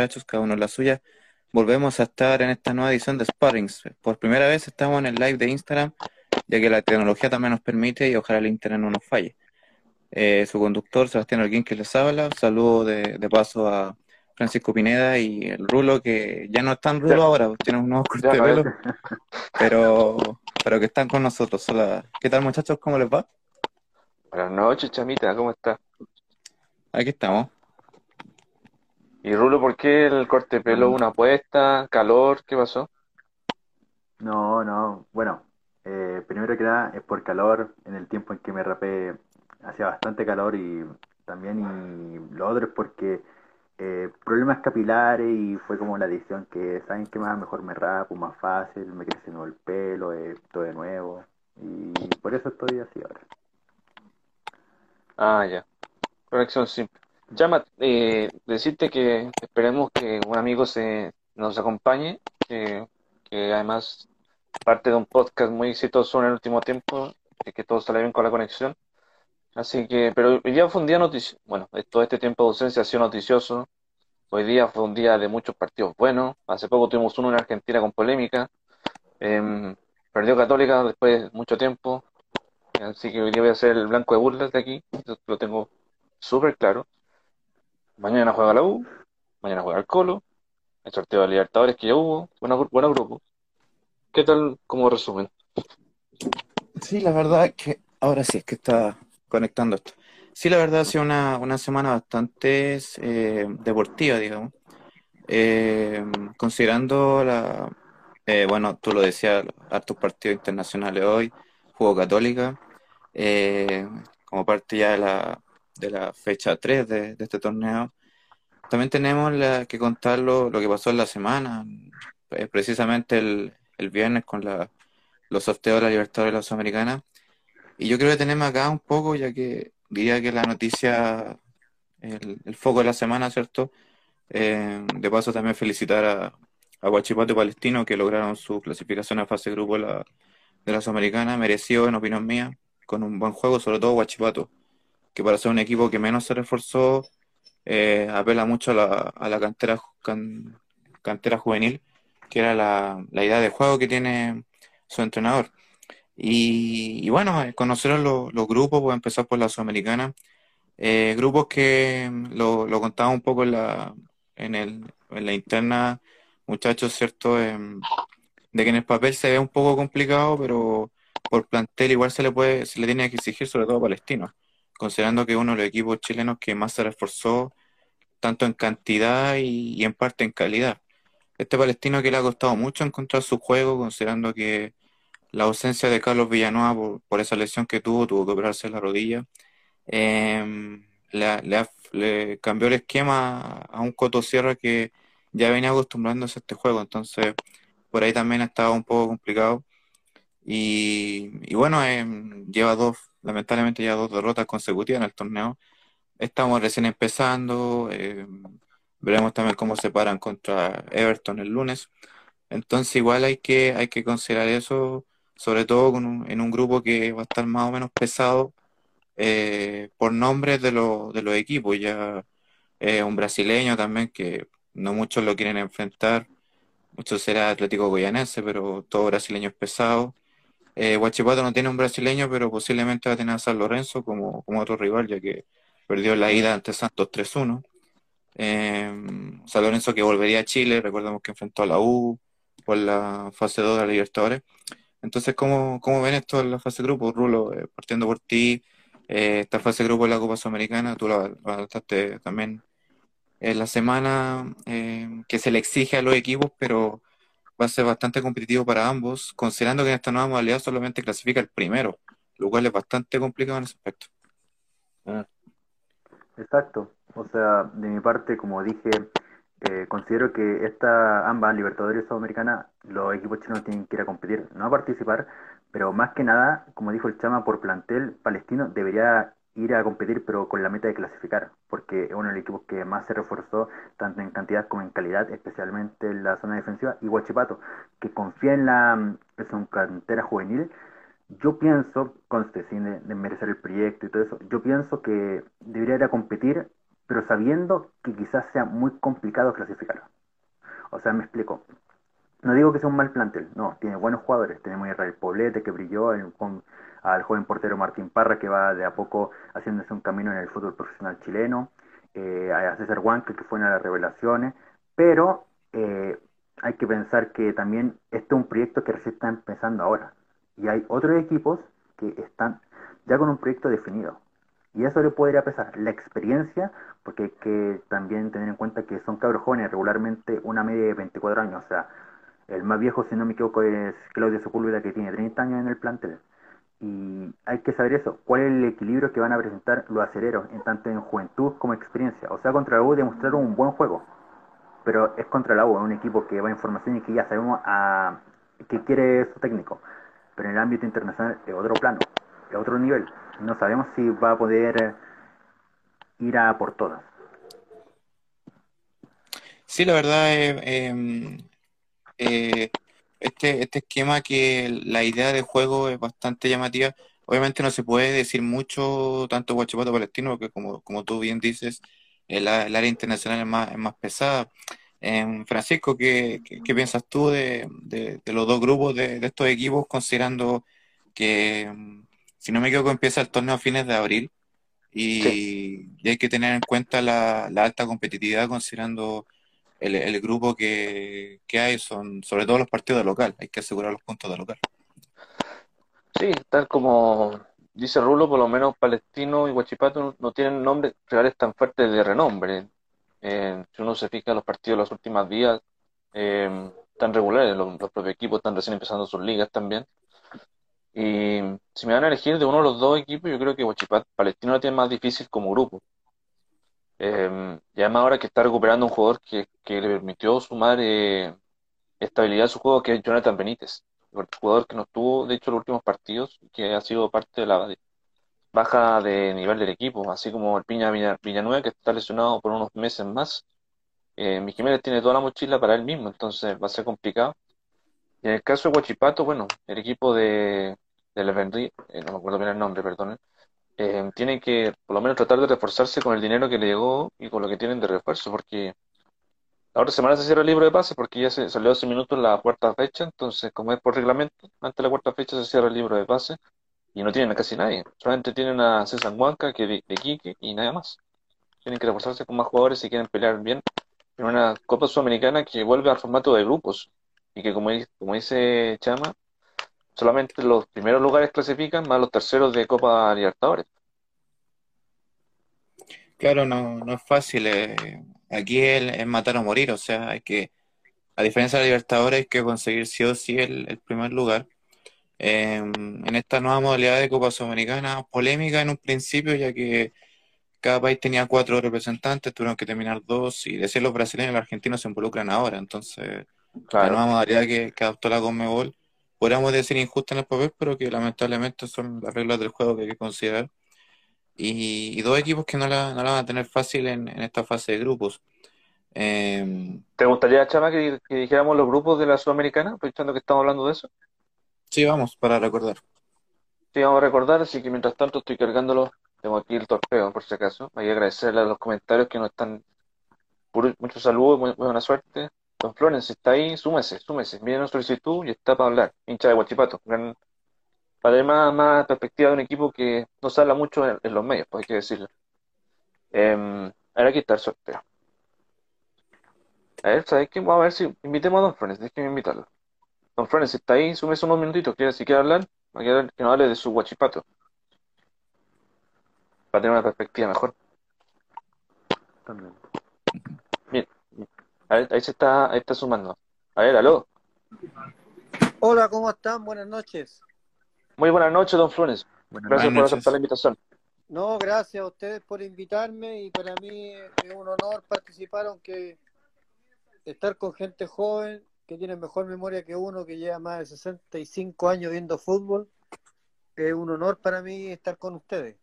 muchachos, cada uno la suya, volvemos a estar en esta nueva edición de Sparrings. Por primera vez estamos en el live de Instagram, ya que la tecnología también nos permite y ojalá el internet no nos falle. Eh, su conductor, Sebastián Alguín, que les habla. Saludo de, de paso a Francisco Pineda y el Rulo, que ya no es tan Rulo Ya, ahora, pues, tiene un nuevo corte de pelo, pero, pero que están con nosotros. Hola. ¿Qué tal, muchachos? ¿Cómo les va? Buenas noches, chamita, ¿cómo estás? Aquí estamos. Y Rulo, ¿por qué el corte de pelo? ¿Una apuesta? ¿Calor? ¿Qué pasó? No, no. Bueno, eh, primero que nada es por calor. En el tiempo en que me rapé hacía bastante calor y también y lo otro es porque eh, problemas capilares y fue como la decisión que, ¿saben qué más? Mejor me rapo, más fácil, me crece nuevo el pelo, eh, todo de nuevo. Y por eso estoy así ahora. Ah, ya. Conexión simple. Chama, eh, decirte que esperemos que un amigo se nos acompañe, que, además parte de un podcast muy exitoso en el último tiempo, que todo sale bien con la conexión. Así que, pero hoy día fue un día noticioso. Bueno, todo este tiempo de ausencia ha sido noticioso. Hoy día fue un día de muchos partidos buenos. Hace poco tuvimos uno en Argentina con polémica. Em, perdió Católica después de mucho tiempo. Así que hoy día voy a ser el blanco de burlas de aquí. Lo tengo súper claro. Mañana juega la U. Mañana juega el Colo. El sorteo de Libertadores que ya hubo. Buenos, buenos grupos. ¿Qué tal como resumen? Sí, la verdad es que ahora sí es que está conectando esto. Sí, la verdad ha sido una, una semana bastante eh, deportiva, digamos. Eh, considerando la, eh, bueno, tú lo decías, hartos partidos internacionales hoy, Juego Católica, eh, como parte ya de la, de la fecha 3 de, de este torneo. También tenemos que contar lo, lo que pasó en la semana, precisamente el, el viernes con la, los sorteos de la Libertadores y la Sudamericana. Y yo creo que tenemos acá un poco, ya que diría que la noticia, el, el foco de la semana, ¿cierto? Eh, de paso también felicitar a, a Huachipato y Palestino que lograron su clasificación a fase de grupo de la, de la Sudamericana, merecido en opinión mía, con un buen juego, sobre todo Huachipato, que para ser un equipo que menos se reforzó, eh, apela mucho a la, a la cantera, can- cantera juvenil, que era la, la idea de juego que tiene su entrenador. Y, y bueno, eh, conocer los, los grupos, voy a empezar por la Sudamericana. Eh, grupos que mm, lo, lo contaba un poco en la, en el, en la interna, muchachos, ¿cierto? Em, de que en el papel se ve un poco complicado, pero por plantel igual se le puede, se le tiene que exigir, sobre todo a Palestino, considerando que uno de los equipos chilenos que más se reforzó, tanto en cantidad y, en parte en calidad. Este Palestino que le ha costado mucho encontrar su juego, considerando que la ausencia de Carlos Villanueva por, esa lesión que tuvo, tuvo que operarse la rodilla, eh, le, le cambió el esquema a un Coto Sierra que ya venía acostumbrándose a este juego, entonces por ahí también ha estado un poco complicado. Y, bueno, eh, lleva dos, lamentablemente ya dos derrotas consecutivas en el torneo. Estamos recién empezando, eh, veremos también cómo se paran contra Everton el lunes. Entonces igual hay que, hay que considerar eso, sobre todo en un grupo que va a estar más o menos pesado eh, por nombres de, los de los equipos. Ya eh, un brasileño también que no muchos lo quieren enfrentar, muchos será Atlético Goianense, pero todo brasileño es pesado. Eh, Huachipato no tiene un brasileño, pero posiblemente va a tener a San Lorenzo como, como otro rival, ya que perdió la ida ante Santos 3-1. Eh, San Lorenzo que volvería a Chile, recordemos que enfrentó a la U por la fase 2 de la Libertadores. Entonces, ¿cómo, cómo ven esto en la fase grupo, Rulo? Eh, partiendo por ti, eh, esta fase grupo de la Copa Sudamericana, tú la, la adaptaste también en la semana eh, que se le exige a los equipos, pero va a ser bastante competitivo para ambos, considerando que en esta nueva modalidad solamente clasifica el primero, lo cual es bastante complicado en ese aspecto. Mm. Exacto. O sea, de mi parte, como dije, eh, considero que esta, ambas, Libertadores y Sudamericana, los equipos chilenos tienen que ir a competir, no a participar, pero más que nada, como dijo el Chama, por plantel, Palestino debería ir a competir, pero con la meta de clasificar, porque es uno de los equipos que más se reforzó, tanto en cantidad como en calidad, especialmente en la zona defensiva, y Huachipato, que confía en la en su cantera juvenil, yo pienso, conste, sin de, merecer el proyecto y todo eso, yo pienso que debería ir a competir, pero sabiendo que quizás sea muy complicado clasificar. O sea, me explico. No digo que sea un mal plantel, no, tiene buenos jugadores. Tenemos a Israel Poblete que brilló, con, al joven portero Martín Parra que va de a poco haciéndose un camino en el fútbol profesional chileno, eh, a César Huanque que fue una de las revelaciones, pero eh, hay que pensar que también este es un proyecto que recién está empezando ahora. Y hay otros equipos que están ya con un proyecto definido. Y eso le podría pesar. La experiencia, porque hay que también tener en cuenta que son cabros jóvenes, regularmente una media de 24 años. O sea, el más viejo, si no me equivoco, es Claudio Sepúlveda, que tiene 30 años en el plantel. Y hay que saber eso, cuál es el equilibrio que van a presentar los acereros, en tanto en juventud como experiencia. O sea, contra la U demostraron un buen juego, pero es contra la U, un equipo que va a información y que ya sabemos a, que quiere su técnico pero en el ámbito internacional es otro plano, es otro nivel. No sabemos si va a poder ir a por todas. Sí, la verdad, eh, eh, este, este esquema que la idea de juego es bastante llamativa. Obviamente no se puede decir mucho tanto Guachipato Palestino, porque como, como tú bien dices, el, el área internacional es más, es más pesada. Eh, Francisco, ¿qué, qué, piensas tú de, de, los dos grupos de, de, estos equipos, considerando que, mm, si no me equivoco, empieza el torneo a fines de abril y, hay que tener en cuenta la, la alta competitividad considerando el, el grupo que, que, hay, son sobre todo los partidos de local, hay que asegurar los puntos de local. Sí, tal como dice Rulo, por lo menos Palestino y Huachipato no, tienen nombres reales tan fuertes de renombre. Eh, si uno se fija en los partidos de los últimos días, eh, tan regulares, los, propios equipos están recién empezando sus ligas también. Y si me van a elegir de uno de los dos equipos, yo creo que Huachipato, Palestino lo tiene más difícil como grupo. Eh, y además ahora que está recuperando un jugador que, que le permitió sumar eh, estabilidad a su juego, que es Jonathan Benítez, el jugador que no tuvo, de hecho, los últimos partidos, que ha sido parte de la baja de nivel del equipo, así como el Piña Villanueva, que está lesionado por unos meses más. Eh, mi Jiménez tiene toda la mochila para él mismo, entonces va a ser complicado. Y en el caso de Huachipato, bueno, el equipo de, de eh, no me acuerdo bien el nombre, perdón, eh, tiene que por lo menos tratar de reforzarse con el dinero que le llegó y con lo que tienen de refuerzo, porque la otra semana se cierra el libro de pases porque ya se salió hace minutos la cuarta fecha, entonces como es por reglamento, antes de la cuarta fecha se cierra el libro de pases y no tienen a casi nadie. Solamente tienen a César Huanca, que de, de y nada más. Tienen que reforzarse con más jugadores si quieren pelear bien en una Copa Sudamericana que vuelve al formato de grupos y que, como, como dice Chama, solamente los primeros lugares clasifican más los terceros de Copa Libertadores. Claro, no, no es fácil. Eh, aquí es, matar o morir, o sea, hay que, a diferencia de Libertadores, hay que conseguir sí o sí el primer lugar en esta nueva modalidad de Copa Sudamericana, polémica en un principio, ya que cada país tenía cuatro representantes, tuvieron que terminar dos, y de ser los brasileños y los argentinos se involucran ahora. Entonces, la nueva modalidad que, adoptó la Conmebol, podríamos decir injusta en el papel, pero que lamentablemente son las reglas del juego que hay que considerar. Y, dos equipos que no la, no la, van a tener fácil en, esta fase de grupos. Em, ¿Te gustaría, Chama, que, que, dijéramos los grupos de la Sudamericana, aprovechando que estamos hablando de eso? Sí, vamos, para recordar. Sí, vamos a recordar, así que mientras tanto estoy cargándolo. Tengo aquí el torpeo, por si acaso. Voy a agradecerle a los comentarios que nos están. Muchos saludos, muy, buena suerte. Don Flores, si está ahí, súmese, súmese. Una solicitud y está para hablar. Hincha de Guachipato. para tener más, perspectiva de un equipo que no se habla mucho en, los medios, pues hay que decirlo. Eh, ahora aquí está el sorteo. A ver, ¿sabes qué? Vamos a ver si invitemos a Don Flores. Déjeme invitarlo. Don Francis, ¿está ahí? Súmese unos minutitos. ¿Quiere, si quiere hablar? Que nos hable de su guachipato. Para tener una perspectiva mejor. Ahí se está, ahí está sumando. A ver, aló. Hola, ¿cómo están? Buenas noches. Muy buenas noches, don Flores. gracias por aceptar la invitación. No, gracias a ustedes por invitarme y para mí es un honor participar, aunque estar con gente joven que tiene mejor memoria que uno que lleva más de 65 años viendo fútbol. Es un honor para mí estar con ustedes.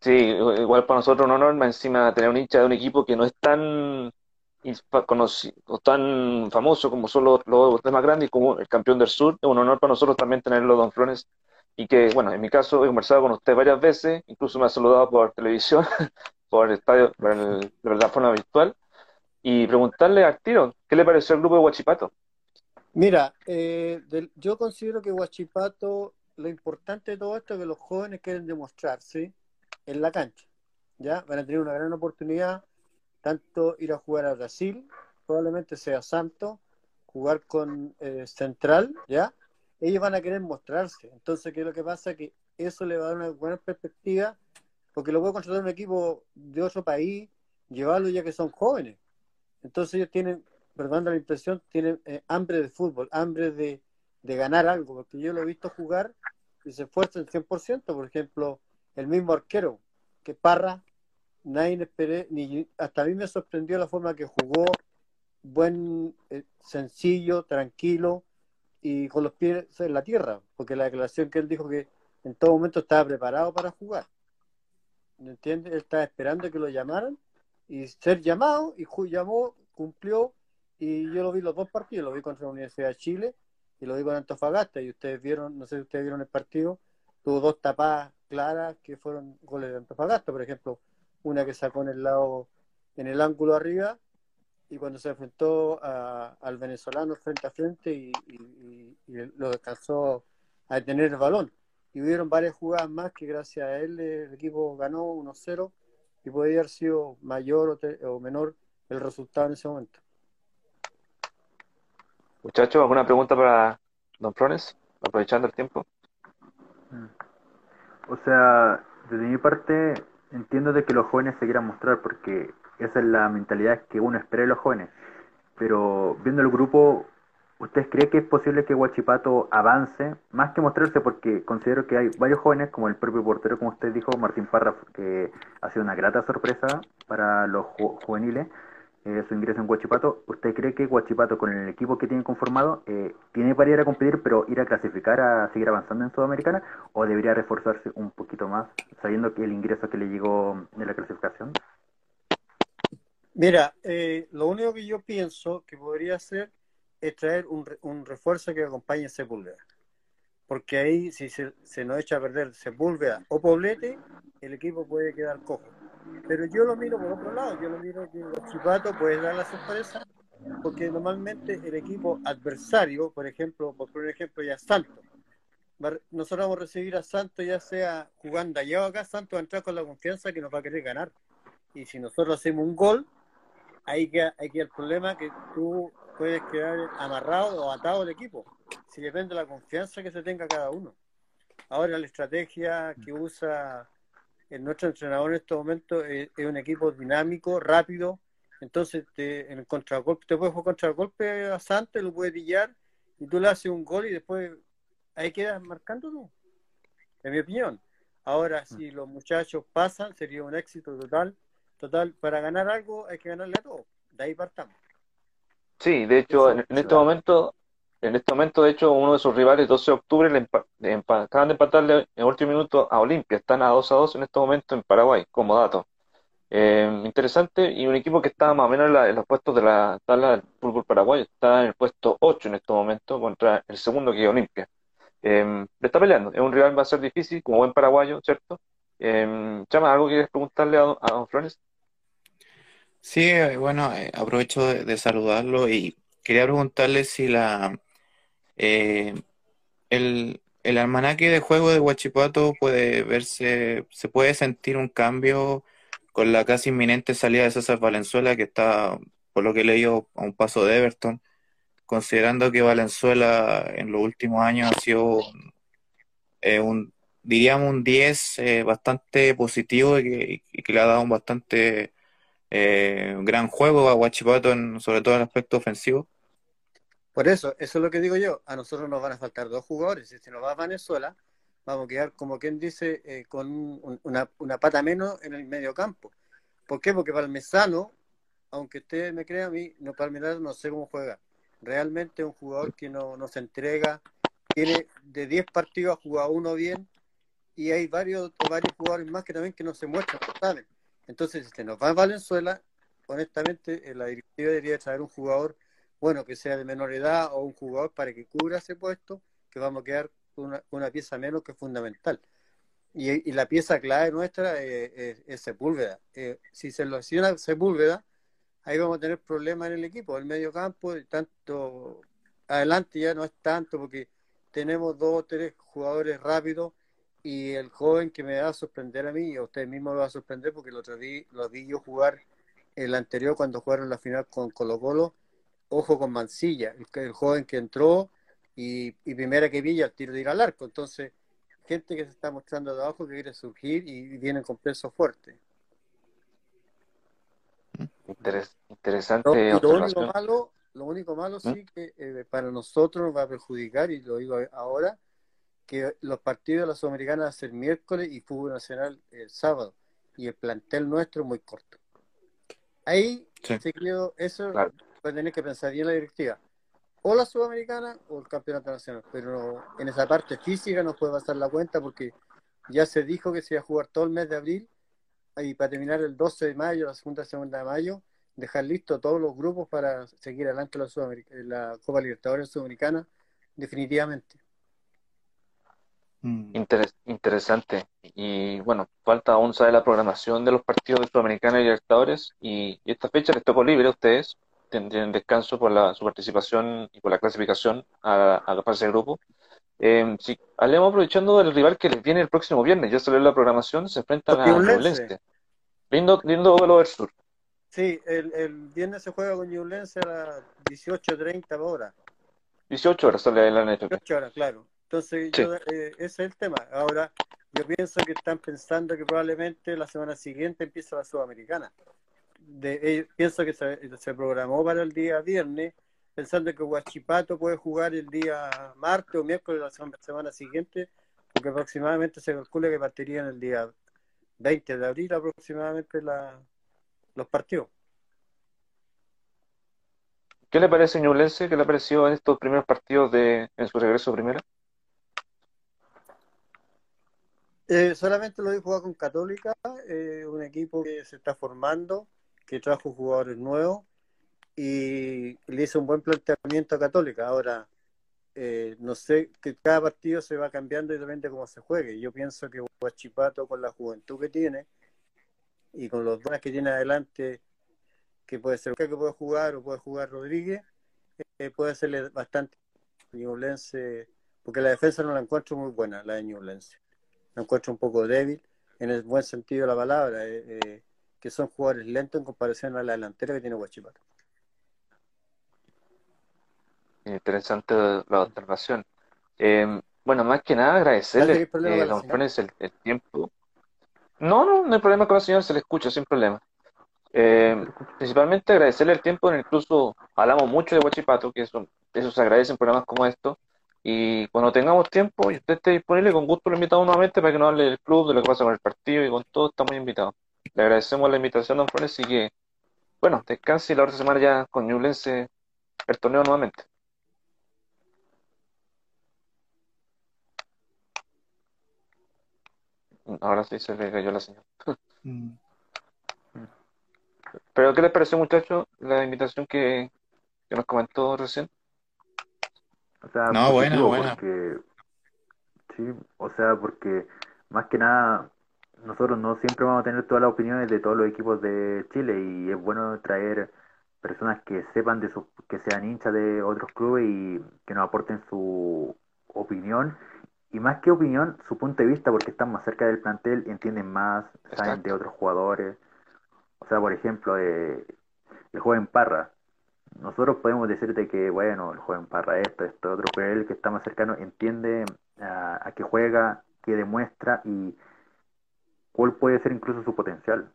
Sí, igual para nosotros un honor, más encima tener un hincha de un equipo que no es tan conocido, tan famoso como son los, los demás grandes como el campeón del sur. Es un honor para nosotros también tenerlo, don Flores. Y que, bueno, en mi caso he conversado con usted varias veces, incluso me ha saludado por televisión, por el estadio, por el, de verdad forma virtual, y preguntarle al tiro, ¿qué le pareció el grupo de Huachipato? Mira, eh, yo considero que Huachipato, lo importante de todo esto es que los jóvenes quieren demostrarse en la cancha. ¿ya? Van a tener una gran oportunidad, tanto ir a jugar a Brasil, probablemente sea Santo, jugar con eh, Central, ¿ya? Ellos van a querer mostrarse. Entonces, ¿qué es lo que pasa? Que eso le va a dar una buena perspectiva, porque lo puede contratar un equipo de otro país, llevarlo ya que son jóvenes. Entonces ellos tienen perdón la impresión, tiene eh, hambre de fútbol, hambre de, ganar algo, porque yo lo he visto jugar y se esfuerza el 100%, por ejemplo, el mismo arquero, que Parra, nadie esperé, ni hasta a mí me sorprendió la forma que jugó, buen, eh, sencillo, tranquilo y con los pies en la tierra, porque la declaración que él dijo que en todo momento estaba preparado para jugar. ¿Me entiendes? Él estaba esperando que lo llamaran y ser llamado y llamó, cumplió y yo lo vi los dos partidos, lo vi contra la Universidad de Chile y lo vi con Antofagasta. Y ustedes vieron, no sé si ustedes vieron el partido, tuvo dos tapadas claras que fueron goles de Antofagasta. Por ejemplo, una que sacó en el lado, en el ángulo arriba, y cuando se enfrentó al venezolano frente a frente y, lo descansó a detener el balón. Y hubieron varias jugadas más que gracias a él el equipo ganó 1-0 y podría haber sido mayor o menor el resultado en ese momento. Muchachos, ¿alguna pregunta para Don Flones? Aprovechando el tiempo. O sea, desde mi parte, entiendo de que los jóvenes se quieran mostrar porque esa es la mentalidad que uno espera de los jóvenes. Pero viendo el grupo, ¿usted cree que es posible que Huachipato avance? Más que mostrarse, porque considero que hay varios jóvenes, como el propio portero, como usted dijo, Martín Parra, que ha sido una grata sorpresa para los juveniles eh, su ingreso en Huachipato. ¿Usted cree que Huachipato, con el equipo que tiene conformado, eh, tiene para ir a competir, pero ir a clasificar a seguir avanzando en Sudamericana? ¿O debería reforzarse un poquito más, sabiendo que el ingreso que le llegó de la clasificación? Mira, eh, lo único que yo pienso que podría hacer es traer un, un refuerzo que acompañe a Sepúlveda. Porque ahí, si se, se nos echa a perder Sepúlveda o Poblete, el equipo puede quedar cojo pero yo lo miro por otro lado, yo lo miro que los chipatos pueden dar la sorpresa, porque normalmente el equipo adversario, por ejemplo, por poner ejemplo ya Santos, nosotros vamos a recibir a Santos ya sea jugando allá o acá, Santos va a entrar con la confianza que nos va a querer ganar. Y si nosotros hacemos un gol, ahí queda, ahí queda el problema que tú puedes quedar amarrado o atado al equipo, si depende de la confianza que se tenga cada uno. Ahora la estrategia que usa nuestro entrenador en este momento es, un equipo dinámico, rápido, entonces te, en el contragolpe, te puedes jugar contragolpe a Santos, lo puedes pillar y tú le haces un gol y después ahí quedas marcando tú, en mi opinión. Ahora, mm. si los muchachos pasan, sería un éxito total. Total, para ganar algo hay que ganarle a todo. De ahí partamos. Sí, de hecho, en, este momento en este momento, de hecho, uno de sus rivales, 12 de octubre, le, acaban de empatarle en último minuto a Olimpia. Están a 2 a 2 en este momento en Paraguay, como dato. Eh, interesante, y un equipo que está más o menos en, los puestos de la tabla del fútbol paraguayo. Está en el puesto 8 en este momento contra el segundo que es Olimpia. Eh, le está peleando. Es un rival va a ser difícil, como buen paraguayo, ¿cierto? Eh, Chama, ¿algo quieres preguntarle a, don Flores? Sí, eh, bueno, aprovecho de saludarlo y quería preguntarle si la eh, el, el almanaque de juego de Huachipato puede verse, se puede sentir un cambio con la casi inminente salida de César Valenzuela, que está, por lo que he leído, a un paso de Everton, considerando que Valenzuela en los últimos años ha sido eh, un, diríamos, un 10 eh, bastante positivo y que, le ha dado un bastante gran juego a Huachipato, sobre todo en el aspecto ofensivo. Por eso, eso es lo que digo yo. A nosotros nos van a faltar dos jugadores. Si nos va a Venezuela, vamos a quedar, como quien dice, eh, con una, una, pata menos en el medio campo. ¿Por qué? Porque Palmesano, aunque ustedes me crean a mí, no Palmesano no sé cómo juega. Realmente es un jugador que no, no se entrega. Tiene de 10 partidos ha jugado uno bien y hay varios, varios jugadores más que también que no se muestran, ¿saben? Entonces, si nos va a Valenzuela, honestamente, la directiva debería traer un jugador, bueno, que sea de menor edad o un jugador para que cubra ese puesto, que vamos a quedar con una, pieza menos que es fundamental. Y, la pieza clave nuestra es, Sepúlveda. si se lo lesiona Sepúlveda, ahí vamos a tener problemas en el equipo. El medio campo, tanto adelante ya no es tanto porque tenemos dos o tres jugadores rápidos y el joven que me va a sorprender a mí, y a usted mismo lo va a sorprender porque otro día lo vi yo jugar el anterior cuando jugaron la final con Colo Colo, ojo con Mancilla, el, joven que entró y, primera que vi el tiro de ir al arco. Entonces, gente que se está mostrando de abajo que quiere surgir y, vienen con peso fuerte. interesante. lo, único malo, lo único malo ¿Mm? sí que eh, para nosotros nos va a perjudicar, y lo digo ahora, que los partidos de la Sudamericana van a ser miércoles y fútbol nacional el sábado. Y el plantel nuestro es muy corto. Ahí se quedó, eso va a tener que pensar bien la directiva. O la Sudamericana o el Campeonato Nacional. Pero en esa parte física no puede pasar la cuenta porque ya se dijo que se iba a jugar todo el mes de abril y para terminar el 12 de mayo, la segunda segunda de mayo, dejar listo todos los grupos para seguir adelante la, la Copa Libertadores Sudamericana definitivamente. Mm. interesante. Y bueno, falta aún saber la programación de los partidos de Sudamericana y Libertadores. Y, esta fecha les tocó libre a ustedes. Tendrían descanso por la, su participación y por la clasificación a, a la fase de grupo. Eh, si hablemos aprovechando del rival que les viene el próximo viernes, ya salió la programación, se enfrentan a Ñublense. Lindo, lindo del sur. Sí, el, el viernes se juega con Ñublense a las 18.30 horas. 18 horas sale la NFP. 18 horas, claro. Entonces, eh, ese es el tema. Ahora, yo pienso que están pensando que probablemente la semana siguiente empieza la Sudamericana. De, pienso que se, programó para el día viernes, pensando que Huachipato puede jugar el día martes o miércoles de la semana, siguiente, porque aproximadamente se calcula que partirían el día 20 de abril aproximadamente los partidos. ¿Qué le parece Ñublense? ¿Qué le pareció en estos primeros partidos de en su regreso primero? Eh, solamente lo he jugado con Católica, eh, un equipo que se está formando, que trajo jugadores nuevos y le hizo un buen planteamiento a Católica. Ahora, eh, no sé, que cada partido se va cambiando y depende de cómo se juegue. Yo pienso que Guachipato, con la juventud que tiene y con los dones que tiene adelante, que puede ser que puede jugar o puede jugar Rodríguez, puede serle bastante Ñublense, porque la defensa no la encuentro muy buena, la de Ñublense me encuentro un poco débil, en el buen sentido de la palabra, eh, eh, que son jugadores lentos en comparación a la delantera que tiene Huachipato. Interesante la observación. Eh, bueno, más que nada agradecerle, eh, don el, tiempo. No, no, no hay problema con la señora, se le escucha sin problema. principalmente agradecerle el tiempo, incluso hablamos mucho de Huachipato, que eso, eso se agradece en programas como estos, y cuando tengamos tiempo y usted esté disponible, con gusto lo invitamos nuevamente para que nos hable del club, de lo que pasa con el partido y con todo, estamos invitados. Le agradecemos la invitación, don Flores, y que, bueno, descanse y la otra semana ya con Ñublense el torneo nuevamente. Ahora sí se le cayó la señal. Mm. Pero, ¿qué les pareció, muchachos, la invitación que, que nos comentó recién? O sea, no, bueno, bueno. sí, o sea, porque más que nada nosotros no siempre vamos a tener todas las opiniones de todos los equipos de Chile y es bueno traer personas que sepan de su, que sean hinchas de otros clubes y que nos aporten su opinión. Y más que opinión, su punto de vista porque están más cerca del plantel y entienden más, saben de otros jugadores. O sea, por ejemplo, eh, el joven Parra, nosotros podemos decirte que, bueno, el joven Parra esto, esto, otro, pero él que está más cercano entiende a, qué juega, qué demuestra y cuál puede ser incluso su potencial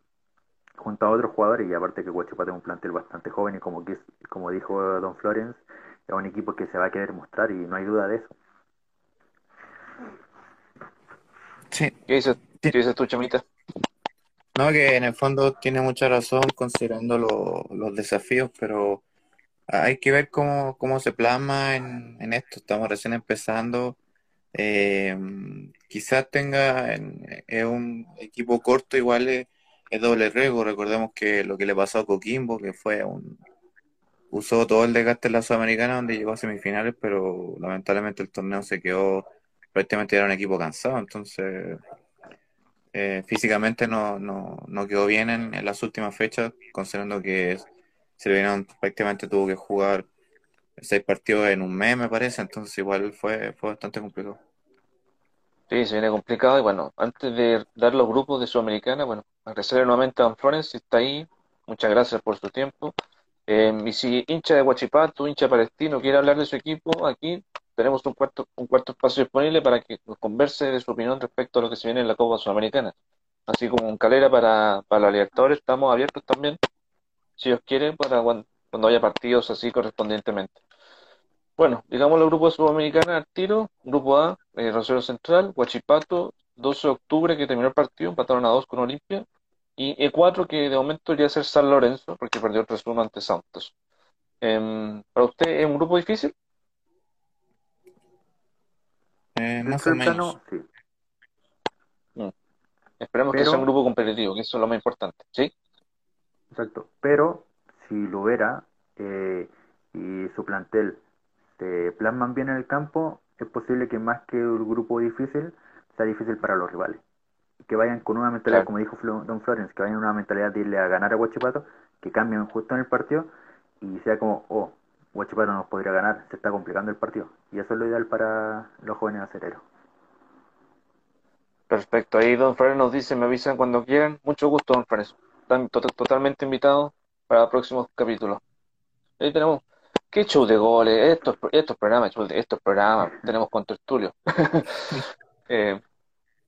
junto a otros jugadores y aparte que Guachipato es un plantel bastante joven y como, que, como dijo Don Florence, es un equipo que se va a querer mostrar y no hay duda de eso. Sí. ¿Qué dices, ¿Qué dices tú, Chamita? No, que en el fondo tiene mucha razón considerando los desafíos, pero hay que ver cómo, cómo se plasma en, en esto. Estamos recién empezando. Eh, quizás tenga es un equipo corto, igual es, doble riesgo. Recordemos que lo que le pasó a Coquimbo, que fue un usó todo el desgaste en la Sudamericana donde llegó a semifinales, pero lamentablemente el torneo se quedó prácticamente era un equipo cansado, entonces eh, físicamente no, no, no, quedó bien en, en, las últimas fechas, considerando que se le vieron, prácticamente tuvo que jugar seis partidos en un mes, me parece, entonces igual fue, fue bastante complicado. Sí, se viene complicado y bueno, antes de dar los grupos de Sudamericana, bueno, agradecerle nuevamente a Don Flores, si está ahí, muchas gracias por su tiempo. Eh, y si hincha de Huachipato, hincha palestino, quiere hablar de su equipo, aquí tenemos un cuarto, un cuarto espacio disponible para que nos converse de su opinión respecto a lo que se viene en la Copa Sudamericana. Así como en Calera para, para la Libertadores, estamos abiertos también, si os quieren, para cuando, haya partidos así correspondientemente. Bueno, digamos el grupo sudamericana al tiro, grupo A, eh, Rosario Central, Huachipato, 12 de octubre que terminó el partido, empataron a 2 con Olimpia, y E4 que de momento iría a ser San Lorenzo, porque perdió el 3-1 ante Santos. Eh, ¿Para usted es un grupo difícil? Eh, más o menos. sí. Mm. Esperemos que sea un grupo competitivo, que eso es lo más importante. ¿Sí? Exacto. Pero si lo hubiera eh, y su plantel se plasman bien en el campo, es posible que más que un grupo difícil, sea difícil para los rivales. Que vayan con una mentalidad, Claro. como dijo Don Florence, que vayan con una mentalidad de irle a ganar a Huachipato, que cambien justo en el partido y sea como, oh, Huachipato nos podría ganar, se está complicando el partido. Y eso es lo ideal para los jóvenes aceleros. Perfecto. Ahí Don Flores nos dice, me avisan cuando quieran. Mucho gusto, Don Flores. Están to- totalmente invitados para próximos capítulos. Ahí tenemos, qué show de goles, estos, estos programas, estos programas, tenemos con tertulio. Eh,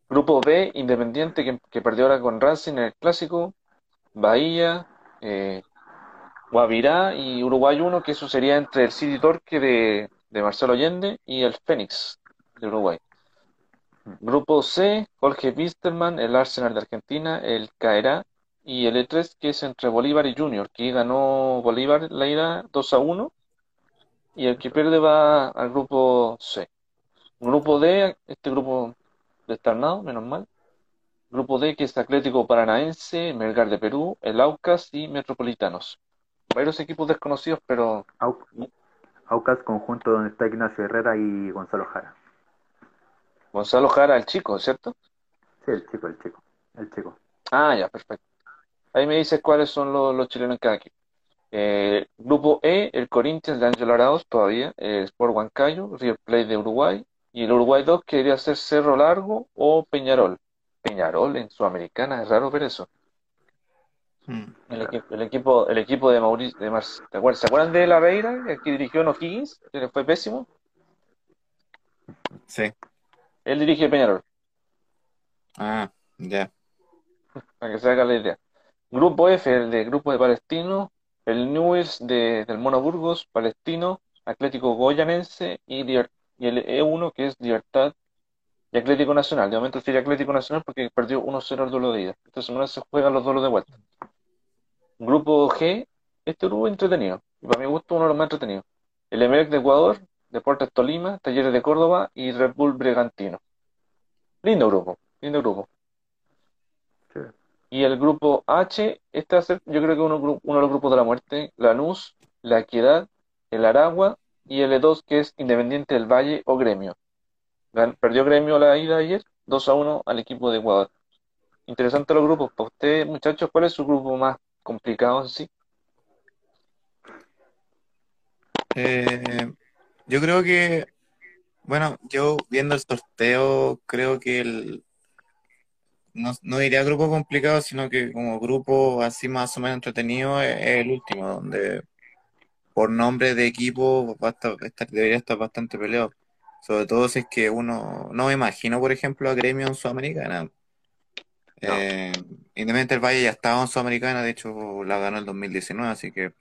grupo B, Independiente, que, que perdió ahora con Racing en el Clásico, Bahía, eh, Guavirá y Uruguay 1, que eso sería entre el City Torque de, de Marcelo Allende y el Fénix de Uruguay. Grupo C, Jorge Wisterman, el Arsenal de Argentina, el Caerá y el E3, que es entre Bolívar y Junior, que ganó Bolívar la ida 2 a 1 y el que pierde va al grupo C. Grupo D, este grupo destarnado, menos mal. Grupo D, que es Atlético Paranaense, Melgar de Perú, el Aucas y Metropolitanos. Varios equipos desconocidos, pero Au- Aucas, conjunto donde está Ignacio Herrera y Gonzalo Jara. Gonzalo Jara, el chico, ¿cierto? Sí, el chico, el chico, el chico. Ah, ya, perfecto. Ahí me dices cuáles son los, los chilenos en cada equipo. Eh, grupo E, el Corinthians de Ángel Arauz, todavía, el Sport Huancayo, River Plate de Uruguay, y el Uruguay 2 que debería ser Cerro Largo o Peñarol. Peñarol en Sudamericana, es raro ver eso. Mm. El, equi- el equipo, el equipo de Mauricio, de Mar- ¿te acuerdas? ¿Se acuerdan de La Veira, el que dirigió en O'Higgins, que le fue pésimo? Sí. Él dirige Peñarol. Ah, ya. para que se haga la idea. Grupo F, el de Grupo de Palestino, el Newell's de, del Mono Burgos, Palestino, Atlético Goyanense y, el E1 que es Libertad y Atlético Nacional. De momento sería Atlético Nacional porque perdió 1-0 el duelo de ida. Esta semana se juegan los duelos de vuelta. Grupo G, este grupo entretenido. Y para mi gusto uno de los más entretenidos. El Emelec de Ecuador, Deportes Tolima, Talleres de Córdoba y Red Bull Bragantino. Lindo grupo, lindo grupo. Y el grupo H, ser, yo creo que uno, de los grupos de la muerte, Lanús, La Equidad, el Aragua y el E2 que es Independiente del Valle o Gremio. Perdió Gremio la ida ayer, 2 a 1 al equipo de Ecuador. Interesante los grupos. Para ustedes, muchachos, ¿cuál es su grupo más complicado en sí? Eh, yo creo que, bueno, yo viendo el sorteo, creo que el, no, no diría grupo complicado, sino que como grupo así más o menos entretenido es, es el último, donde por nombre de equipo va a estar- estar- debería estar bastante peleado. Sobre todo si es que uno, no me imagino, por ejemplo, a Gremio en Sudamericana. Eh, Independiente del Valle ya estaba en Sudamericana, de hecho la ganó el 2019, así que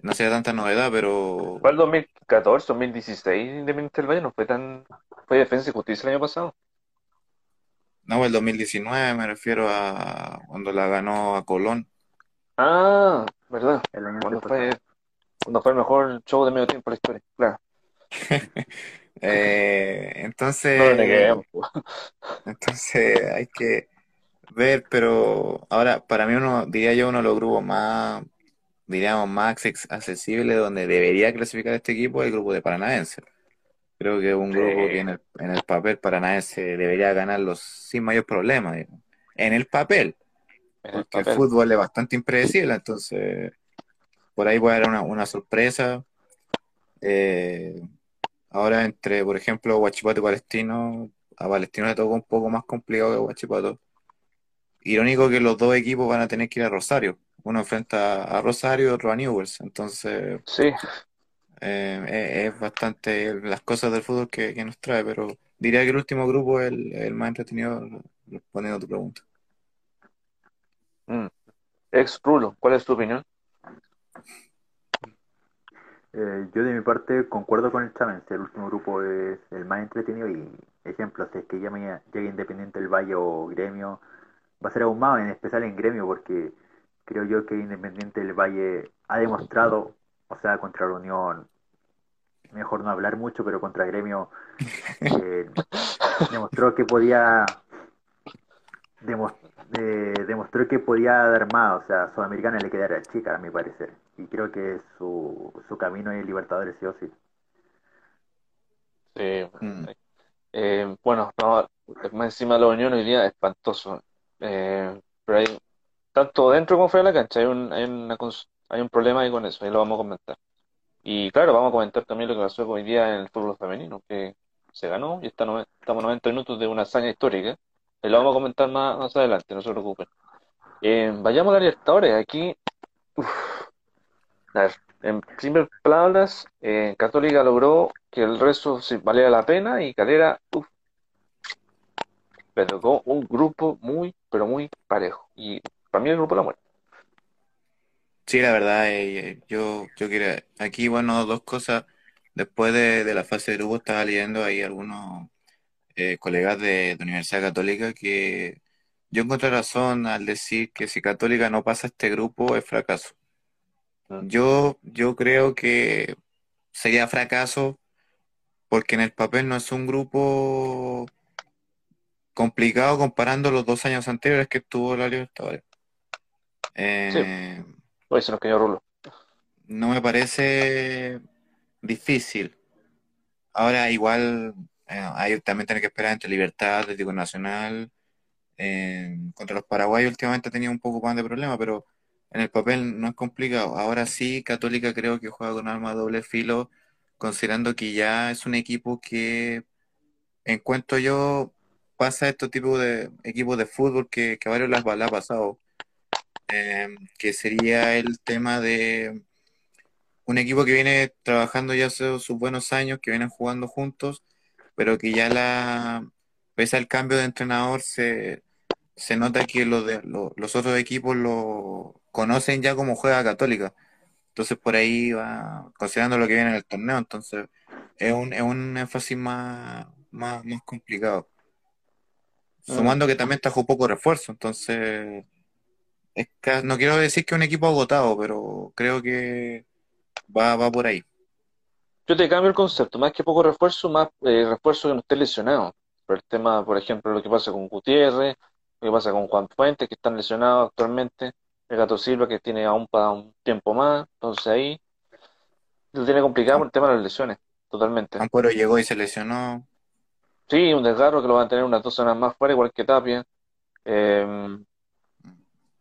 no sería tanta novedad, pero ¿Cuál 2014, 2016 Independiente del Valle? No fue tan... Fue Defensa y Justicia el año pasado. No, el 2019 me refiero a cuando la ganó a Colón. Ah, ¿verdad? El año Cuando fue, cuando fue el mejor show de medio tiempo de la historia. Claro. Eh, No lo entonces, neguemos. entonces hay que ver, pero ahora para mí uno, diría yo, uno de los grupos más, diríamos, más accesibles donde debería clasificar este equipo es el grupo de Paranaense. Creo que es un grupo que en el, en el papel Paranaense debería ganarlo sin mayor problema, en el papel. porque el fútbol es bastante impredecible, entonces por ahí puede haber una, una sorpresa. Eh, ahora entre, por ejemplo, Huachipato y Palestino, a Palestino le tocó un poco más complicado que Huachipato. Irónico que los dos equipos van a tener que ir a Rosario. Uno enfrenta a Rosario y otro a Newells. Entonces, sí. Eh, es, bastante las cosas del fútbol que, nos trae, pero diría que el último grupo es el, más entretenido respondiendo a tu pregunta. Mm. Ex Rulo, ¿cuál es tu opinión? Eh, yo de mi parte concuerdo con el Chávez, el último grupo es el más entretenido y ejemplo, si es que ya me llega Independiente del Valle o Gremio, va a ser aún más, en especial en Gremio, porque creo yo que Independiente del Valle ha demostrado, o sea, contra la Unión, mejor no hablar mucho, pero contra Gremio eh, demostró que podía demostró que podía dar más, o sea, a Sudamericana le quedara chica, a mi parecer, y creo que su, su camino es Libertadores sí o sí. Sí, mm. Eh, bueno, no, más encima de la Unión hoy día es espantoso. Eh, pero hay, tanto dentro como fuera de la cancha, hay un, hay, una, hay un problema ahí con eso, ahí lo vamos a comentar. Y claro, vamos a comentar también lo que pasó hoy día en el fútbol femenino, que se ganó y está estamos 90 minutos de una hazaña histórica. Y lo vamos a comentar más, más adelante, no se preocupen. Eh, vayamos a Libertadores. Aquí, a ver, en primer palabras, eh, Católica logró que el resto valiera la pena y Calera, uff, con un grupo muy, pero muy parejo. Y para mí el grupo de la muerte. Sí, la verdad, eh, yo, yo quería, aquí, bueno, dos cosas. Después de, la fase de grupo estaba leyendo ahí algunos eh, colegas de, de, Universidad Católica que yo encontré razón al decir que si Católica no pasa este grupo es fracaso. Yo, yo creo que sería fracaso porque en el papel no es un grupo complicado comparando los dos años anteriores que estuvo la Libertadores. Eh, Pues nos quedó Rulo. No me parece difícil. Ahora igual hay también que esperar entre Libertad, Atlético Nacional. Eh, contra los paraguayos últimamente tenido un poco más de problema, pero en el papel no es complicado. Ahora sí, Católica creo que juega con arma doble filo considerando que ya es un equipo que encuentro yo pasa estos tipos de equipos de fútbol que, que varios las ha pasado, em, que sería el tema de un equipo que viene trabajando ya hace sus buenos años, que vienen jugando juntos, pero que ya la, pese al cambio de entrenador, se, se nota que los, de, los otros equipos lo conocen ya como juega Católica. Entonces por ahí va, considerando lo que viene en el torneo, entonces es un, es un énfasis más, más, más complicado. Ah. Sumando que también trajo poco refuerzo, entonces es no quiero decir que es un equipo agotado, pero creo que va, va por ahí. Yo te cambio el concepto, más que poco refuerzo, más eh, refuerzo que no esté lesionado. Por el tema, por ejemplo, lo que pasa con Gutiérrez, lo que pasa con Juan Fuentes, que están lesionados actualmente el Gato Silva que tiene aún para un tiempo más, entonces ahí lo tiene complicado por el tema de las lesiones, totalmente. Ampuero llegó y se lesionó. Sí, un desgarro que lo van a tener unas dos semanas más fuera, igual que Tapia. Em,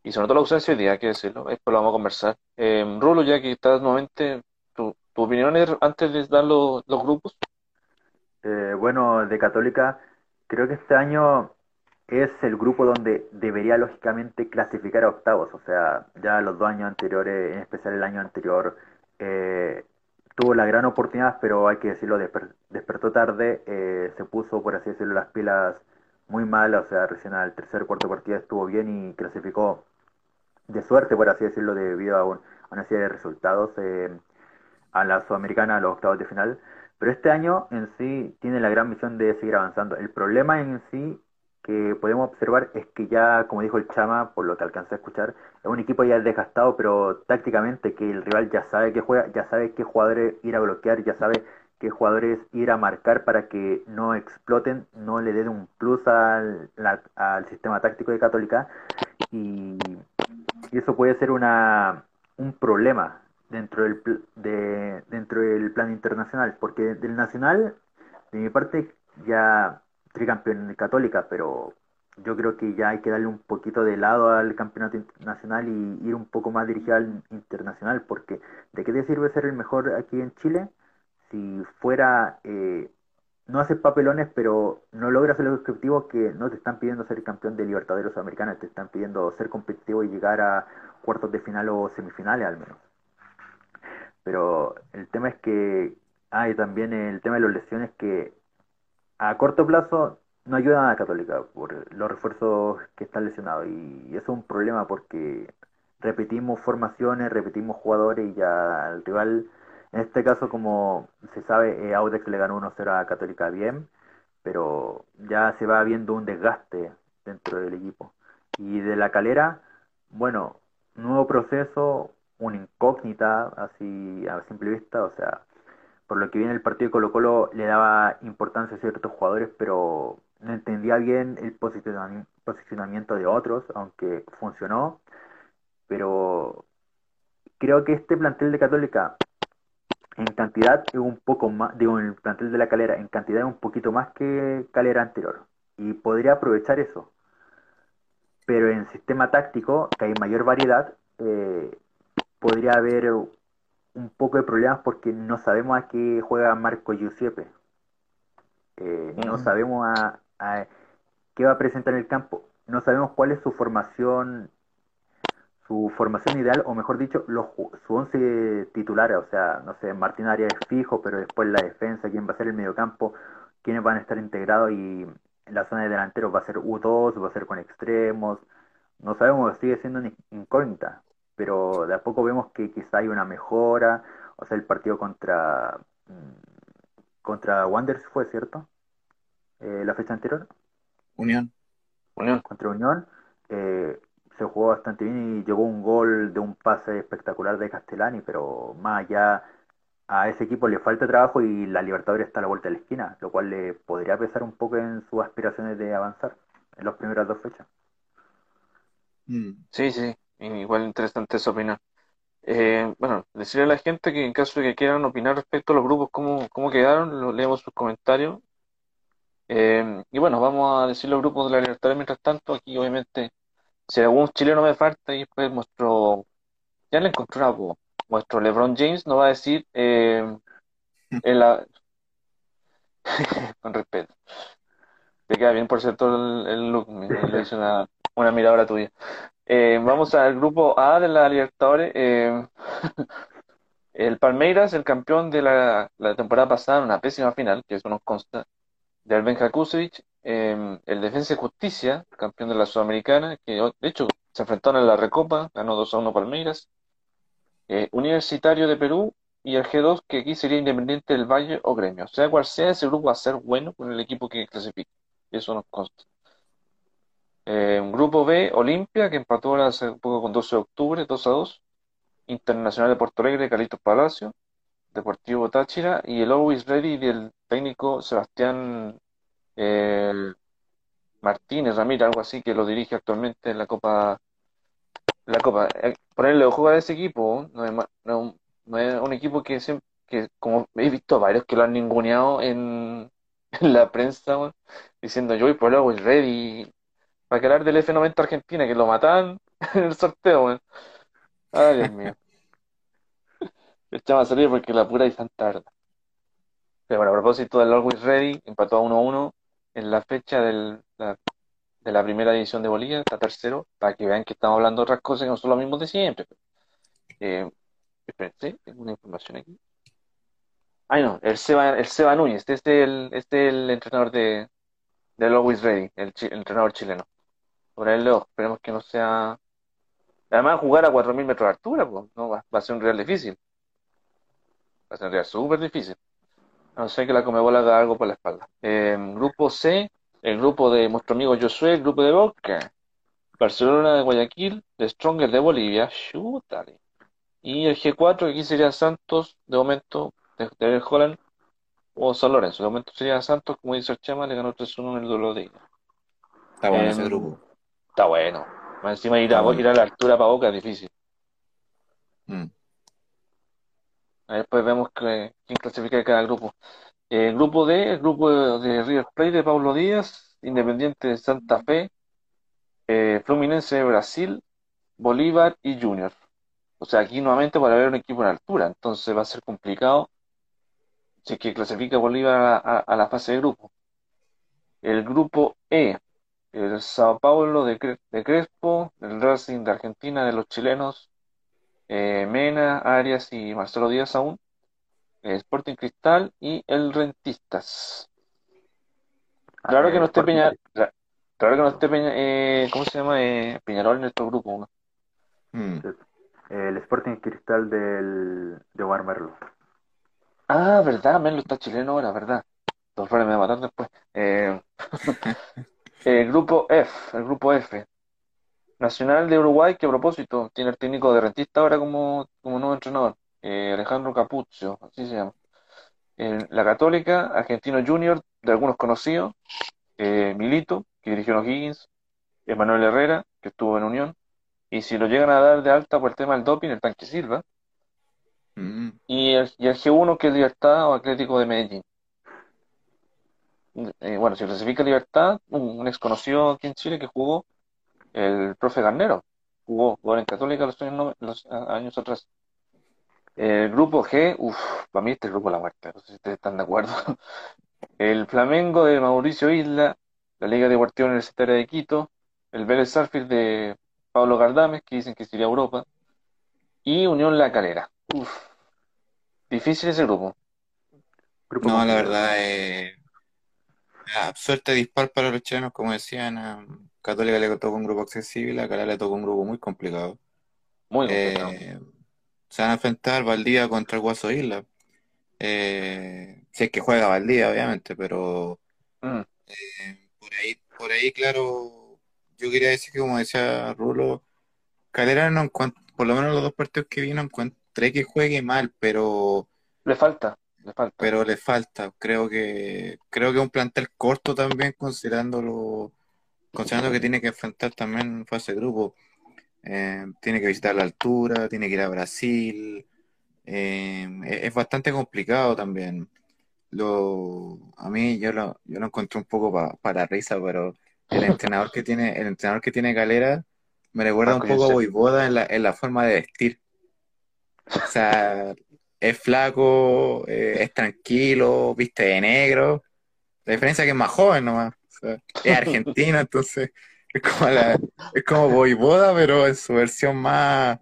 y se notó la ausencia hoy día, hay que decirlo, después lo vamos a conversar. Eh, Rulo, ya que estás nuevamente, ¿tu, tu opinión es antes de dar los, los grupos? Eh, bueno, de Católica, creo que este año es el grupo donde debería lógicamente clasificar a octavos. O sea, ya los dos años anteriores, en especial el año anterior, eh, tuvo la gran oportunidad, pero hay que decirlo, despertó tarde, eh, se puso, por así decirlo, las pilas muy mal. O sea, recién al tercer cuarto partido estuvo bien y clasificó de suerte, por así decirlo, debido a, una serie de resultados eh, a la Sudamericana, a los octavos de final. Pero este año en sí tiene la gran misión de seguir avanzando. El problema en sí que podemos observar es que ya, como dijo el Chama, por lo que alcancé a escuchar, es un equipo ya desgastado, pero tácticamente que el rival ya sabe que juega, ya sabe qué jugadores ir a bloquear, ya sabe qué jugadores ir a marcar para que no exploten, no le den un plus al, al sistema táctico de Católica y, eso puede ser una, un problema dentro del, de, dentro del plan internacional, porque del nacional, de mi parte, ya tricampeón de Católica, pero yo creo que ya hay que darle un poquito de lado al campeonato nacional y ir un poco más dirigido al internacional, porque ¿de qué te sirve ser el mejor aquí en Chile si fuera, eh, no haces papelones, pero no logras el objetivo que no te están pidiendo ser campeón de Libertadores Americanos, te están pidiendo ser competitivo y llegar a cuartos de final o semifinales al menos. Pero el tema es que hay ah, también el tema de las lesiones que a corto plazo no ayudan a la Católica por los refuerzos que están lesionados y eso es un problema porque repetimos formaciones, repetimos jugadores y ya el rival, en este caso como se sabe, eh, Audex le ganó 1-0 a Católica bien, pero ya se va viendo un desgaste dentro del equipo. Y de la calera, bueno, nuevo proceso, una incógnita así a simple vista, o sea, por lo que viene el partido de Colo Colo le daba importancia a ciertos jugadores, pero no entendía bien el posicionamiento de otros, aunque funcionó, pero creo que este plantel de Católica en cantidad es un poco más, digo, el plantel de la calera en cantidad es un poquito más que calera anterior y podría aprovechar eso. Pero en sistema táctico, que hay mayor variedad, eh, podría haber un poco de problemas porque no sabemos a qué juega Marco Giuseppe. Eh, no sabemos a, qué va a presentar en el campo. No sabemos cuál es su formación su formación ideal, o mejor dicho, los, su once titulares, o sea, no sé, Martín Arias es fijo, pero después la defensa, quién va a ser el mediocampo, quiénes van a estar integrados y en la zona de delanteros va a ser U2, va a ser con extremos, no sabemos, sigue siendo una incógnita, pero de a poco vemos que quizá hay una mejora, o sea, el partido contra mm, contra Wanderers fue, ¿cierto? Eh, la fecha anterior. Unión. Unión. Contra Unión. Eh, se jugó bastante bien y llegó un gol de un pase espectacular de Castellani, pero más allá a ese equipo le falta trabajo y la Libertadores está a la vuelta de la esquina, lo cual le podría pesar un poco en sus aspiraciones de avanzar en las primeras dos fechas. Mm. Sí, sí, igual interesante esa opinión. Eh, bueno, decirle a la gente que en caso de que quieran opinar respecto a los grupos, cómo, cómo quedaron, lo leemos sus comentarios. Eh, y bueno, vamos a decir los grupos de la Libertadores mientras tanto. Aquí obviamente si algún chileno me falta, y después nuestro, ya le encontré una voz, nuestro LeBron James nos va a decir eh, en la, con respeto. Te queda bien, por cierto, el, look, me, le hice una, una miradora tuya. Eh, vamos al grupo A de la Libertadores. Eh, el Palmeiras, el campeón de la, la temporada pasada, una pésima final, que eso nos consta, de Alben Kusevich, Em, el Defensa y Justicia, campeón de la Sudamericana, que de hecho se enfrentaron en la Recopa, ganó 2 a 1 Palmeiras. Eh, Universitario de Perú y el G2, que aquí sería Independiente del Valle o Gremio. O sea, cual sea, ese grupo va a ser bueno con el equipo que clasifique. Eso nos consta. Eh, grupo B, Olimpia, que empató hace un poco con 12 de octubre, 2 a 2. Internacional de Puerto Alegre, Carlitos Palacio. Deportivo Táchira y el Always Ready del técnico Sebastián el Martínez Ramírez, algo así, que lo dirige actualmente en la Copa. La Copa. Eh, ponerle ojo a ese equipo, no es, no, es un equipo que, siempre, que, como he visto varios que lo han ninguneado en, la prensa, diciendo yo voy por el Ready. Para que hablar del F90 Argentina, que lo matan en el sorteo, Ay, Dios mío. Echaba a salir porque la pura y tan tarde. Pero bueno, a propósito del Always Ready, empató a 1-1 en la fecha del, de la primera edición de Bolivia, está tercero, para que vean que estamos hablando de otras cosas que no son lo mismo de siempre. Eh, tengo una información aquí. Ay, no, el Seba, el Seba Núñez, este es el, este es el entrenador de, de Always Ready, el, entrenador chileno. Por él leo, esperemos que no sea. Además, jugar a 4.000 metros de altura, pues, no, va, va, a ser un real difícil. Va a ser un real súper difícil. No sé que la Comebola haga algo por la espalda. grupo C, el grupo de nuestro amigo Josué, el grupo de Boca. Barcelona de Guayaquil, The Stronger de Bolivia, Y el G4, que aquí sería Santos, de momento, de, Holland, o San Lorenzo. De momento sería Santos, como dice el Chema, le ganó 3-1 en el duelo de ida. Está bueno Em, ese grupo. Está bueno. Más encima ir a, ir a la altura para Boca es difícil. Mm. Después vemos que, quién clasifica cada grupo. El grupo D, el grupo de, de River Plate de Pablo Díaz, Independiente de Santa Fe, eh, Fluminense de Brasil, Bolívar y Junior. O sea, aquí nuevamente para ver un equipo en altura, entonces va a ser complicado si es que clasifica Bolívar a, a- la fase de grupo. El grupo E, el Sao Paulo de, de Crespo, el Racing de Argentina de los chilenos, eh, Mena, Arias y Marcelo Díaz aún, el Sporting Cristal y el Rentistas. Ah, Claro que eh, no esté Sporting Peña, Cristal. cla- claro que no esté Peña, eh, ¿cómo se llama? Eh, Peñarol en nuestro grupo, ¿no? Mm. El Sporting Cristal del, de Omar Merlo. Ah, verdad, Melo está chileno ahora, verdad. Dos Flores me va a matar después. Eh, el grupo F, el grupo F. Nacional de Uruguay, que a propósito tiene el técnico de Rentista ahora como, como nuevo entrenador, eh, Alejandro Capuzzo, así se llama. La Católica, Argentino Junior, de algunos conocidos, eh, Milito, que dirigió en O'Higgins, Emanuel Herrera, que estuvo en Unión, y si lo llegan a dar de alta por el tema del doping, el Tanque Silva, Mm. y el, y el G1, que es Libertad o Atlético de Medellín. Eh, bueno, si clasifica Libertad, un, un ex conocido aquí en Chile que jugó, el profe Garnero, jugó, jugó en Católica los años, los años atrás. El grupo G, uff, para mí este es el grupo de la muerte, no sé si ustedes están de acuerdo. El Flamengo de Mauricio Isla, la Liga Deportiva Universitaria de Quito, el Vélez Sarsfield de Pablo Gardames, que dicen que sería Europa, y Unión La Calera. Uf, difícil ese grupo. Grupo No, la verdad es ah, suerte dispar para los chilenos, como decían. a Católica le tocó un grupo accesible, a Calera le tocó un grupo muy complicado. Muy complicado. Eh, se van a enfrentar Valdivia contra el Guaso Isla. Eh, si es que juega Valdivia, obviamente, pero Mm, eh, por ahí, por ahí, claro, yo quería decir que como decía Rulo, Calera no por lo menos los dos partidos que vi no encontré que juegue mal, pero le falta, le falta. pero le falta. Creo que creo que un plantel corto también considerándolo considerando que tiene que enfrentar también fase de grupo. Eh, tiene que visitar la altura, tiene que ir a Brasil. Eh, es, es bastante complicado también. Lo, a mí yo lo, yo lo encontré un poco pa- para risa, pero el entrenador que tiene, el entrenador que tiene Calera me recuerda un Marco poco a Yosef. Voivoda en la, en la forma de vestir. O sea, es flaco, eh, es tranquilo, viste de negro. La diferencia es que es más joven nomás. Sea, es argentino, entonces es como la, es como Voivoda, pero en su versión más,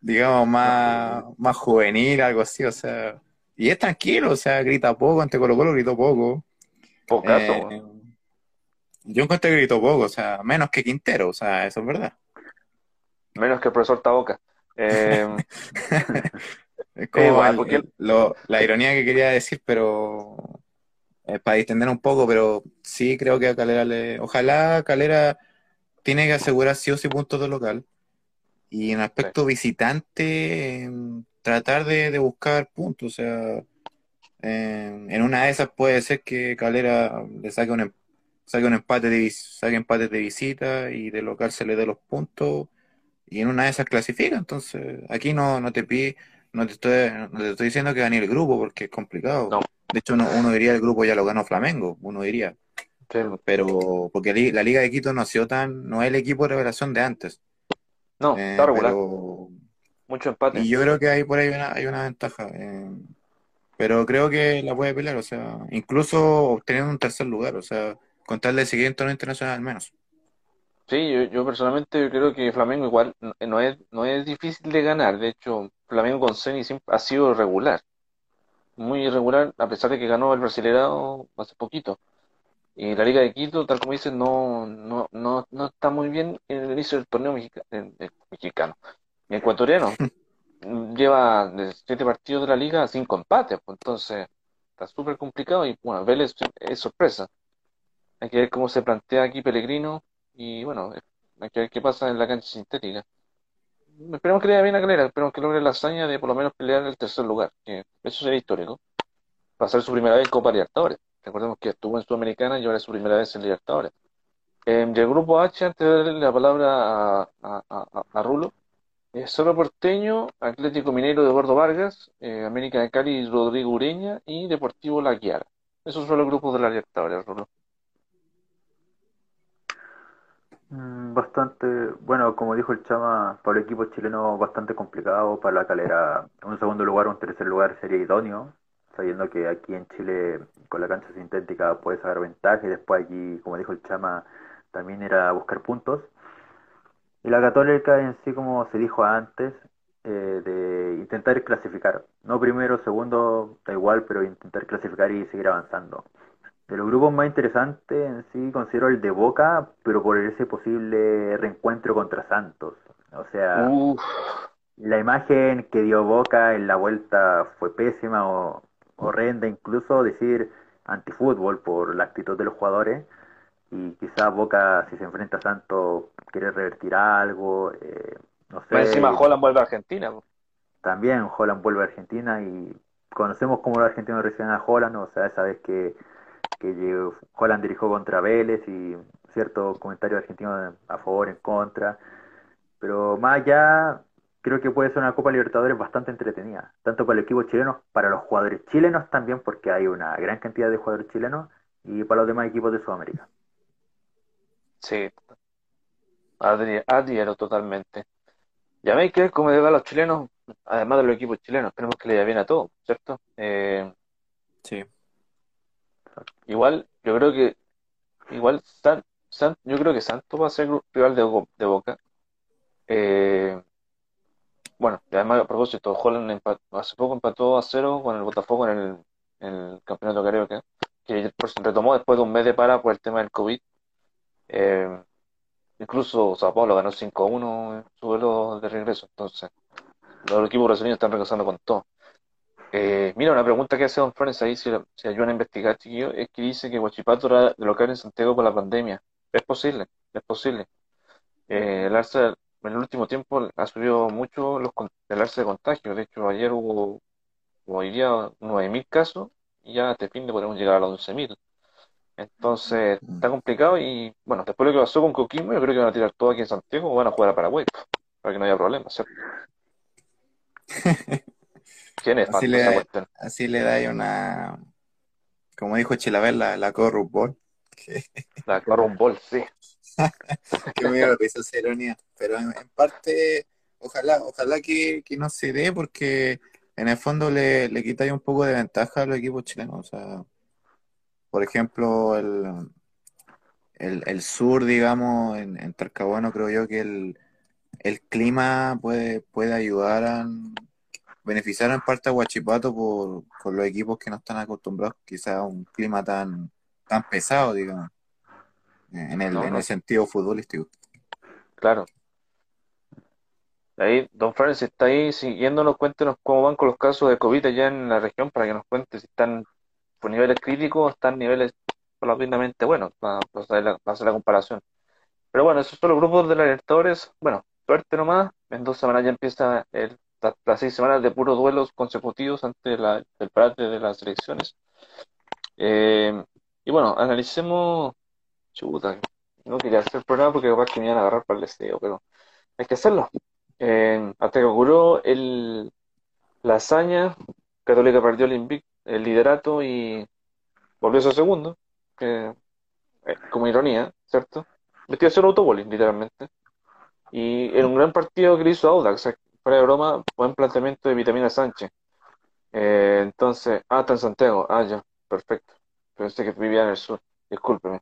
digamos, más, más juvenil, algo así, o sea, y es tranquilo, o sea, grita poco, ante Colo Colo gritó poco. Pocaso, Eh, yo encontré que gritó poco, o sea, menos que Quintero, o sea, eso es verdad. Menos que el profesor Taboca. Eh, Es como el- porque- lo- la ironía que quería decir, pero eh, para distender un poco, pero sí creo que a Calera le. Ojalá Calera tiene que asegurar sí o sí puntos de local. Y en aspecto visitante, em, tratar de, de buscar puntos. O sea, em, en una de esas puede ser que Calera le saque un, em- saque un empate de, saque empates de visita y de local se le dé los puntos. Y en una de esas clasifica. Entonces, aquí no, no te pide, no te estoy, no te estoy diciendo que gane el grupo porque es complicado. No. De hecho, uno, uno diría el grupo ya lo ganó Flamengo, uno diría. sí. Pero porque la Liga de Quito no ha sido tan, no es el equipo de revelación de antes. No, Eh, está regular. pero Mucho empate. y yo creo que ahí por ahí hay una, hay una ventaja. eh, pero creo que la puede pelear, o sea, incluso obteniendo un tercer lugar, o sea, con tal de seguir en torneo internacional al menos. Sí, yo, yo personalmente creo que Flamengo igual no, no es, no es difícil de ganar. De hecho, Flamengo con Ceni siempre ha sido regular. Muy irregular, a pesar de que ganó el Brasileirao hace poquito. Y la Liga de Quito, tal como dices, no, no, no, no está muy bien en el inicio del torneo mexica- eh, eh, mexicano. Ecuatoriano. Lleva de siete partidos de la liga cinco empates, pues entonces está súper complicado y bueno, Vélez es sorpresa. Hay que ver cómo se plantea aquí Pellegrino y bueno, hay que ver qué pasa en la cancha sintética. Esperemos que le vaya bien a Calera, esperemos que logre la hazaña de por lo menos pelear el tercer lugar, que eso sería histórico. va a ser su primera vez en Copa Libertadores. Recordemos que estuvo en Sudamericana y ahora es su primera vez en Libertadores. Eh, del grupo H, antes de darle la palabra a, a, a, Rulo, eh, Porteño, Atlético Minero de Eduardo Vargas, eh, América de Cali, Rodrigo Ureña y Deportivo La Guiara. Esos son los grupos de la Libertadores, Rulo. Mm, bastante, bueno, como dijo el Chama, para el equipo chileno bastante complicado, para la calera un segundo lugar o un tercer lugar sería idóneo, sabiendo que aquí en Chile con la cancha sintética puedes sacar ventaja y después aquí, como dijo el Chama, también era buscar puntos. Y la católica en sí, como se dijo antes, eh, de intentar clasificar, no primero, segundo, da igual, pero intentar clasificar y seguir avanzando. De los grupos más interesantes en sí considero el de Boca, pero por ese posible reencuentro contra Santos. O sea, la imagen que dio Boca en la vuelta fue pésima o horrenda, incluso decir antifútbol por la actitud de los jugadores. Y quizás Boca, si se enfrenta a Santos, quiere revertir algo. Eh, no sé. encima Holland vuelve a Argentina. También Holland vuelve a Argentina y conocemos cómo los argentinos reciben a Holland, o sea, esa vez que que Holland dirigió contra Vélez y ciertos comentarios argentinos a favor, en contra. Pero más allá, creo que puede ser una Copa Libertadores bastante entretenida, tanto para el equipo chileno, para los jugadores chilenos también, porque hay una gran cantidad de jugadores chilenos, y para los demás equipos de Sudamérica. Sí, adhiero totalmente. Ya veis que como le va a los chilenos, además de los equipos chilenos, tenemos que le vaya bien a todos, ¿cierto? Eh, sí. Igual, yo creo que, igual, San, yo creo que Santos va a ser rival de, de Boca. Eh, bueno, y además, a propósito, Holland hace poco empató a cero con el Botafogo en el, en el campeonato carioca, que retomó después de un mes de para por el tema del COVID. Eh, incluso Sao Paulo ganó 5-1 en su vuelo de regreso, entonces los equipos brasileños están regresando con todo. Eh, mira, una pregunta que hace Don Flores ahí, si, si ayudan a investigar, chiquillo, es que dice que Huachipato era de local en Santiago por la pandemia. Es posible, es posible. Eh, el alza, en el último tiempo ha subido mucho los, el alza de contagio. De hecho, ayer hubo, hoy día, 9.000 casos y ya este fin de podemos llegar a los 11.000. Entonces, está complicado y, bueno, después de lo que pasó con Coquimbo, yo creo que van a tirar todo aquí en Santiago o van a jugar a Paraguay, para que no haya problemas, ¿cierto? así, le, así le da una, como dijo Chilaver, la, la Ball. La Ball, sí. que me risa esa ironía. Pero en, parte, ojalá, ojalá que, no se dé, porque en el fondo le, le quita un poco de ventaja a los equipos chilenos. O sea, por ejemplo, el, el, sur, digamos, en, en Talcahuano, creo yo que el, el clima puede, puede ayudar a, beneficiaron en parte a Huachipato por, los equipos que no están acostumbrados quizás a un clima tan, tan pesado, digamos, en el, en el sentido futbolístico. Claro. Ahí, don Francis está ahí siguiéndonos, cuéntenos cómo van con los casos de COVID allá en la región para que nos cuente si están por niveles críticos o están niveles relativamente buenos para, hacer la, hacer la comparación. Pero bueno, esos son los grupos de los electores. Bueno, suerte nomás. En dos semanas ya empieza el las seis semanas de puros duelos consecutivos ante la, el parate de las elecciones. Eh, y bueno, analicemos. Chuta, no quería hacer el programa porque capaz que me iban a agarrar para el deseo, pero hay que hacerlo. Eh, hasta que ocurrió el, la hazaña, Católica perdió el, el liderato y volvió a su segundo, eh, como ironía, ¿cierto? Metió a literalmente. Y en un gran partido que le hizo Audax, fuera de broma, buen planteamiento de Vitamina Sánchez. Eh, entonces, ah, está en Santiago. Ah, ya, perfecto. Pensé que vivía en el sur, discúlpeme.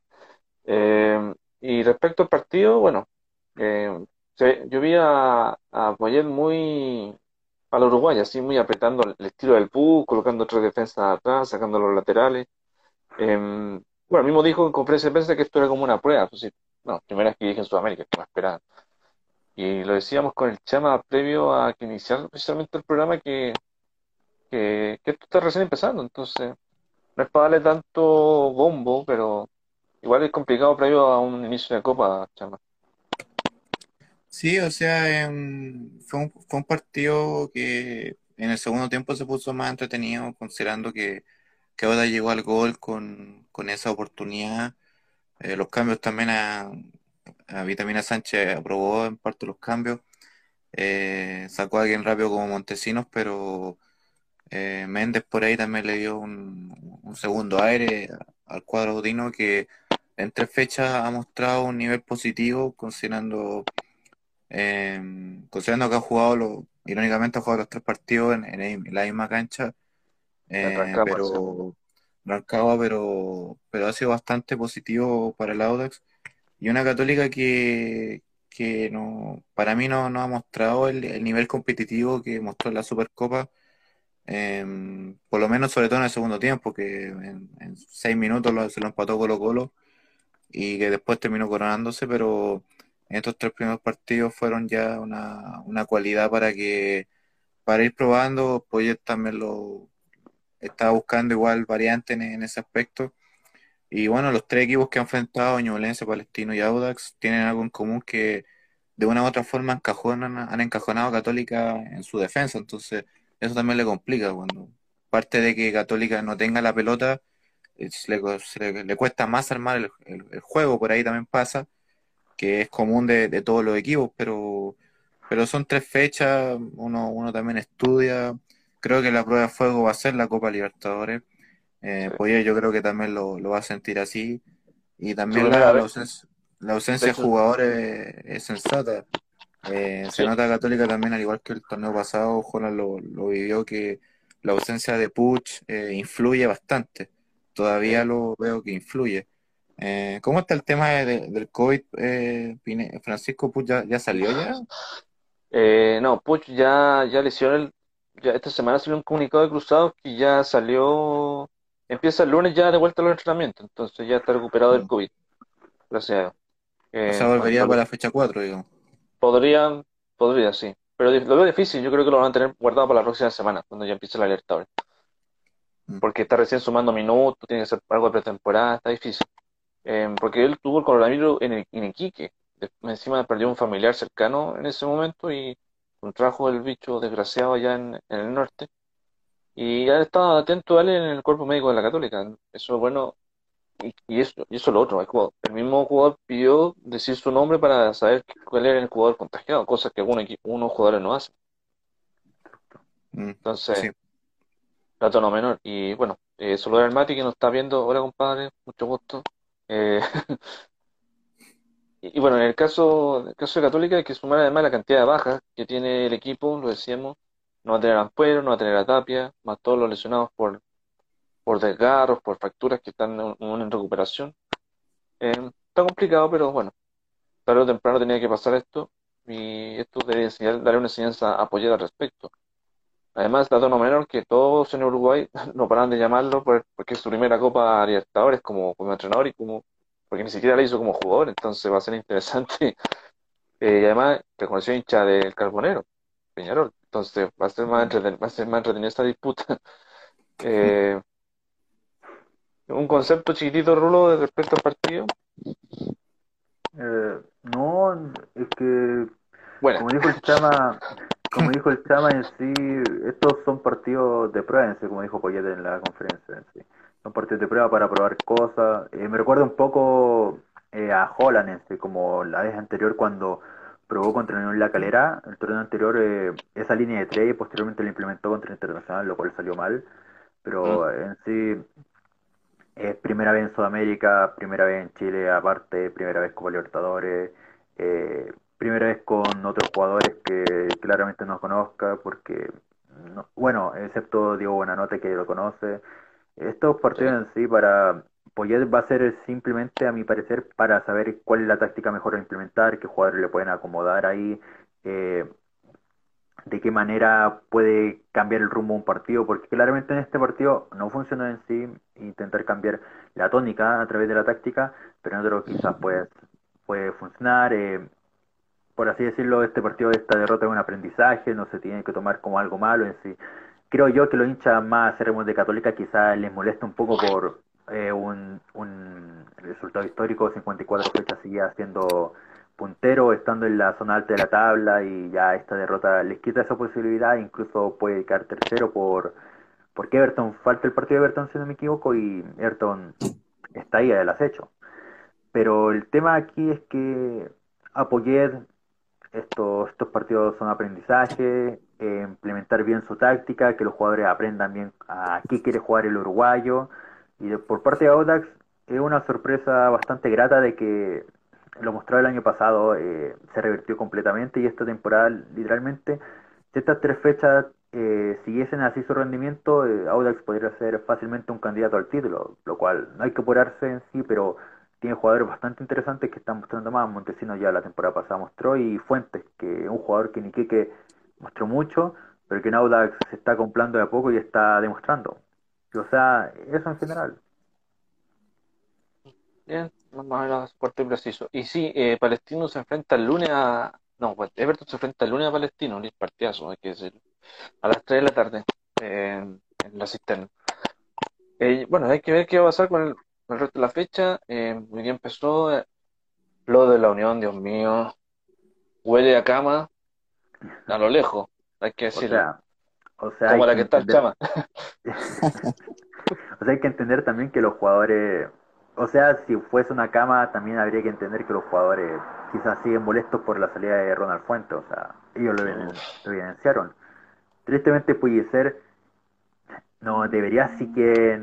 Eh, y respecto al partido, bueno, eh, yo vi a, a muy a la Uruguay, así muy apretando el estilo del PU, colocando tres defensas atrás, sacando los laterales. Em, bueno, mismo dijo en conferencia de prensa que esto era como una prueba. Pues, no, primera vez que dije en Sudamérica, que me esperaban. Y lo decíamos con el Chama previo a que iniciara precisamente el programa que, que, esto está recién empezando. Entonces, no es para darle tanto bombo, pero igual es complicado previo a un inicio de Copa, Chama. Sí, o sea, fue, un, fue un partido que en el segundo tiempo se puso más entretenido, considerando que que ahora llegó al gol con, con esa oportunidad. Eh, los cambios también a, a Vitamina Sánchez aprobó en parte los cambios. Eh, sacó a alguien rápido como Montesinos, pero eh, Méndez por ahí también le dio un, un segundo aire al cuadro Dino que en tres fechas ha mostrado un nivel positivo considerando eh, considerando que ha jugado lo, irónicamente ha jugado los tres partidos en, en la misma cancha. Eh, pero Rancagua pero pero ha sido bastante positivo para el Audax y una católica que, que no para mí no, no ha mostrado el, el nivel competitivo que mostró en la Supercopa eh, por lo menos sobre todo en el segundo tiempo, que en, seis minutos lo, se lo empató Colo Colo y que después terminó coronándose, pero en estos tres primeros partidos fueron ya una, una cualidad para que para ir probando, pues también lo estaba buscando igual variante en, ese aspecto. Y bueno, los tres equipos que han enfrentado, Ñublense, Palestino y Audax, tienen algo en común que de una u otra forma encajonan, han encajonado a Católica en su defensa, entonces eso también le complica cuando parte de que Católica no tenga la pelota, le, le, le, cuesta más armar el, el, el, juego, por ahí también pasa, que es común de, de, todos los equipos, pero, pero son tres fechas, uno, uno también estudia, creo que la prueba de fuego va a ser la Copa Libertadores, eh, sí. pues yo creo que también lo, lo, va a sentir así, y también la, la, ausencia, la ausencia de jugadores es, es sensata. Eh, se sí. nota Católica también, al igual que el torneo pasado, Jonas lo, lo vivió, que la ausencia de Puch eh, influye bastante. Todavía sí. lo veo que influye. Eh, ¿Cómo está el tema de, del COVID? Eh, Francisco Puch ya, ya, salió ya? Eh, no, Puch ya, ya lesionó el, ya esta semana salió un comunicado de Cruzados que ya salió, empieza el lunes ya de vuelta a los entrenamientos, entonces ya está recuperado del mm. COVID. Gracias Dios. o sea, volvería para la fecha 4, digamos. Podrían, podría, sí. Pero lo veo difícil, yo creo que lo van a tener guardado para la próxima semana, cuando ya empiece la alerta. Mm. Porque está recién sumando minutos, tiene que ser algo de pretemporada, está difícil. Eh, porque él tuvo el coronavirus en, el, en Iquique. Encima perdió un familiar cercano en ese momento y contrajo el bicho desgraciado allá en, en el norte. Y ha estado atento a él en el cuerpo médico de la Católica. Eso es bueno y, y, eso, y eso es lo otro, el, el, mismo jugador pidió decir su nombre para saber cuál era el jugador contagiado, cosa que algunos, unos jugadores no hacen. Mm, Entonces, sí. dato no menor. Y bueno, eh, saludar al Mati que nos está viendo. Hola, compadre, mucho gusto. Eh, y, y, bueno, en el caso, en el caso de Católica hay que sumar además la cantidad de bajas que tiene el equipo, lo decíamos. No va a tener a Ampuero, no va a tener a Tapia, más todos los lesionados por por desgarros, por fracturas que están en, en recuperación. Eh, está complicado, pero bueno, tarde o temprano tenía que pasar esto y esto debe enseñar, una enseñanza apoyada al respecto. Además, dato no menor que todos en Uruguay no paran de llamarlo porque es su primera Copa Libertadores como, como entrenador y como porque ni siquiera la hizo como jugador, entonces va a ser interesante. Eh, y además, reconoció hincha del Carbonero, Peñarol, entonces va a ser más entretenida, va a ser más entretenida esta disputa. Eh, ¿Un concepto chiquitito, Rulo, respecto al partido? Eh, no, es que, bueno. como dijo el Chama, como dijo el Chama en sí, estos son partidos de prueba en sí, como dijo Poyete en la conferencia en sí. Son partidos de prueba para probar cosas. Eh, me recuerda un poco eh, a Holland en sí, como la vez anterior cuando probó contra el La Calera, el torneo anterior, eh, esa línea de tres y posteriormente la implementó contra el Internacional, lo cual salió mal. Pero mm. en sí, es primera vez en Sudamérica, primera vez en Chile, aparte, primera vez como Libertadores, eh, primera vez con otros jugadores que claramente no conozca, porque, no, bueno, excepto Diego Buenanote que lo conoce. Estos partidos sí. en sí para Poyet va a ser simplemente, a mi parecer, para saber cuál es la táctica mejor a implementar, qué jugadores le pueden acomodar ahí. Eh, de qué manera puede cambiar el rumbo de un partido, porque claramente en este partido no funcionó en sí intentar cambiar la tónica a través de la táctica, pero en otro quizás puede, puede funcionar. Eh, por así decirlo, este partido, esta derrota es un aprendizaje, no se tiene que tomar como algo malo en sí. Creo yo que los hinchas más ceremos de Católica quizás les molesta un poco por eh, un, resultado histórico, 54 fechas seguía siendo puntero, estando en la zona alta de la tabla y ya esta derrota les quita esa posibilidad, incluso puede quedar tercero por, porque Everton falta el partido de Everton si no me equivoco y Everton está ahí del acecho. Pero el tema aquí es que apoyé estos, estos partidos son aprendizaje, eh, implementar bien su táctica, que los jugadores aprendan bien a qué quiere jugar el uruguayo. Y por parte de Audax es una sorpresa bastante grata de que lo mostrado el año pasado eh, se revirtió completamente y esta temporada literalmente si estas tres fechas eh, siguiesen así su rendimiento eh, Audax podría ser fácilmente un candidato al título lo cual no hay que apurarse en sí pero tiene jugadores bastante interesantes que están mostrando más. Montesino ya la temporada pasada mostró y Fuentes que es un jugador que ni que mostró mucho pero que en Audax se está comprando de a poco y está demostrando o sea eso en general Bien, vamos a ver los corto y preciso. Y sí, eh, Palestino se enfrenta el lunes a. No, Everton se enfrenta el lunes a Palestino, un partidazo, hay que decirlo. A las 3 de la tarde, en la cisterna. Eh, bueno, hay que ver qué va a pasar con el, resto de la fecha. Eh, muy bien empezó eh, lo de la Unión, Dios mío. Huele a cama a lo lejos, hay que decirlo. O sea, Como la que, está el chama. o sea, hay que entender también que los jugadores o sea, si fuese una cama, también habría que entender que los jugadores quizás siguen molestos por la salida de Ronald Fuentes. O sea, ellos lo, evidenciaron. Tristemente, ser no debería sí que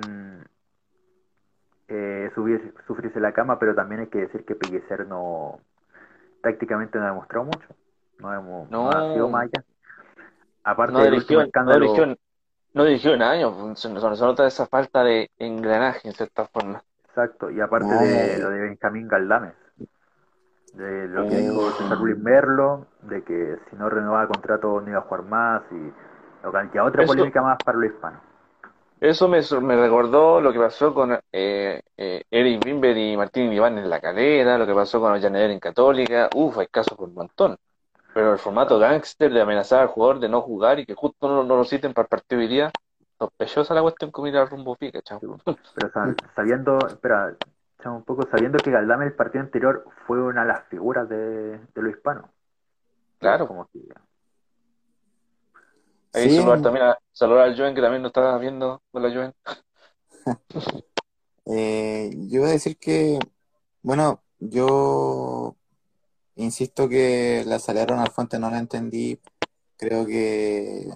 eh, subir, sufrirse la cama, pero también hay que decir que Pellicer no tácticamente no ha demostrado mucho. No, hemos, no. ha sido Maya. Aparte del último escándalo. No dirigió, en años, se, nota esa falta de engranaje en cierta forma. Exacto, y aparte de lo de Benjamín Galdames, de lo que dijo César Luis Merlo, de que si no renovaba contrato no iba a jugar más, y lo otra polémica más para los hispanos. Eso me, me recordó lo que pasó con eh, eh, Eric Bimber y Martín Iván en la calera, lo que pasó con Ollaneder en Católica. Uf, hay casos por un montón. Pero el formato gángster de amenazar al jugador de no jugar y que justo no, no lo citen para el partido de día, sospechosa la cuestión como ir al rumbo pique, chavo. Pero sabiendo, espera, un poco, sabiendo que Galdame el partido anterior fue una de las figuras de, de lo hispano. Claro. Como que... Ahí sí. saludar también a, saludar al Joven que también nos está viendo. Hola Joven. eh, yo iba a decir que, bueno, yo insisto que la salida de Ronald Fuente no la entendí. Creo que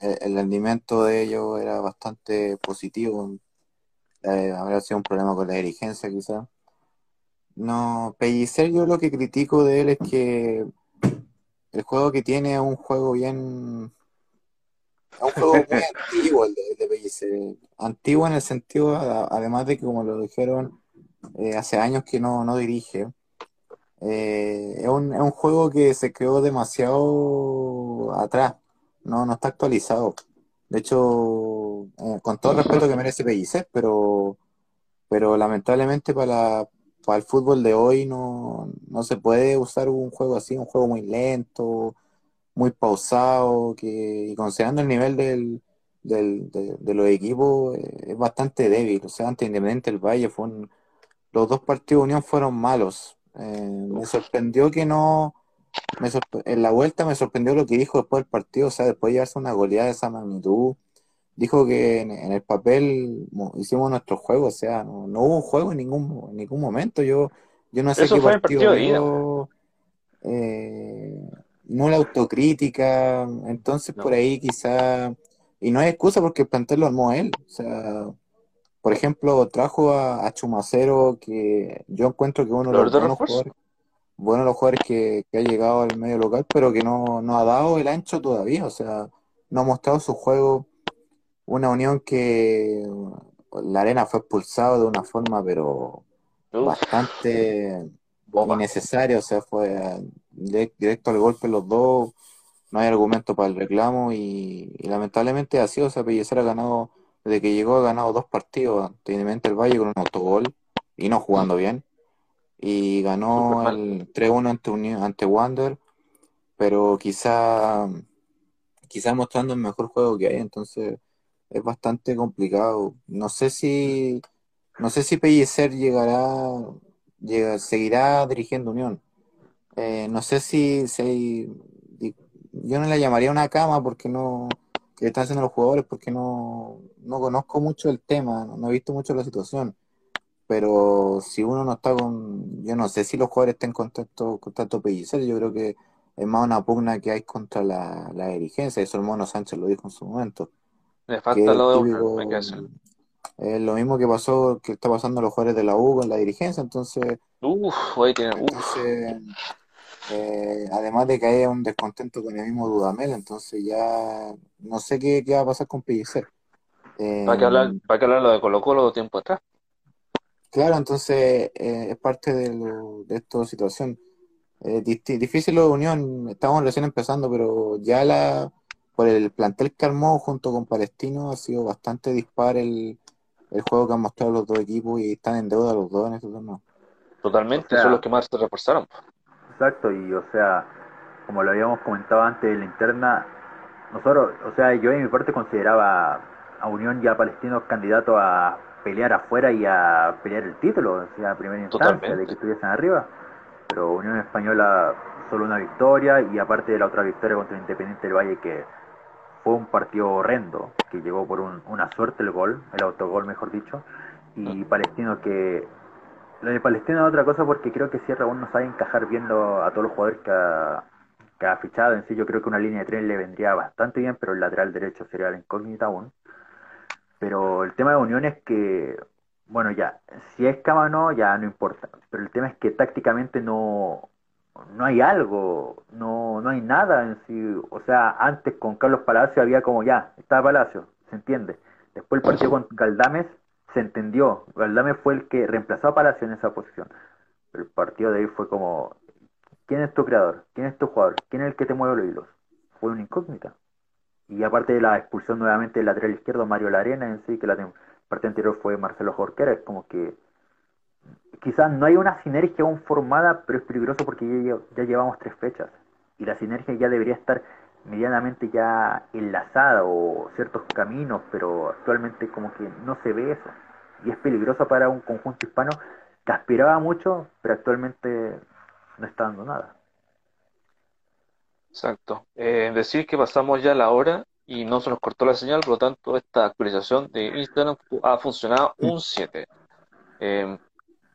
el, rendimiento de ellos era bastante positivo. Eh, habría sido un problema con la dirigencia, quizás. No, Pellicer, yo lo que critico de él es que el juego que tiene es un juego bien. Es un juego muy antiguo el de, Pellicer. Antiguo en el sentido, además de que, como lo dijeron, eh, hace años que no, no dirige. Eh, es, un, es un juego que se creó demasiado atrás no, no está actualizado. De hecho, eh, con todo el respeto que merece Pellicer, pero, pero lamentablemente para, para el fútbol de hoy no, no se puede usar un juego así, un juego muy lento, muy pausado, que y considerando el nivel del, del, de, los equipos es bastante débil. O sea, ante Independiente el Valle fue los dos partidos de Unión fueron malos. Eh, me sorprendió que no en la vuelta me sorprendió lo que dijo después del partido, o sea, después de llevarse una goleada de esa magnitud, dijo que en, el papel hicimos nuestro juego, o sea, no, hubo un juego en ningún, ningún momento, yo, yo no sé qué partido, eh, no la autocrítica, entonces por ahí quizá, y no hay excusa porque el plantel lo armó él, o sea, por ejemplo, trajo a, Chumacero, que yo encuentro que uno de los buenos jugadores, bueno los jugadores que, ha llegado al medio local, pero que no, no ha dado el ancho todavía, o sea, no ha mostrado su juego. Una unión que la arena fue expulsado de una forma, pero bastante innecesaria, o sea, fue directo al golpe los dos, no hay argumento para el reclamo y, lamentablemente ha sido, o sea, Pellicer ha ganado, desde que llegó ha ganado dos partidos, ante el Valle con un autogol y no jugando bien y ganó el 3-1 ante, ante Wander, pero quizá, quizá mostrando el mejor juego que hay, entonces es bastante complicado. No sé si no sé si Pellicer llegará, seguirá dirigiendo Unión. Eh, no sé si, si, yo no le llamaría una cama porque no que están haciendo los jugadores porque no, no conozco mucho el tema, no, he visto mucho la situación. Pero si uno no está con, yo no sé si los jugadores estén contentos con tanto pellicer, yo creo que es más una pugna que hay contra la, la dirigencia, eso el Mono Sánchez lo dijo en su momento. Le falta lo de es lo mismo que pasó, que está pasando a los jugadores de la U con la dirigencia, entonces. Uf, eh, además de que haya un descontento con el mismo Dudamel, entonces ya no sé qué, va a pasar con Pellicer. ¿Para qué hablar, para hablar lo de Colo Colo tiempo atrás? Claro, entonces eh, es parte de, de esta situación. difícil lo de Unión, estamos recién empezando, pero ya la por el plantel que armó junto con Palestino ha sido bastante dispar el, el juego que han mostrado los dos equipos y están en deuda los dos en estos torneo. Totalmente, son los que más se reforzaron. Exacto, y o sea, como lo habíamos comentado antes de la interna, nosotros, o sea, yo en mi parte consideraba a Unión y a Palestino candidatos a pelear afuera y a pelear el título, o sea, a primera instancia, de que estuviesen arriba. Pero Unión Española solo una victoria y aparte de la otra victoria contra el Independiente del Valle que fue un partido horrendo, que llegó por una suerte el gol, el autogol mejor dicho, y Palestino que... Lo de Palestino es otra cosa porque creo que Sierra aún no sabe encajar bien a todos los jugadores que ha, fichado. En sí yo creo que una línea de tren le vendría bastante bien, pero el lateral derecho sería la incógnita aún. Pero el tema de Unión es que, bueno, ya, si es cama o no, ya no importa. Pero el tema es que tácticamente no, no hay algo, no, no hay nada en sí. O sea, antes con Carlos Palacio había como ya, estaba Palacio, se entiende. Después el partido con Galdames se entendió. Galdames fue el que reemplazó a Palacio en esa posición. El partido de ahí fue como, ¿quién es tu creador? ¿Quién es tu jugador? ¿Quién es el que te mueve los hilos? Fue una incógnita. Y aparte de la expulsión nuevamente del lateral izquierdo, Mario Larena en sí, que la parte anterior fue Marcelo Jorquera, es como que quizás no hay una sinergia aún formada, pero es peligroso porque ya, llevamos tres fechas y la sinergia ya debería estar medianamente ya enlazada o ciertos caminos, pero actualmente como que no se ve eso. Y es peligroso para un conjunto hispano que aspiraba mucho, pero actualmente no está dando nada. Exacto. Eh, decir que pasamos ya la hora y no se nos cortó la señal, por lo tanto esta actualización de Instagram ha funcionado un 7. Eh,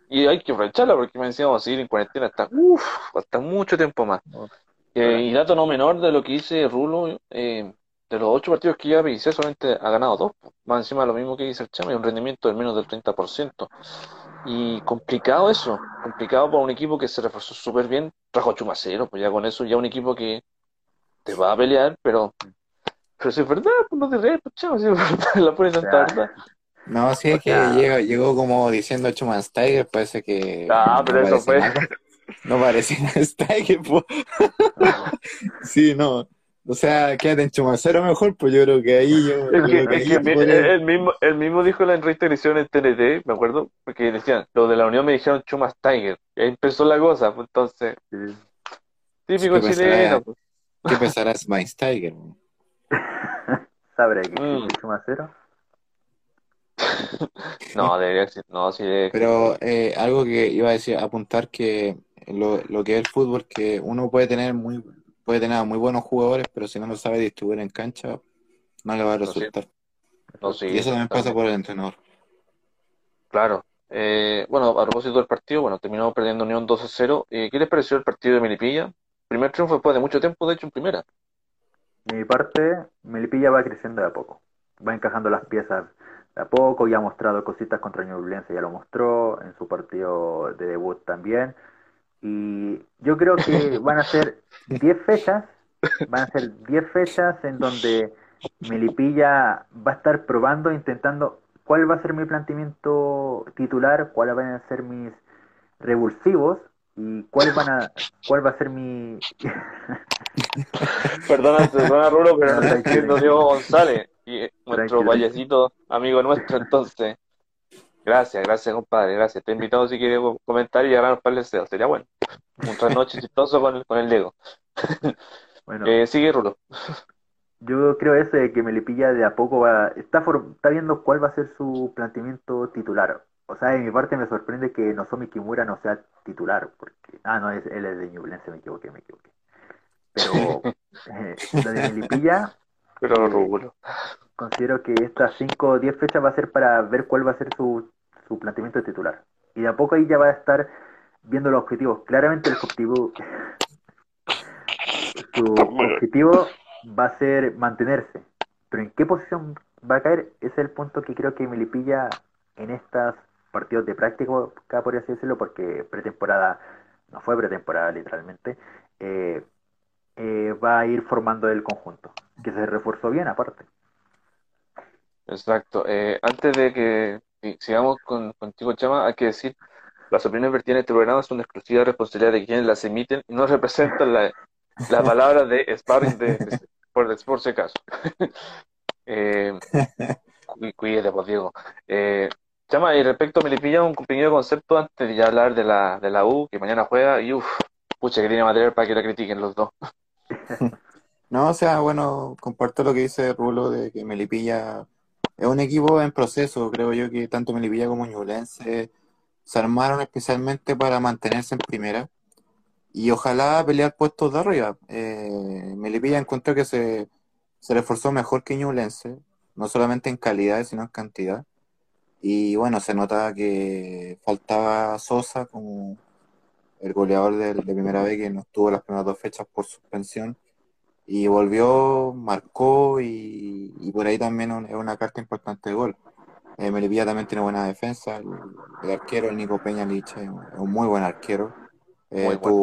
y hay que aprovecharla porque me decíamos seguir en cuarentena hasta, uf, hasta mucho tiempo más. Eh, y dato no menor de lo que dice Rulo, eh, de los ocho partidos que ya hice, solamente ha ganado dos. Más encima de lo mismo que dice el Chama, y un rendimiento del menos del 30%. Y complicado eso, complicado para un equipo que se reforzó súper bien, trajo Chumacero, pues ya con eso ya un equipo que te va a pelear, pero pero si es verdad, pues no te rees, pues chamo, si es verdad, la pura santa verdad. No, sí es que llegó, llegó como diciendo Chuman Steiger, parece que. Ah, pero eso fue. No parece Steiger, pues. sí, no. O sea, quédate en Chumacero mejor, pues yo creo que ahí yo. el, mismo, el mismo dijo la edición en TNT, me acuerdo, porque decían, los de la Unión me dijeron Chuma Steiger. Y ahí empezó la cosa, pues entonces. Típico chileno. pues. ¿Qué pensará Steiger? ¿Sabré que mm. Chumacero? no, debería existir. No, sí Pero eh, algo que iba a decir, apuntar que lo, lo, que es el fútbol, que uno puede tener muy puede tener muy buenos jugadores, pero si no lo sabe distribuir en cancha, no le va a resultar. y eso también pasa por el entrenador. Claro. Eh, bueno, a propósito del partido, bueno, terminó perdiendo Unión 2 0. Eh, ¿Qué les pareció el partido de Melipilla? Primer triunfo después de mucho tiempo, de hecho, en primera. mi parte, Melipilla va creciendo de a poco. Va encajando las piezas a poco, ya ha mostrado cositas contra Ñublense, ya lo mostró, en su partido de debut también. Y yo creo que van a ser 10 fechas, van a ser 10 fechas en donde Melipilla va a estar probando, intentando cuál va a ser mi planteamiento titular, cuáles van a ser mis revulsivos y cuál van a cuál va a ser mi perdona perdona Rulo pero no está diciendo Diego González y nuestro vallecito amigo nuestro, entonces. Gracias, gracias, compadre, gracias. Te he invitado si quieres comentar y agarrarnos para el deseo. Sería bueno. Un trasnoche chistoso con el, con el Lego. bueno. Eh, sigue, Rulo. Yo creo eso de que Melipilla de a poco va, está, está viendo cuál va a ser su planteamiento titular. O sea, en mi parte me sorprende que Nozomi Kimura no sea titular, porque, ah, no, es, él es de Ñublense, me equivoqué, me equivoqué. Pero eh, lo de Melipilla Pero Rulo. Considero que estas 5 o 10 fechas va a ser para ver cuál va a ser su, su planteamiento titular. Y de a poco ahí ya va a estar viendo los objetivos. Claramente el objetivo, su objetivo va a ser mantenerse. Pero en qué posición va a caer, ese es el punto que creo que Melipilla en estos partidos de práctica, por así decirlo, porque pretemporada, no fue pretemporada literalmente, eh, eh, va a ir formando el conjunto, que se reforzó bien aparte. Exacto. Eh, antes de que sigamos con, contigo, Chama, hay que decir, las opiniones vertidas en este programa son de exclusiva responsabilidad de quienes las emiten y no representan la, la palabra de sparring de, por, por si acaso. eh, cuídate, pues, Diego. Eh, Chama, y respecto a Melipilla, un pequeño concepto antes de ya hablar de la, de la U, que mañana juega, y uff, pucha, que tiene material para que la critiquen los dos. No, o sea, bueno, comparto lo que dice Rulo de que Melipilla es un equipo en proceso. Creo yo que tanto Melipilla como Ñublense se armaron especialmente para mantenerse en primera y ojalá pelear puestos de arriba. Eh, Melipilla encontró que se, se reforzó mejor que Ñublense, no solamente en calidad, sino en cantidad. Y bueno, se notaba que faltaba Sosa como el goleador de, de primera vez que no estuvo las primeras dos fechas por suspensión y volvió, marcó y, y por ahí también un- es una carta importante de gol. Eh, Melipilla también tiene buena defensa, el, el arquero, el Nico Peña Liche, es un muy buen arquero. Eh, Muy bueno.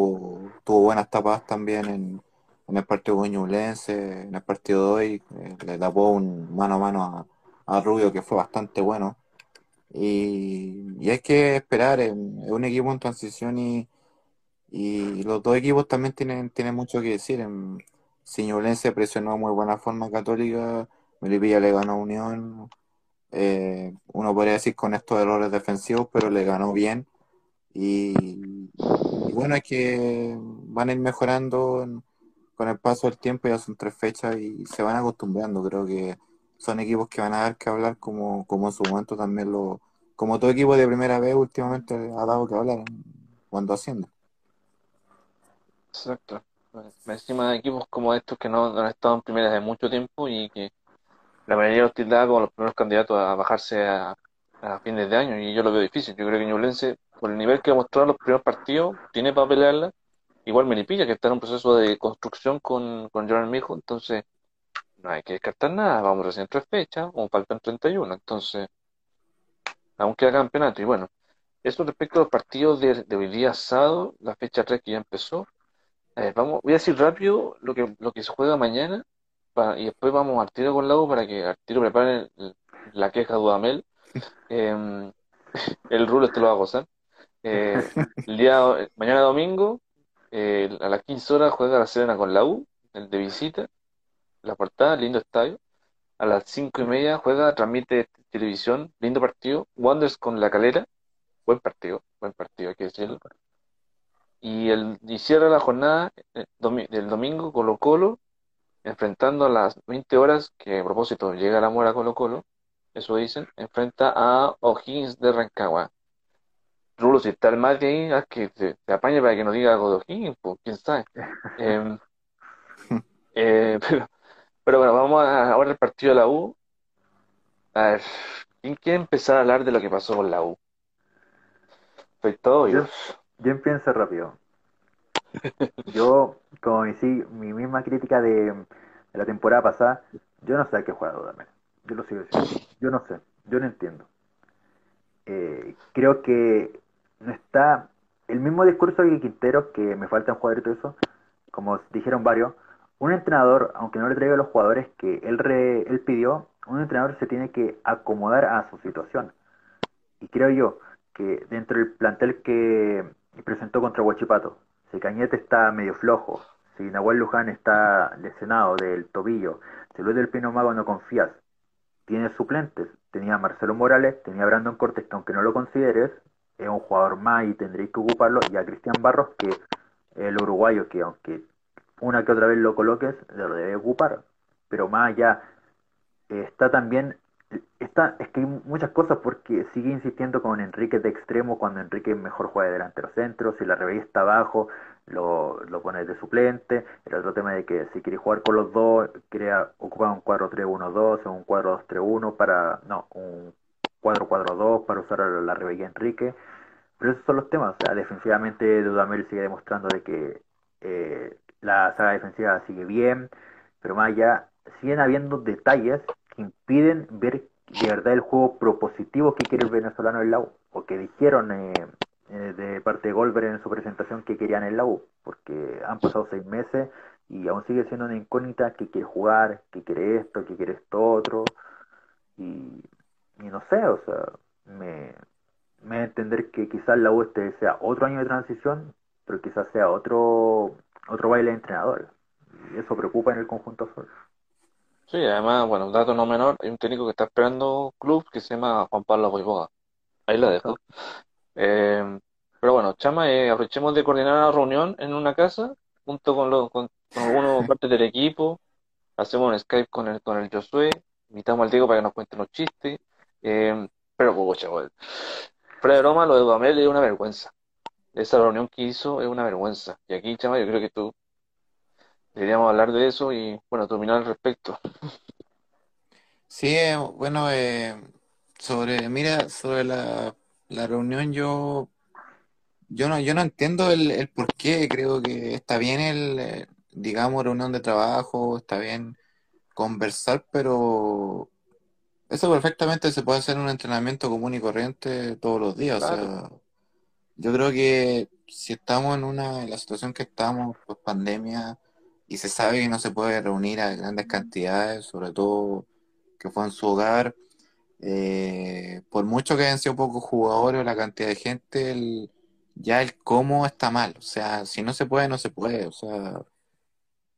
tuvo, buenas tapadas también en, en el partido con Ñublense, en el partido de hoy, eh, le tapó un mano a mano a, a Rubio que fue bastante bueno. Y, y hay que esperar, es un equipo en transición y, y los dos equipos también tienen, tienen mucho que decir. En, si Ñublense presionó muy buena forma Católica, Melipilla le ganó Unión. eh, uno podría decir con estos errores defensivos, pero le ganó bien. Y, y bueno, es que van a ir mejorando con el paso del tiempo, ya son tres fechas y se van acostumbrando. Creo que son equipos que van a dar que hablar como, como en su momento también lo, como todo equipo de primera vez últimamente ha dado que hablar cuando asciende. Exacto. Encima de equipos como estos que no, no han estado en primera desde mucho tiempo y que la mayoría los tildaba como los primeros candidatos a bajarse a, a fines de año y yo lo veo difícil. Yo creo que Ñublense, por el nivel que mostró en los primeros partidos, tiene para pelearla. Igual Melipilla, que está en un proceso de construcción con, con Jordan Mijo, entonces no hay que descartar nada. Vamos recién tres fechas, como faltan 31, entonces aún queda campeonato. Y bueno, eso respecto a los partidos de, de hoy día sábado, la fecha 3 que ya empezó. Eh, vamos, voy a decir rápido lo que, lo que se juega mañana y después vamos al tiro con la U para que al tiro preparen el- la queja de Dudamel. Eh, el rulo este lo va a gozar. Eh, el día, mañana domingo, eh, a las 15 horas juega la Serena con la U, el de visita, la portada, lindo estadio. A las 5 y media juega, transmite televisión, lindo partido. Wanderers con la calera, buen partido, buen partido, hay que decirlo. Y, el, y cierra la jornada eh, domi- del domingo Colo Colo, enfrentando a las 20 horas, que a propósito llega la mora Colo Colo, eso dicen, enfrenta a O'Higgins de Rancagua. Rulo, si está el Madrid ahí, haz que te, te apañe para que no diga algo de O'Higgins, pues, quién sabe. Em, eh, pero, pero bueno, vamos a, ahora al partido de la U. A ver, ¿quién quiere empezar a hablar de lo que pasó con la U? Soy todo yo. Yo, yo empiezo rápido. Yo, como mi, mi misma crítica de, de la temporada pasada, yo no sé a qué juega Dudamel. Yo lo sigo diciendo. Yo no sé. Yo no entiendo. Eh, creo que no está el mismo discurso que Quintero, que me faltan jugadores y todo eso, como dijeron varios. Un entrenador, aunque no le traiga a los jugadores que él, re- él pidió, un entrenador se tiene que acomodar a su situación. Y creo yo que dentro del plantel que presentó contra Huachipato, si Cañete está medio flojo, si Nahuel Luján está lesionado del tobillo, si Luis del Pino Mago no confías, tiene suplentes, tenía a Marcelo Morales, tenía a Brandon Cortés, que aunque no lo consideres, es un jugador más y tendréis que ocuparlo, y a Cristian Barros, que el uruguayo, que aunque una que otra vez lo coloques, lo debe ocupar, pero más allá, está también está, es que hay muchas cosas porque sigue insistiendo con Enrique de extremo cuando Enrique mejor juega de delantero centro, si la revés está abajo, lo, lo pone de suplente, el otro tema de que si quiere jugar con los dos, quiere ocupar un 4-3-1-2 o un 4-2-3-1 para, no, un 4-4-2 para usar la revés Enrique, pero esos son los temas, defensivamente Dudamel sigue demostrando de que eh, la saga defensiva sigue bien, pero más allá siguen habiendo detalles impiden ver de verdad el juego propositivo que quiere el venezolano en la U, o que dijeron eh, eh, de parte de Goldberg en su presentación que querían en la U, porque han pasado seis meses y aún sigue siendo una incógnita que quiere jugar, que quiere esto, que quiere esto otro, y, no sé, o sea, me, me a entender que quizás la U este sea otro año de transición, pero quizás sea otro otro baile de entrenador. Y eso preocupa en el conjunto azul. Sí, además, bueno, un dato no menor, hay un técnico que está esperando club que se llama Juan Pablo Boivoga. Ahí la dejo. Eh, pero bueno, Chama, eh, aprovechemos de coordinar una reunión en una casa, junto con, los con, algunos partes del equipo, hacemos un Skype con el, con el Josué, invitamos al Diego para que nos cuente los chistes, eh, pero pues, chaval. Fuera de broma, lo de Dudamel es una vergüenza. Esa reunión que hizo es una vergüenza. Y aquí, Chama, yo creo que tú deberíamos hablar de eso y, bueno, terminar al respecto. Sí, eh, bueno, eh, sobre, mira, sobre la, la reunión yo, yo no, yo no entiendo el, el por qué, creo que está bien el, eh, digamos, reunión de trabajo, está bien conversar, pero eso perfectamente se puede hacer en un entrenamiento común y corriente todos los días, o sea, yo creo que si estamos en una, en la situación que estamos, pues pandemia, y se sabe que no se puede reunir a grandes cantidades, sobre todo que fue en su hogar, eh, por mucho que hayan sido pocos jugadores, la cantidad de gente, ya el cómo está mal. O sea, si no se puede, no se puede. O sea,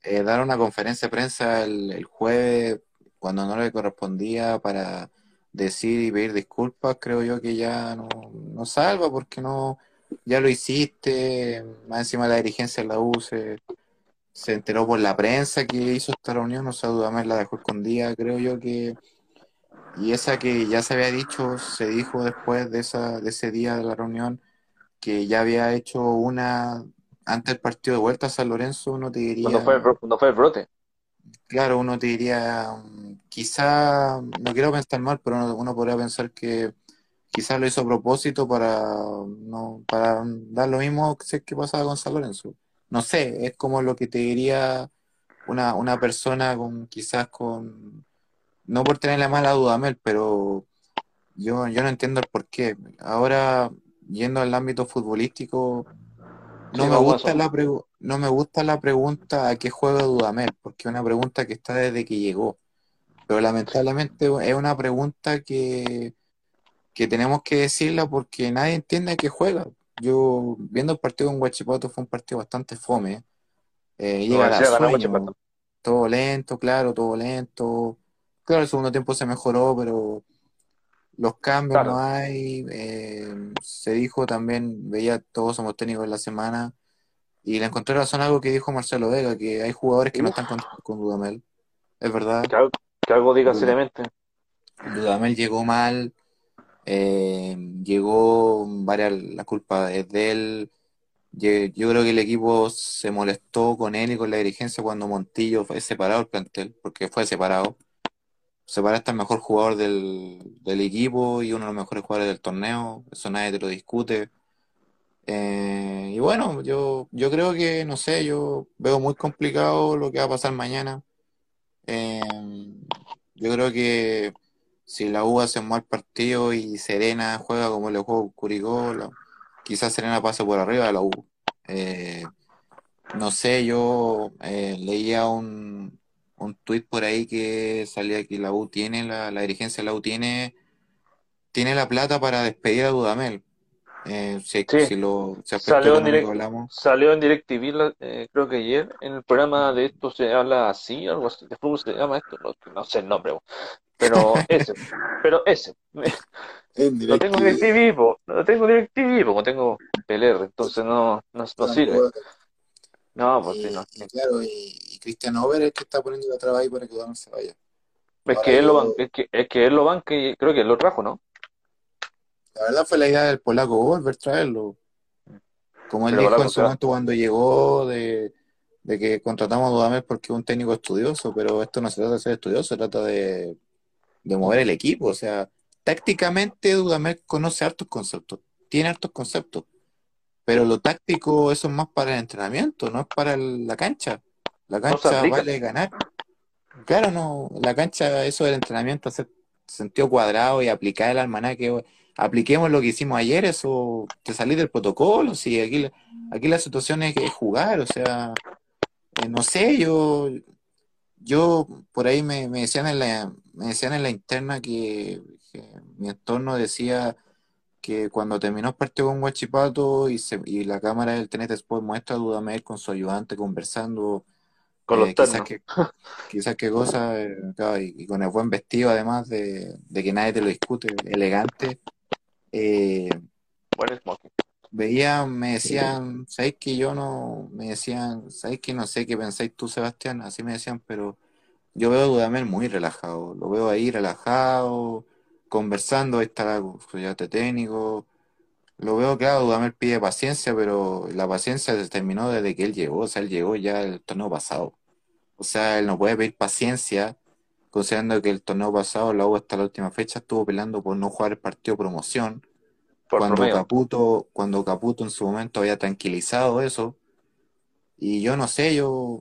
eh, dar una conferencia de prensa el, el, jueves cuando no le correspondía para decir y pedir disculpas, creo yo que ya no, no salva porque no ya lo hiciste, más encima la dirigencia la U enteró por la prensa que hizo esta reunión, o sea, más la dejó escondida, creo yo que y esa que ya se había dicho, se dijo después de esa de ese día de la reunión que ya había hecho una antes del partido de vuelta a San Lorenzo, uno te diría cuando fue, cuando fue el brote claro, uno te diría, quizá, no quiero pensar mal, pero uno, podría pensar que quizás lo hizo a propósito para no para dar lo mismo que, que pasaba con San Lorenzo. No sé, es como lo que te diría una, una persona con quizás con, no por tener la mala duda, Mel, pero yo, yo no entiendo el por qué. Ahora, yendo al ámbito futbolístico, no me gusta la no me gusta la pregunta a qué juega Dudamel, porque es una pregunta que está desde que llegó. Pero lamentablemente es una pregunta que, que tenemos que decirla porque nadie entiende a qué juega. Yo, viendo el partido con Guachipato, fue un partido bastante fome. Eh, llega a todo lento, claro, todo lento. Claro, el segundo tiempo se mejoró, pero los cambios no hay. Eh, se dijo también, veía todos somos técnicos en la semana, y le encontré razón algo que dijo Marcelo Vega, que hay jugadores que no están con, con, Dudamel. Es verdad. Que algo, diga seriamente. Dudamel llegó mal, eh, llegó varias, la culpa es de él. Yo creo que el equipo se molestó con él y con la dirigencia cuando Montillo fue separado el plantel, porque fue separado Separaste al mejor jugador del, del, equipo y uno de los mejores jugadores del torneo, eso nadie te lo discute. Eh, y bueno, yo, yo creo que, no sé, yo veo muy complicado lo que va a pasar mañana. Eh, yo creo que si la U hace un mal partido y Serena juega como le jugó Curicó, quizás Serena pase por arriba de la U. Eh, no sé, yo leía un, un tuit por ahí que salía que la U tiene, la, la dirigencia de la U tiene, tiene la plata para despedir a Dudamel. Eh, si, lo, salió, en direct, hablamos. salió en DirecTV, eh, creo que ayer, en el programa de esto se habla así, algo así, de fútbol se llama esto, no, sé el nombre, pero ese, pero ese. no tengo DirecTV, no tengo DirecTV, como tengo PLR, entonces no, no, no sirve. No, pues sí, no. Claro, y Cristian Over es el que está poniendo la traba ahí para que Dudamel se vaya. Es que él lo ban- es que, es que él lo banca y creo que él lo trajo, ¿no? La verdad fue la idea del polaco volver a traerlo. Como él Pero dijo en su momento cuando llegó de, de que contratamos a Dudamel porque es un técnico estudioso, pero esto no se trata de ser estudioso, se trata de, de mover el equipo. O sea, tácticamente Dudamel conoce hartos conceptos, tiene hartos conceptos, pero lo táctico eso es más para el entrenamiento, no es para el- la cancha. La cancha vale ganar. Claro, no, la cancha, eso del entrenamiento, hacer sentido cuadrado y aplicar el almanaque, apliquemos lo que hicimos ayer, eso, te salís del protocolo, sí, aquí, la- aquí la situación es, es jugar, o sea, eh, no sé, yo, yo por ahí me, me decían en la, me decían en la interna que, que mi entorno decía que cuando terminó el partido con Huachipato y, se, y la cámara del TNT después muestra a Dudamel con su ayudante conversando, Con los eh, quizás que, quizás qué cosa, eh, claro, y, y con el buen vestido además de, de que nadie te lo discute, elegante, eh, Buen smoking. Veía, me decían, ¿sabéis que yo no? Me decían, ¿sabéis que no sé qué pensáis tú, Sebastián? Así me decían, pero yo veo a Dudamel muy relajado, lo veo ahí relajado, conversando, ahí está ayudante técnico, lo veo, claro, Dudamel pide paciencia, pero la paciencia se terminó desde que él llegó, o sea, él llegó ya el torneo pasado. O sea, él no puede pedir paciencia, considerando que el torneo pasado, la U hasta la última fecha, estuvo peleando por no jugar el partido promoción. Por Cuando promedio. Caputo, cuando Caputo en su momento había tranquilizado eso. Y yo no sé, yo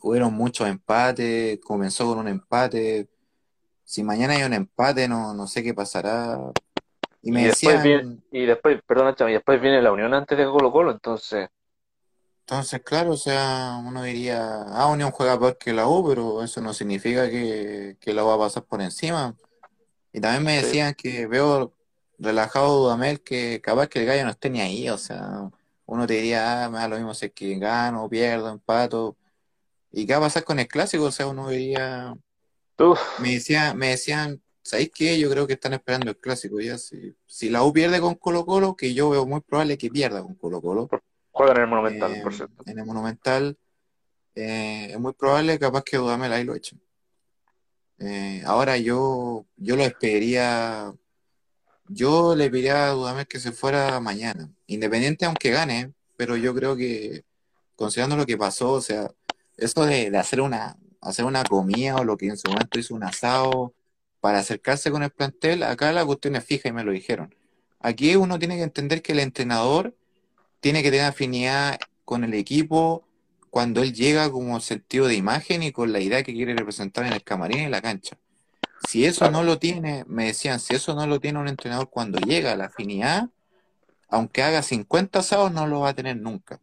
hubieron muchos empates, comenzó con un empate. Si mañana hay un empate, no, no sé qué pasará. Y me Y después decían, viene, y después, perdón, y después viene la Unión antes de Colo Colo, entonces, Entonces, claro, o sea, uno diría, ah, Unión juega peor que la U, pero eso no significa que, que la U va a pasar por encima. Y también me Sí. decían que veo relajado Dudamel que capaz que el gallo no esté ni ahí, o sea, uno te diría, ah, me da lo mismo si es que gano, pierdo, empato. ¿Y qué va a pasar con el clásico? O sea, uno diría, uf, me decían, me decían, ¿sabéis qué? Yo creo que están esperando el clásico ya. Si, si la U pierde con Colo Colo, que yo veo muy probable que pierda con Colo Colo. juegan en el Monumental, Eh, por cierto. en el Monumental eh, es muy probable capaz que Dudamel ahí lo echen. Eh, ahora yo, yo lo esperaría, yo le pediría a Dudamel que se fuera mañana, independiente aunque gane, pero yo creo que considerando lo que pasó, o sea, eso de, de hacer una, hacer una comida o lo que en su momento hizo un asado para acercarse con el plantel, acá la cuestión es fija y me lo dijeron. Aquí uno tiene que entender que el entrenador tiene que tener afinidad con el equipo cuando él llega como sentido de imagen y con la idea que quiere representar en el camarín y en la cancha. Si eso no lo tiene, me decían, si eso no lo tiene un entrenador cuando llega a la afinidad, aunque haga 50 asados, no lo va a tener nunca.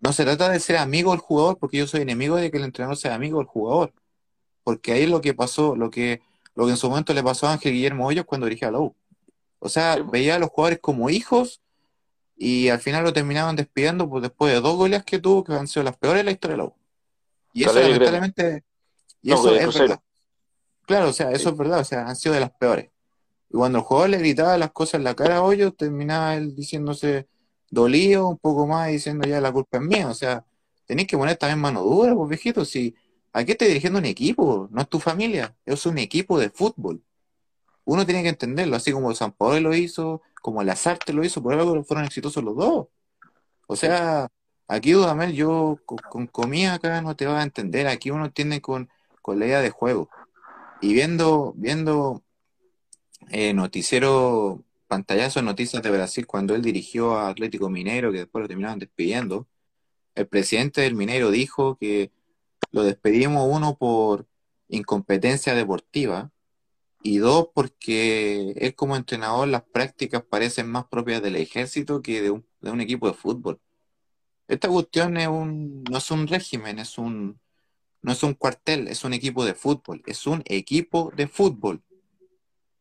No se trata de ser amigo del jugador, porque yo soy enemigo de que el entrenador sea amigo del jugador. Porque ahí es lo que pasó, lo que, lo que en su momento le pasó a Ángel Guillermo Hoyos cuando dirigía a la U. O sea, veía a los jugadores como hijos y al final lo terminaban despidiendo pues, después de dos goles que tuvo, que han sido las peores de la historia de la U. Y eso lamentablemente, y No, eso es verdad. Claro, o sea, eso es verdad, o sea, han sido de las peores. Y cuando el jugador le gritaba las cosas en la cara a Hoyos, terminaba él diciéndose dolido, un poco más, diciendo ya la culpa es mía. O sea, tenéis que poner también mano dura, pues viejito, si aquí estás dirigiendo un equipo, no es tu familia, es un equipo de fútbol. Uno tiene que entenderlo, así como San Paolo lo hizo, como Lazarte lo hizo, por algo fueron exitosos los dos. O sea, aquí Dudamel, yo con, con comida acá no te vas a entender, aquí uno entiende con, con la idea de juego. Y viendo, viendo eh, noticiero, pantallazo de noticias de Brasil cuando él dirigió a Atlético Mineiro, que después lo terminaron despidiendo, el presidente del Mineiro dijo que lo despedimos uno por incompetencia deportiva y dos porque él como entrenador las prácticas parecen más propias del ejército que de un, de un equipo de fútbol. Esta cuestión es un, no es un régimen, es un, no es un cuartel, es un equipo de fútbol, es un equipo de fútbol.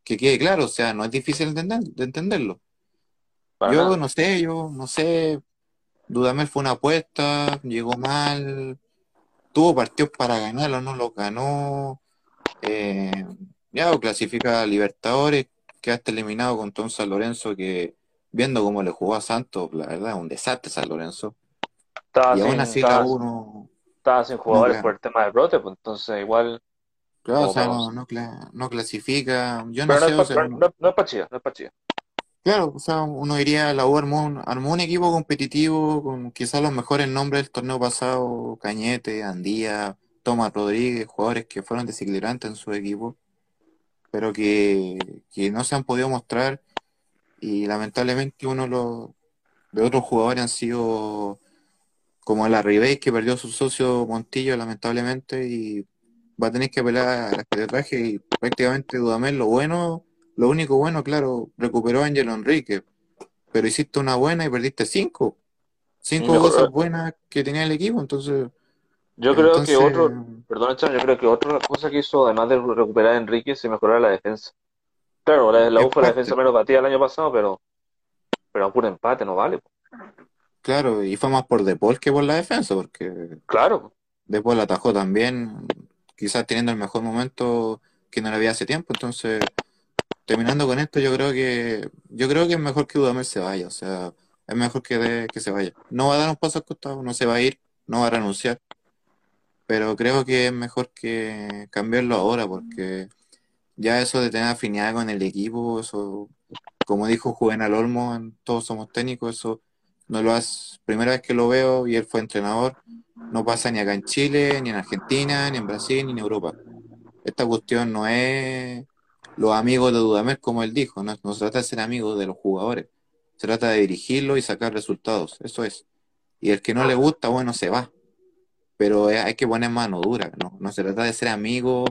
Que quede claro, o sea, no es difícil de, entender- de entenderlo. Para Yo nada. no sé, yo no sé, Dudamel fue una apuesta, llegó mal, tuvo partidos para ganarlo, no lo ganó. Eh, ya, o clasifica a Libertadores, quedaste eliminado contra un San Lorenzo que, viendo cómo le jugó a Santos, la verdad, un desastre San Lorenzo. Y aún así la estaba, uno estaba sin jugadores no, por el tema del brote, pues entonces igual Claro, o sea, para no, no, cla- no clasifica. Yo no Pero no sé, es o para sea, no, no es pa' Chivas, no es para claro, o sea, uno iría, la U armó un, armó un equipo competitivo con quizás los mejores nombres del torneo pasado, Cañete, Andía, Tomás Rodríguez, jugadores que fueron desequilibrantes en su equipo, pero que, que no se han podido mostrar y lamentablemente uno lo- de otros jugadores han sido como la Ribey que perdió a su socio Montillo lamentablemente y va a tener que apelar al arbitraje y prácticamente Dudamel lo bueno, lo único bueno, claro, recuperó a Ángelo Enrique, pero hiciste una buena y perdiste cinco, cinco cosas buenas que tenía el equipo, entonces, Yo creo entonces, que otro, perdón, yo creo que otra cosa que hizo, además de recuperar a Enrique, se mejorar la defensa. Claro, la, la U Es fue la defensa menos batida el año pasado, pero, pero a puro empate no vale. po. Claro, y fue más por De Paul que por la defensa, porque Claro, De Paul atajó también, quizás teniendo el mejor momento que no le había hace tiempo, entonces terminando con esto, yo creo que yo creo que es mejor que Dudamel se vaya, o sea, es mejor que, de- que se vaya. No va a dar un paso al costado, no se va a ir, no va a renunciar, pero creo que es mejor que cambiarlo ahora, porque ya eso de tener afinidad con el equipo, eso, como dijo Juvenal Olmo, en Todos Somos Técnicos, eso no lo hace, primera vez que lo veo y él fue entrenador, no pasa ni acá en Chile, ni en Argentina, ni en Brasil, ni en Europa. Esta cuestión no es los amigos de Dudamel, como él dijo, no, no se trata de ser amigos de los jugadores, se trata de dirigirlo y sacar resultados, eso es. Y el que no le gusta, bueno, se va. Pero eh, hay que poner mano dura, no, no se trata de ser amigo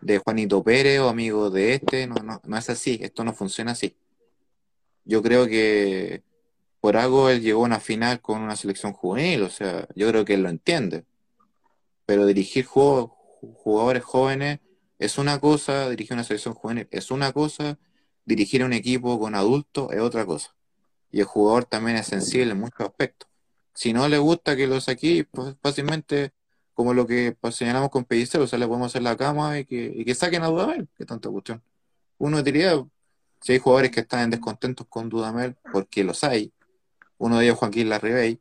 de Juanito Pérez o amigo de este, no, no, no es así, esto no funciona así. Yo creo que por algo él llegó a una final con una selección juvenil, o sea, yo creo que él lo entiende. Pero dirigir jugadores jóvenes es una cosa, dirigir una selección juvenil es una cosa, dirigir un equipo con adultos es otra cosa. Y el jugador también es sensible en muchos aspectos. Si no le gusta que lo saque, pues fácilmente, como lo que señalamos con Pellicer, o sea, le podemos hacer la cama y que, y que saquen a Dudamel, que tanta cuestión. Uno diría, si hay jugadores que están descontentos con Dudamel, porque los hay, uno de ellos Joaquín Larribey,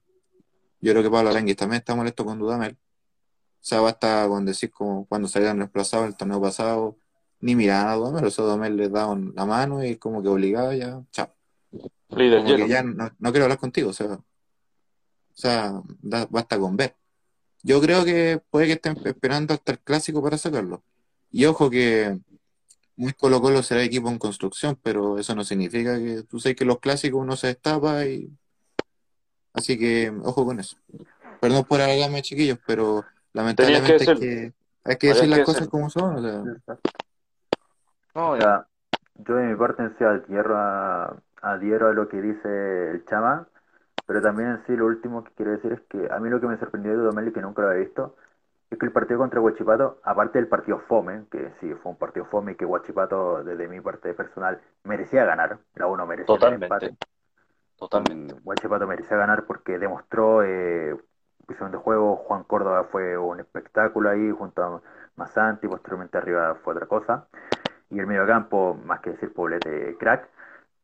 yo creo que Pablo Aranguis también está molesto con Dudamel. O sea, basta con decir como cuando salieron reemplazados el torneo pasado, ni miraban a Dudamel, o sea, Dudamel les daban la mano y como que obligado ya, chao. líder Como que ya no, no quiero hablar contigo, o sea, o sea, da- basta con ver. Yo creo que puede que estén esperando hasta el clásico para sacarlo. Y ojo que muy Colo Colo será equipo en construcción, pero eso no significa que tú sabes que los clásicos uno se destapa y así que ojo con eso. Perdón por alargarme, chiquillos, pero lamentablemente hay que, hay que Había decir las que cosas como son. o sea, No, ya. yo de mi parte en sí adhiero a, adhiero a lo que dice el Chama, pero también en sí lo último que quiero decir es que a mí lo que me sorprendió de Dudamel y que nunca lo había visto es que el partido contra Huachipato, aparte del partido Fome, que sí fue un partido Fome y que Huachipato desde mi parte personal merecía ganar, la uno merecía el Totalmente. empate. Totalmente. Y Huachipato merecía ganar porque demostró eh, visión de juego. Juan Córdoba fue un espectáculo ahí junto a Masanti, posteriormente arriba fue otra cosa. Y el mediocampo, más que decir Poblete, crack.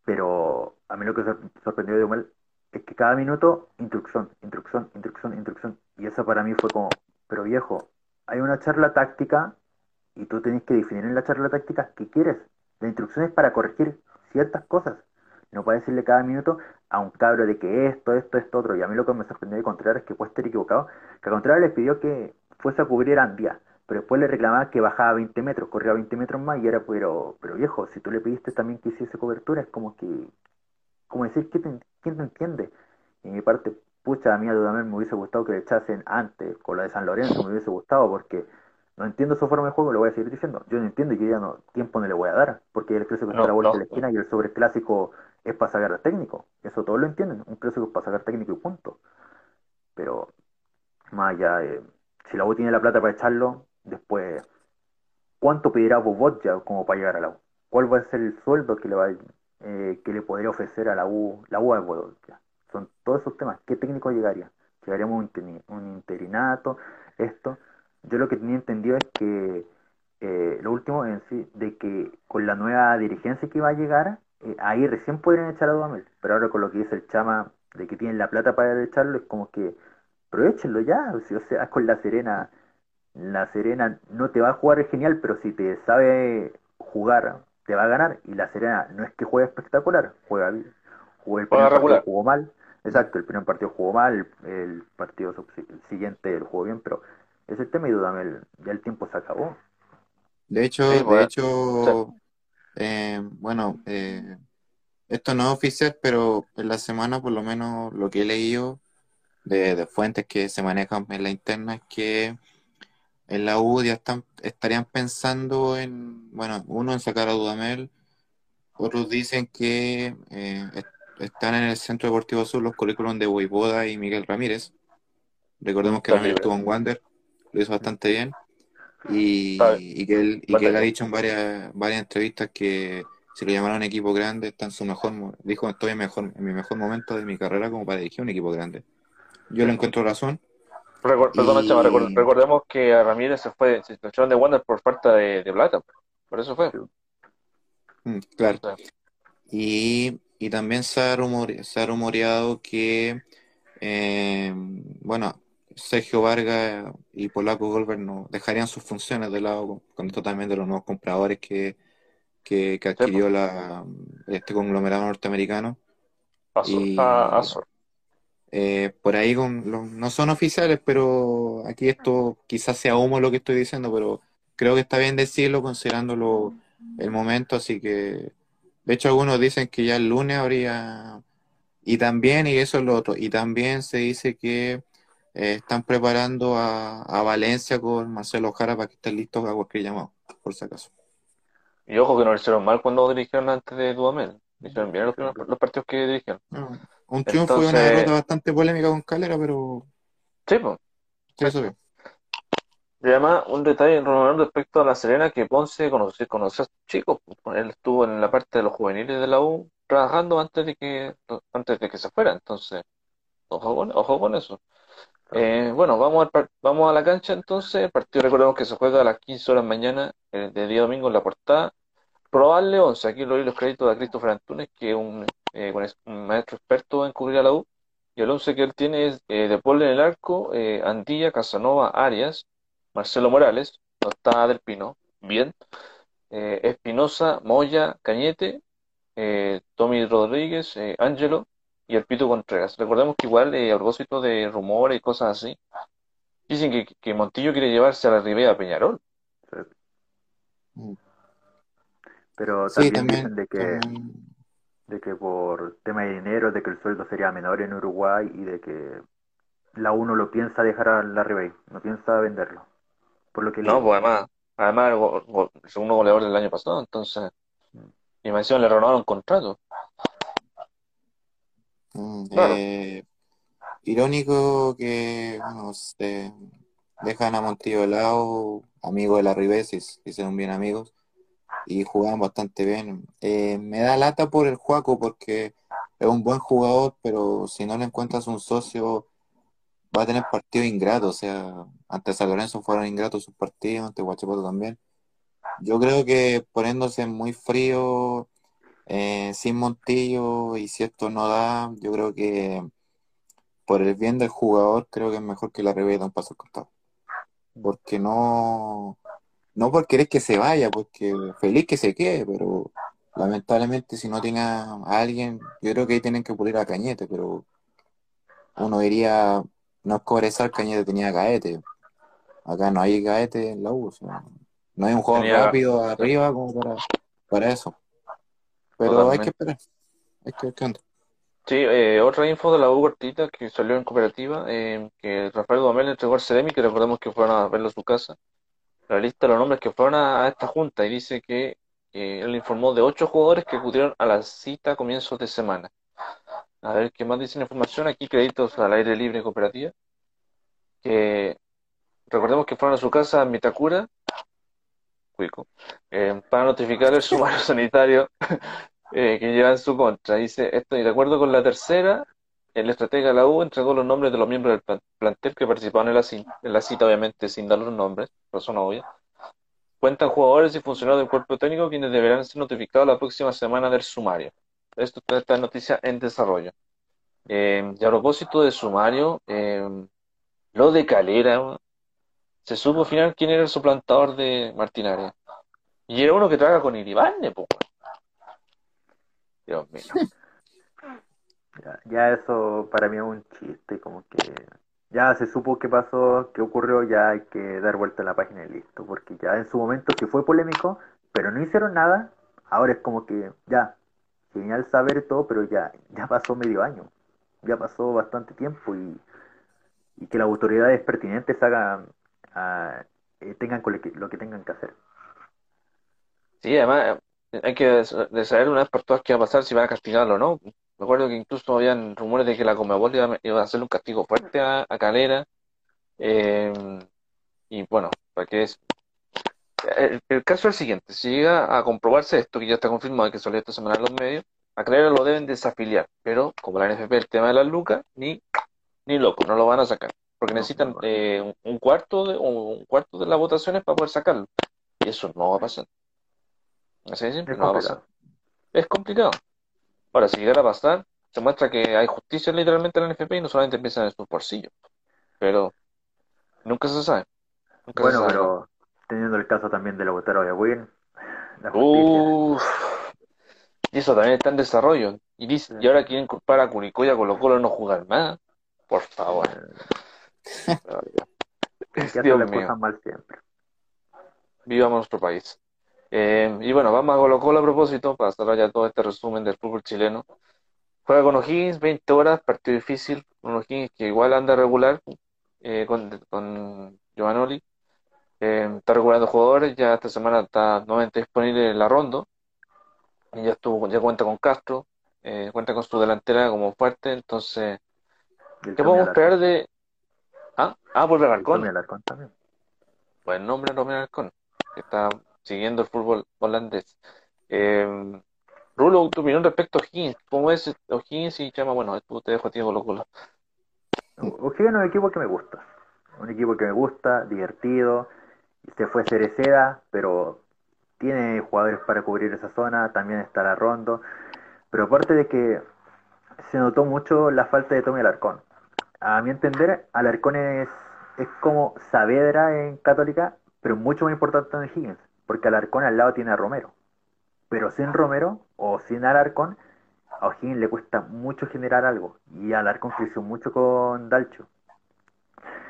Pero a mí lo que sor- sorprendió de Humel es que cada minuto, instrucción, instrucción, instrucción, instrucción. Y eso para mí fue como, pero viejo, hay una charla táctica y tú tenés que definir en la charla táctica qué quieres. La instrucción es para corregir ciertas cosas. No puedes decirle cada minuto a un cabro de que esto, esto, esto, otro. Y a mí lo que me sorprendió de Contreras es que puede estar equivocado, que a Contreras les pidió que fuese a cubrir a Andía, pero después le reclamaba que bajaba 20 metros, corría 20 metros más y era, pero, pero viejo, si tú le pidiste también que hiciese cobertura, es como que, como decir, ¿quién te, quién te entiende? Y mi parte, pucha, a mí a Dudamel me hubiese gustado que le echasen antes, con lo de San Lorenzo me hubiese gustado, porque no entiendo su forma de juego, lo voy a seguir diciendo. Yo no entiendo y yo ya no, tiempo no le voy a dar, porque el clásico está No, a la vuelta no. de la esquina y el sobreclásico es para sacar técnico. Eso todos lo entienden, un clásico es para sacar técnico y punto. Pero, más allá, eh, si la U tiene la plata para echarlo, después, ¿cuánto pedirá Bobot ya como para llegar a la U? ¿Cuál va a ser el sueldo que le va eh, que le podría ofrecer a la U, la U a Bobot? ya? Son todos esos temas. ¿Qué técnico llegaría? ¿Llegaríamos interi- un interinato? Esto. Yo lo que tenía entendido es que eh, lo último en sí, de que con la nueva dirigencia que iba a llegar, eh, ahí recién podrían echar a Dudamel. Pero ahora con lo que dice el Chama, de que tienen la plata para echarlo, es como que, pero échenlo ya. O sea, o sea, con la Serena La Serena no te va a jugar genial, pero si te sabe jugar, te va a ganar. Y la Serena no es que juegue espectacular, juega bien. Jugó el primer partido jugó mal. Exacto, el primer partido jugó mal, el, partido siguiente lo jugó bien, pero ese tema y duda, ya el tiempo se acabó. De hecho, de hecho, eh, bueno, eh, esto no es oficial, pero en la semana, por lo menos lo que he leído de, fuentes que se manejan en la interna, es que en la U ya están, estarían pensando en, bueno, uno en sacar a Dudamel, otros dicen que eh, están en el Centro Deportivo Sur los currículums de Boivoda y Miguel Ramírez. Recordemos que Ramírez estuvo en Wander, lo hizo bastante bien. Y, que él, y que él ha dicho en varias, varias entrevistas que si lo llamaron equipo grande, está en su mejor, dijo, estoy en, mejor, en mi mejor momento de mi carrera como para dirigir un equipo grande. Yo le encuentro razón. recordemos que a Ramírez se fue, se echaron de Wander por falta de, plata, por eso fue. Mm, claro. Y, y, también se ha, se ha rumoreado que, eh, bueno, Sergio Vargas y Polaco Goldberg no dejarían sus funciones de lado con, esto también de los nuevos compradores que, que, adquirió la, este conglomerado norteamericano. Eh, por ahí con, no son oficiales, pero aquí esto quizás sea humo lo que estoy diciendo, pero creo que está bien decirlo considerando el momento, así que de hecho algunos dicen que ya el lunes habría y también, y eso es lo otro, y también se dice que eh, están preparando a, Valencia con Marcelo Jara para que estén listos a cualquier llamado, por si acaso. Y ojo que no lo hicieron mal cuando dirigieron antes de Dudamel. Hicieron bien los, partidos que dirigieron. un triunfo y una derrota bastante polémica con Calera, pero. Sí, pues. Sí, eso bien. Y además, un detalle respecto a la Serena, que Ponce conoció, conoció a chicos. Él estuvo en la parte de los juveniles de la U trabajando antes de que antes de que se fuera. Entonces, ojo con, ojo con eso. Eh, bueno, vamos, vamos a la cancha entonces. El partido recordemos que se juega a las 15 horas mañana eh, de día domingo en la portada. Probable 11, aquí lo los créditos a Christopher Antunes, que es un, eh, maestro experto en cubrir a la U. Y el 11 que él tiene es de Paul en el arco, Andilla, Casanova, Arias, Marcelo Morales, no está Del Pino, bien. Espinosa, Moya, Cañete, Tommy Rodríguez, Ángelo, y el Pito Contreras. Recordemos que igual, eh, a propósito de rumores y cosas así, dicen que, que Montillo quiere llevarse a la Ribera a Peñarol. Pero también, dicen de que, de que por tema de dinero, de que el sueldo sería menor en Uruguay y de que la uno lo piensa dejar a la Ribey, no piensa venderlo. Por lo que no, pues además, además el segundo goleador del año pasado, entonces, mm. y me le renovaron contrato. Mm, eh, irónico que bueno, se dejan a Montillo de lado, amigo de la Ribes, y son bien amigos, y jugaban bastante bien. Eh, me da lata por el Juaco porque es un buen jugador, pero si no le encuentras un socio, va a tener partidos ingratos. O sea, ante San Lorenzo fueron ingratos sus partidos, ante Guachapato también. Yo creo que poniéndose muy frío eh, sin Montillo y si esto no da, yo creo que por el bien del jugador, creo que es mejor que la revés un paso al costado. Porque no, no porque querer que se vaya, porque feliz que se quede, pero lamentablemente si no tiene a alguien, yo creo que ahí tienen que pulir a Cañete, pero uno diría, no es cobresar, Cañete tenía Gaete. Acá no hay Gaete en la U, no hay un juego rápido arriba como para, para eso. Pero hay que esperar. Hay que ver Sí, eh, otra info de la U cortita que salió en cooperativa, eh, que Rafael Dudamel entregó al CDMI, que recordemos que fueron a verlo a su casa, la lista de los nombres que fueron a, esta junta y dice que él informó de ocho jugadores que acudieron a la cita a comienzos de semana. A ver qué más dice la información. Aquí créditos al aire libre cooperativa. Que recordemos que fueron a su casa en Mitacura eh, para notificar el sumario sanitario eh, que lleva en su contra. Dice, esto y de acuerdo con la tercera, el estratega de la U entregó los nombres de los miembros del plantel que participaron en la, en la cita, obviamente sin dar los nombres, razón obvia. Cuentan jugadores y funcionarios del cuerpo técnico quienes deberán ser notificados la próxima semana del sumario. Esto esta noticia en desarrollo. Eh, y a propósito de sumario, lo de Calera, se supo al final quién era el suplantador de Martinaria. Y era uno que traga con Iribane, pues. Dios mío. Ya, ya eso para mí es un chiste, como que ya se supo qué pasó, qué ocurrió, ya hay que dar vuelta a la página y listo, porque ya en su momento sí fue polémico, pero no hicieron nada, ahora es como que ya, genial saber todo, pero ya, ya pasó medio año, ya pasó bastante tiempo y, y que las autoridades pertinentes hagan, ah, eh, tengan lo que, tengan que hacer. Sí, además eh, hay que de- saber una vez por todas qué va a pasar si van a castigarlo o no. Me acuerdo que incluso habían rumores de que la Conmebol iba, iba a hacerle un castigo fuerte a, a Calera. eh, y bueno, para que es. El, el caso es el siguiente: si llega a comprobarse esto, que ya está confirmado que salió esta semana en los medios, a Calera lo deben desafiliar. Pero como la NFP, el tema de las lucas, ni, ni loco, no lo van a sacar. Porque necesitan eh, un, cuarto de, un cuarto de las votaciones para poder sacarlo. Y eso no va a pasar. Así de simple, Es no va a pasar. complicado. Es complicado. Ahora, si llegara a pasar, se muestra que hay justicia literalmente en la NFP y no solamente empiezan en sus bolsillos. Pero nunca se sabe. Nunca se Bueno, sabe. pero teniendo el caso también de la Lautaro de Win, la. Y eso también está en desarrollo. Y, dice, Sí. y ahora quieren culpar a Curicó y a Colo Colo de no jugar más. Por favor. Dios mío. cosas mal siempre. Vivamos nuestro país. Eh, y bueno, vamos a Colo Colo a propósito, para cerrar ya todo este resumen del fútbol chileno. Juega con O'Higgins, 20 horas, partido difícil. Un O'Higgins que igual anda regular eh, con, con Giovanoli. Eh, está regulando jugadores, ya esta semana está nuevamente disponible la Rondo. Y ya estuvo, ya cuenta con Castro, eh, cuenta con su delantera como fuerte. Entonces, ¿qué podemos esperar de. Ah, ah, vuelve El Alarcón. Tommy Alarcón también. Buen nombre, Romero Alarcón, que está siguiendo el fútbol holandés. Eh, Rulo, tu opinión respecto a O'Higgins. ¿Cómo es O'Higgins y Chama? Bueno, te dejo a ti Colo Colo. O'Higgins es un equipo que me gusta. Un equipo que me gusta, divertido. Se fue Cereceda, pero tiene jugadores para cubrir esa zona. También está la Rondo. Pero aparte de que se notó mucho la falta de Tommy Alarcón. A mi entender, Alarcón es, es como Saavedra en Católica, pero mucho más importante en Higgins, porque Alarcón al lado tiene a Romero. Pero sin Romero o sin Alarcón, a O'Higgins le cuesta mucho generar algo. Y Alarcón creció mucho con Dalcho.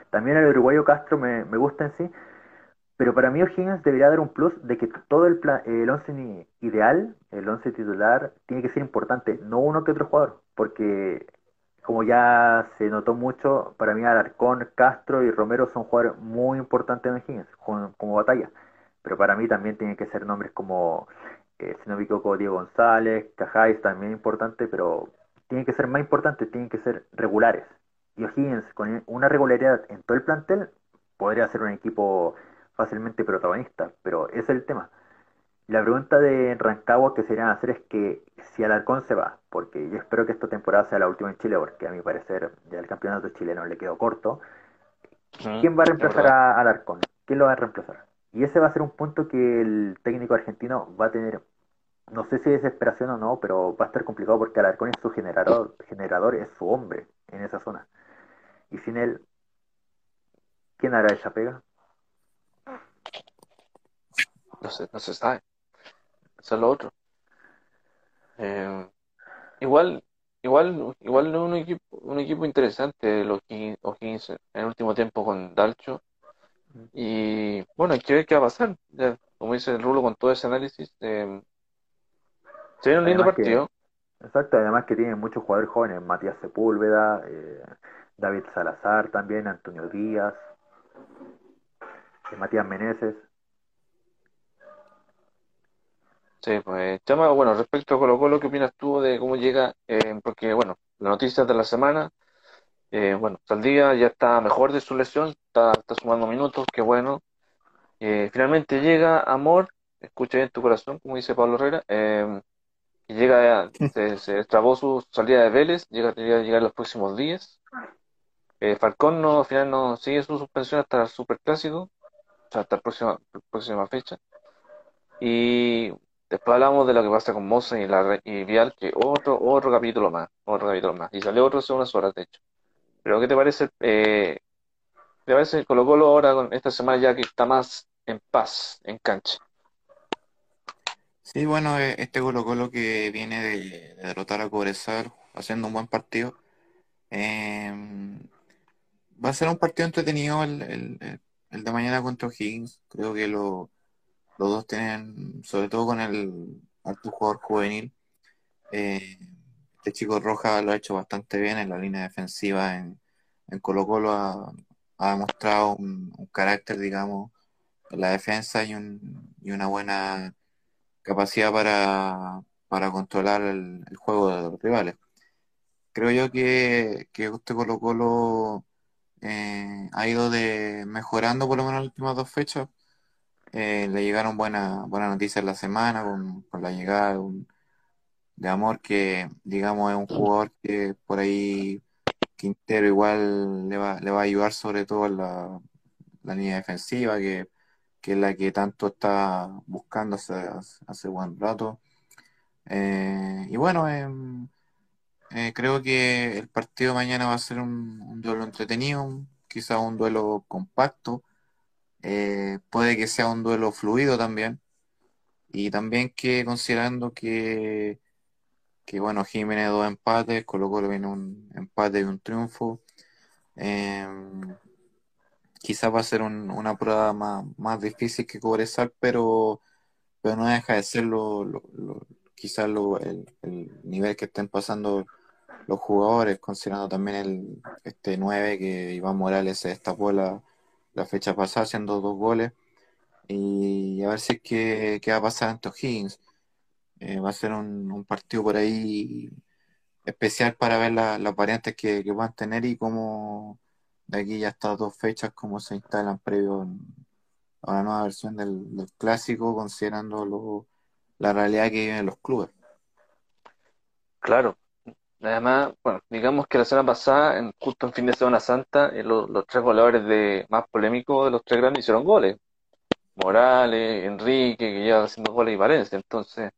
También el uruguayo Castro me, me gusta en sí, pero para mí O'Higgins debería dar un plus de que todo el, pla- el once ideal, el once titular, tiene que ser importante, no uno que otro jugador, porque como ya se notó mucho, para mí Alarcón, Castro y Romero son jugadores muy importantes en O'Higgins, como, como batalla, pero para mí también tienen que ser nombres como, eh, si no me equivoco, Diego González, Cajáis también importante, pero tienen que ser más importantes, tienen que ser regulares. Y O'Higgins, con una regularidad en todo el plantel, podría ser un equipo fácilmente protagonista, pero ese es el tema. La pregunta de Rancagua que se deberían hacer es que si Alarcón se va, porque yo espero que esta temporada sea la última en Chile, porque a mi parecer ya el campeonato chileno le quedó corto, ¿quién va a reemplazar a Alarcón? ¿Quién lo va a reemplazar? Y ese va a ser un punto que el técnico argentino va a tener, no sé si desesperación o no, pero va a estar complicado porque Alarcón es su generador, generador es su hombre en esa zona. Y sin él, ¿quién hará esa pega? No se, no se sabe. Eso es lo otro. Eh, igual, igual, igual es un equipo, un equipo interesante los O'Higgins en el último tiempo con Dalcho. Y bueno, hay que ver qué va a pasar. Ya, como dice el Rulo con todo ese análisis, eh, se viene un lindo Además que- partido. Exacto, además que tienen muchos jugadores jóvenes, Matías Sepúlveda, eh, David Salazar también, Antonio Díaz, eh, Matías Meneses. Sí, pues, Chama, bueno, respecto a Colo Colo, ¿qué opinas tú de cómo llega? Eh, porque, bueno, las noticias de la semana, eh, bueno, Saldía ya está mejor de su lesión, está, está sumando minutos, qué bueno. Eh, finalmente llega Amor, escucha bien tu corazón, como dice Pablo Herrera, y llega, se, se su salida de Vélez, llega, llega a llegar los próximos días. Eh, Falcón no, al final no sigue su suspensión hasta el Superclásico, o sea, hasta la próxima, próxima fecha. Y después hablamos de lo que pasa con Moza y, la, y Vial, que otro, otro capítulo más, otro capítulo más. Y salió otro hace unas horas, de hecho. Pero ¿qué te parece eh, ¿Te parece Colo Colo ahora con esta semana ya que está más en paz, en cancha? Sí, bueno, eh, este Colo Colo que viene de, de derrotar a Cobresal haciendo un buen partido. eh, va a ser un partido entretenido el, el- el- el de mañana contra O'Higgins. Creo que lo- los dos tienen, sobre todo con el alto jugador juvenil, eh, este chico Roja lo ha hecho bastante bien en la línea defensiva en, Colo Colo ha, ha demostrado un, carácter, digamos, en la defensa y, un, y una buena capacidad para, controlar el, juego de los rivales. Creo yo que, que este Colo Colo eh, ha ido de mejorando por lo menos las últimas dos fechas. Eh, le llegaron buenas buenas noticias la semana con, la llegada de, un- de Amor, que digamos es un jugador que por ahí Quintero igual le va, le va a ayudar sobre todo en la, la línea defensiva, que, que es la que tanto está buscando hace, hace buen rato. Eh, y bueno, em, eh, creo que el partido mañana va a ser un, un duelo entretenido, quizás un duelo compacto, eh, puede que sea un duelo fluido también, y también que considerando que, que bueno, Jiménez dos empates, Colo Colo viene un empate y un triunfo, eh, quizás va a ser un- una prueba más, más difícil que Cobresal, pero, pero no deja de ser lo, lo- quizás lo- el, el nivel que estén pasando los jugadores, considerando también el, este 9 que Iván Morales se destapó la, la fecha pasada haciendo dos goles. Y a ver si es que, qué va a pasar ante O'Higgins. Eh, va a ser un, partido por ahí especial para ver la- las variantes que, que van a tener y cómo de aquí ya estas dos fechas, cómo se instalan previo a una nueva versión del, del clásico, considerando lo- la realidad que viven los clubes. Claro. Además, bueno, digamos que la semana pasada, en, justo en fin de Semana Santa, eh, lo- los, tres goleadores de, más polémicos de los tres grandes hicieron goles. Morales, Enrique, que lleva haciendo goles y Valencia. Entonces,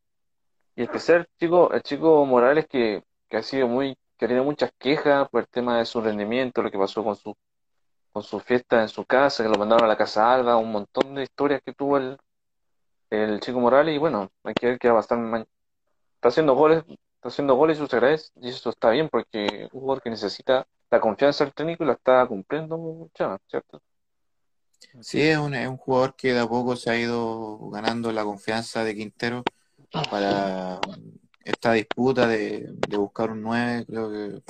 y especial el chico, el chico Morales que, que ha sido muy, que ha tenido muchas quejas por el tema de su rendimiento, lo que pasó con su, con su fiesta en su casa, que lo mandaron a la casa Alba, un montón de historias que tuvo el, el chico Morales, y bueno, hay que ver qué va a pasar Está haciendo goles, está haciendo goles y se agradece, y eso está bien porque es un jugador que necesita la confianza del técnico y la está cumpliendo Chama, ¿cierto? Sí, es un, es un jugador que de a poco se ha ido ganando la confianza de Quintero para esta disputa de, de buscar un 9. Creo que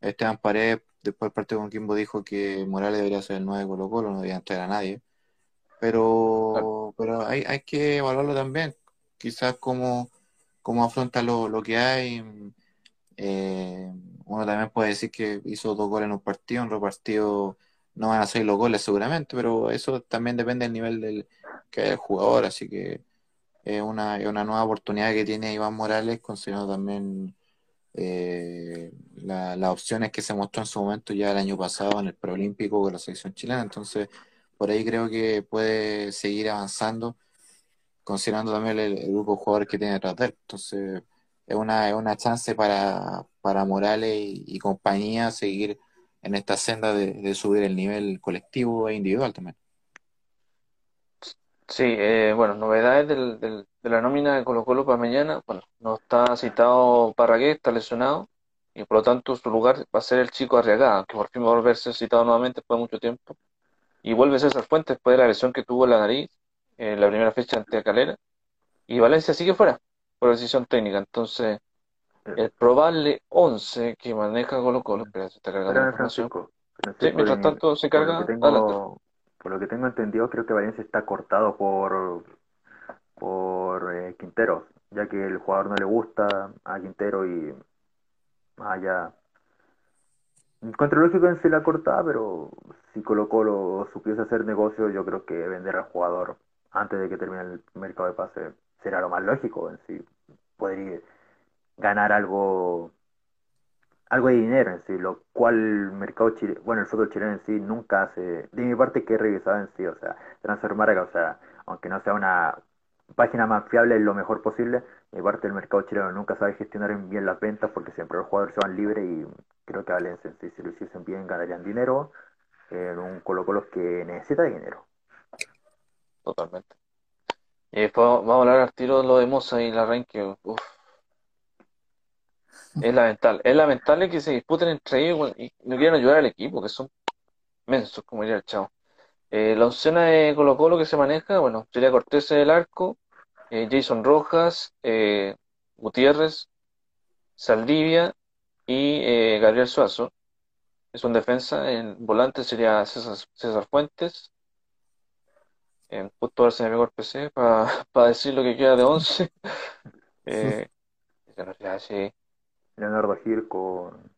Esteban Paredes, después del partido con Kimbo, dijo que Morales debería ser el 9 de Colo Colo, no debería entrar a nadie. Pero, pero hay, hay que evaluarlo también. Quizás cómo, cómo afronta lo, lo que hay. Eh, uno también puede decir que hizo dos goles en un partido, en otro partido no van a ser los goles seguramente, pero eso también depende del nivel del que hay el jugador, así que es una, es una nueva oportunidad que tiene Iván Morales, considerando también eh, la- las opciones que se mostró en su momento ya el año pasado en el preolímpico con la selección chilena, entonces por ahí creo que puede seguir avanzando, considerando también el, grupo de jugadores que tiene detrás de él, entonces es una, es una chance para, para Morales y, compañía seguir en esta senda de, subir el nivel colectivo e individual también. Sí, eh, bueno, novedades del, de la nómina de Colo Colo para mañana. Bueno, no está citado Parragués, está lesionado, y por lo tanto su lugar va a ser el chico Arriagada, que por fin va a volver a ser citado nuevamente después de mucho tiempo. Y vuelve César Fuentes después de la lesión que tuvo en la nariz en la primera fecha ante Calera. Y Valencia sigue fuera por decisión técnica. Entonces, el probable 11 que maneja Colo Colo, se está cargando. Francisco. Sí, mientras tanto se por lo carga, que adelante. tengo, por lo que tengo entendido, creo que Valencia está cortado por, por eh, Quintero, ya que el jugador no le gusta a Quintero y ah, ya. Encuentro lógico en sí la cortada, pero si Colo Colo supiese hacer negocio, yo creo que vender al jugador antes de que termine el mercado de pase será lo más lógico en sí. Podría ganar algo algo de dinero en sí, lo cual el mercado chileno, bueno, el fútbol chileno en sí nunca hace, de mi parte que he revisado en sí, o sea, Transfer Marca, o sea, aunque no sea una página más fiable lo mejor posible, de mi parte el mercado chileno nunca sabe gestionar bien las ventas porque siempre los jugadores se van libres y creo que Valencia en sí, si lo hiciesen bien ganarían dinero en un Colo Colo que necesita dinero. Totalmente. Y después vamos a hablar al tiro de lo de Moza y la uf. Es lamentable. Es lamentable que se disputen entre ellos y no quieran ayudar al equipo, que son mensos, como diría el chavo. Eh, la oncena de Colo Colo que se maneja, bueno, sería Cortés del arco, eh, Jason Rojas, eh, Gutiérrez, Saldivia y Gabriel Suazo. Es un defensa. En volante sería César, César Fuentes. En justo ahora se me pegó el PC para decir lo que queda de 11. eh, sí. Leonardo Gil con.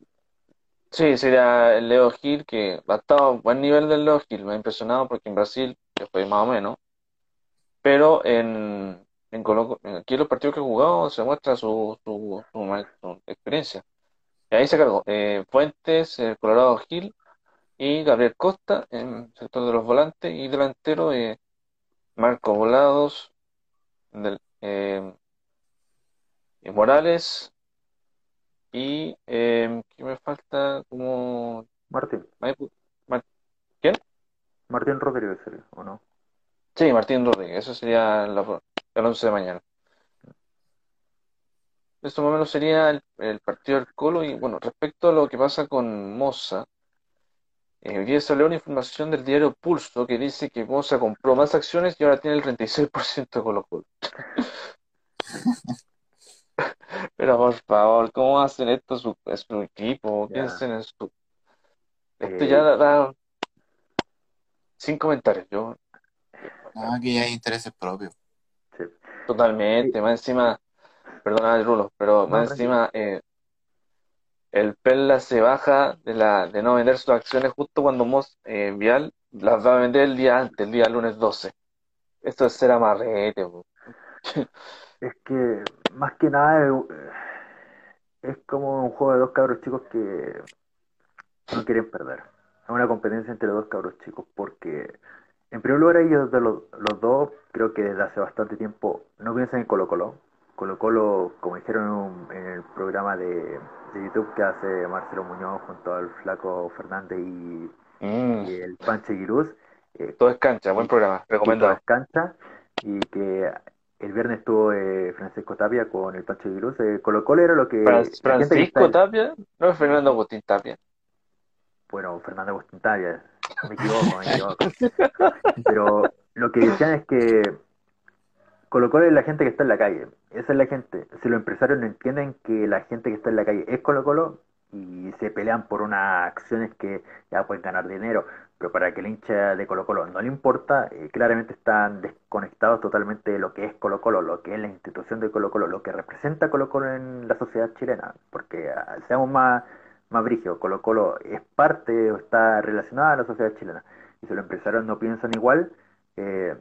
Sí, sería el Leo Gil, que ha estado a buen nivel del Leo Gil. Me ha impresionado porque en Brasil fue más o menos. Pero en, en aquí en los partidos que ha jugado se muestra su, su, su, experiencia. Y ahí se cargó eh, Fuentes, el Colorado Gil y Gabriel Costa en el sector de los volantes y delantero eh, Marco Volados, del, eh, Morales, y eh, ¿qué me falta? Como Martín. ¿Quién? Martín Rodríguez sería, ¿o no? Sí, Martín Rodríguez, eso sería la, el 11 de mañana. Esto más o menos sería el, partido del Colo. Y bueno, respecto a lo que pasa con Moza, eh, hoy día salió una información del diario Pulso que dice que Moza compró más acciones y ahora tiene el 36% de Colo Colo. Pero por favor, ¿cómo hacen esto su, su equipo? Piensen en su... Esto ya eh, da, sin comentarios. Yo... No, aquí hay intereses propios. Totalmente, más encima, perdona el rulo, pero más encima eh, el Perla se baja de no vender sus acciones justo cuando Moss eh, Vial las va a vender el día antes, el día lunes 12. Esto es ser amarrete. Es que más que nada es, como un juego de dos cabros chicos que no quieren perder. Es una competencia entre dos cabros chicos porque en primer lugar ellos de los, dos creo que desde hace bastante tiempo no piensan en Colo Colo. Colo Colo, como dijeron en, el programa de, YouTube que hace Marcelo Muñoz junto al flaco Fernández y, mm. el Panche Giruz. Eh, todo es cancha, buen programa, recomendado. Todo es cancha y que el viernes estuvo eh, Francisco Tapia con el Pancho Viluz. Eh, Colo Colo era lo que. ¿Francisco Tapia? ¿No es Fernando Agustín Tapia? Bueno, Fernando Agustín Tapia. Me equivoco, me equivoco. Pero lo que decían es que Colo Colo es la gente que está en la calle. Esa es la gente. Si los empresarios no entienden que la gente que está en la calle es Colo Colo y se pelean por unas acciones que ya pueden ganar dinero pero para que el hincha de Colo Colo no le importa, eh, claramente están desconectados totalmente de lo que es Colo Colo, lo que es la institución de Colo Colo, lo que representa Colo Colo en la sociedad chilena, porque ah, seamos más, más brígidos, Colo Colo es parte o está relacionada a la sociedad chilena, y si los empresarios no piensan igual, eh,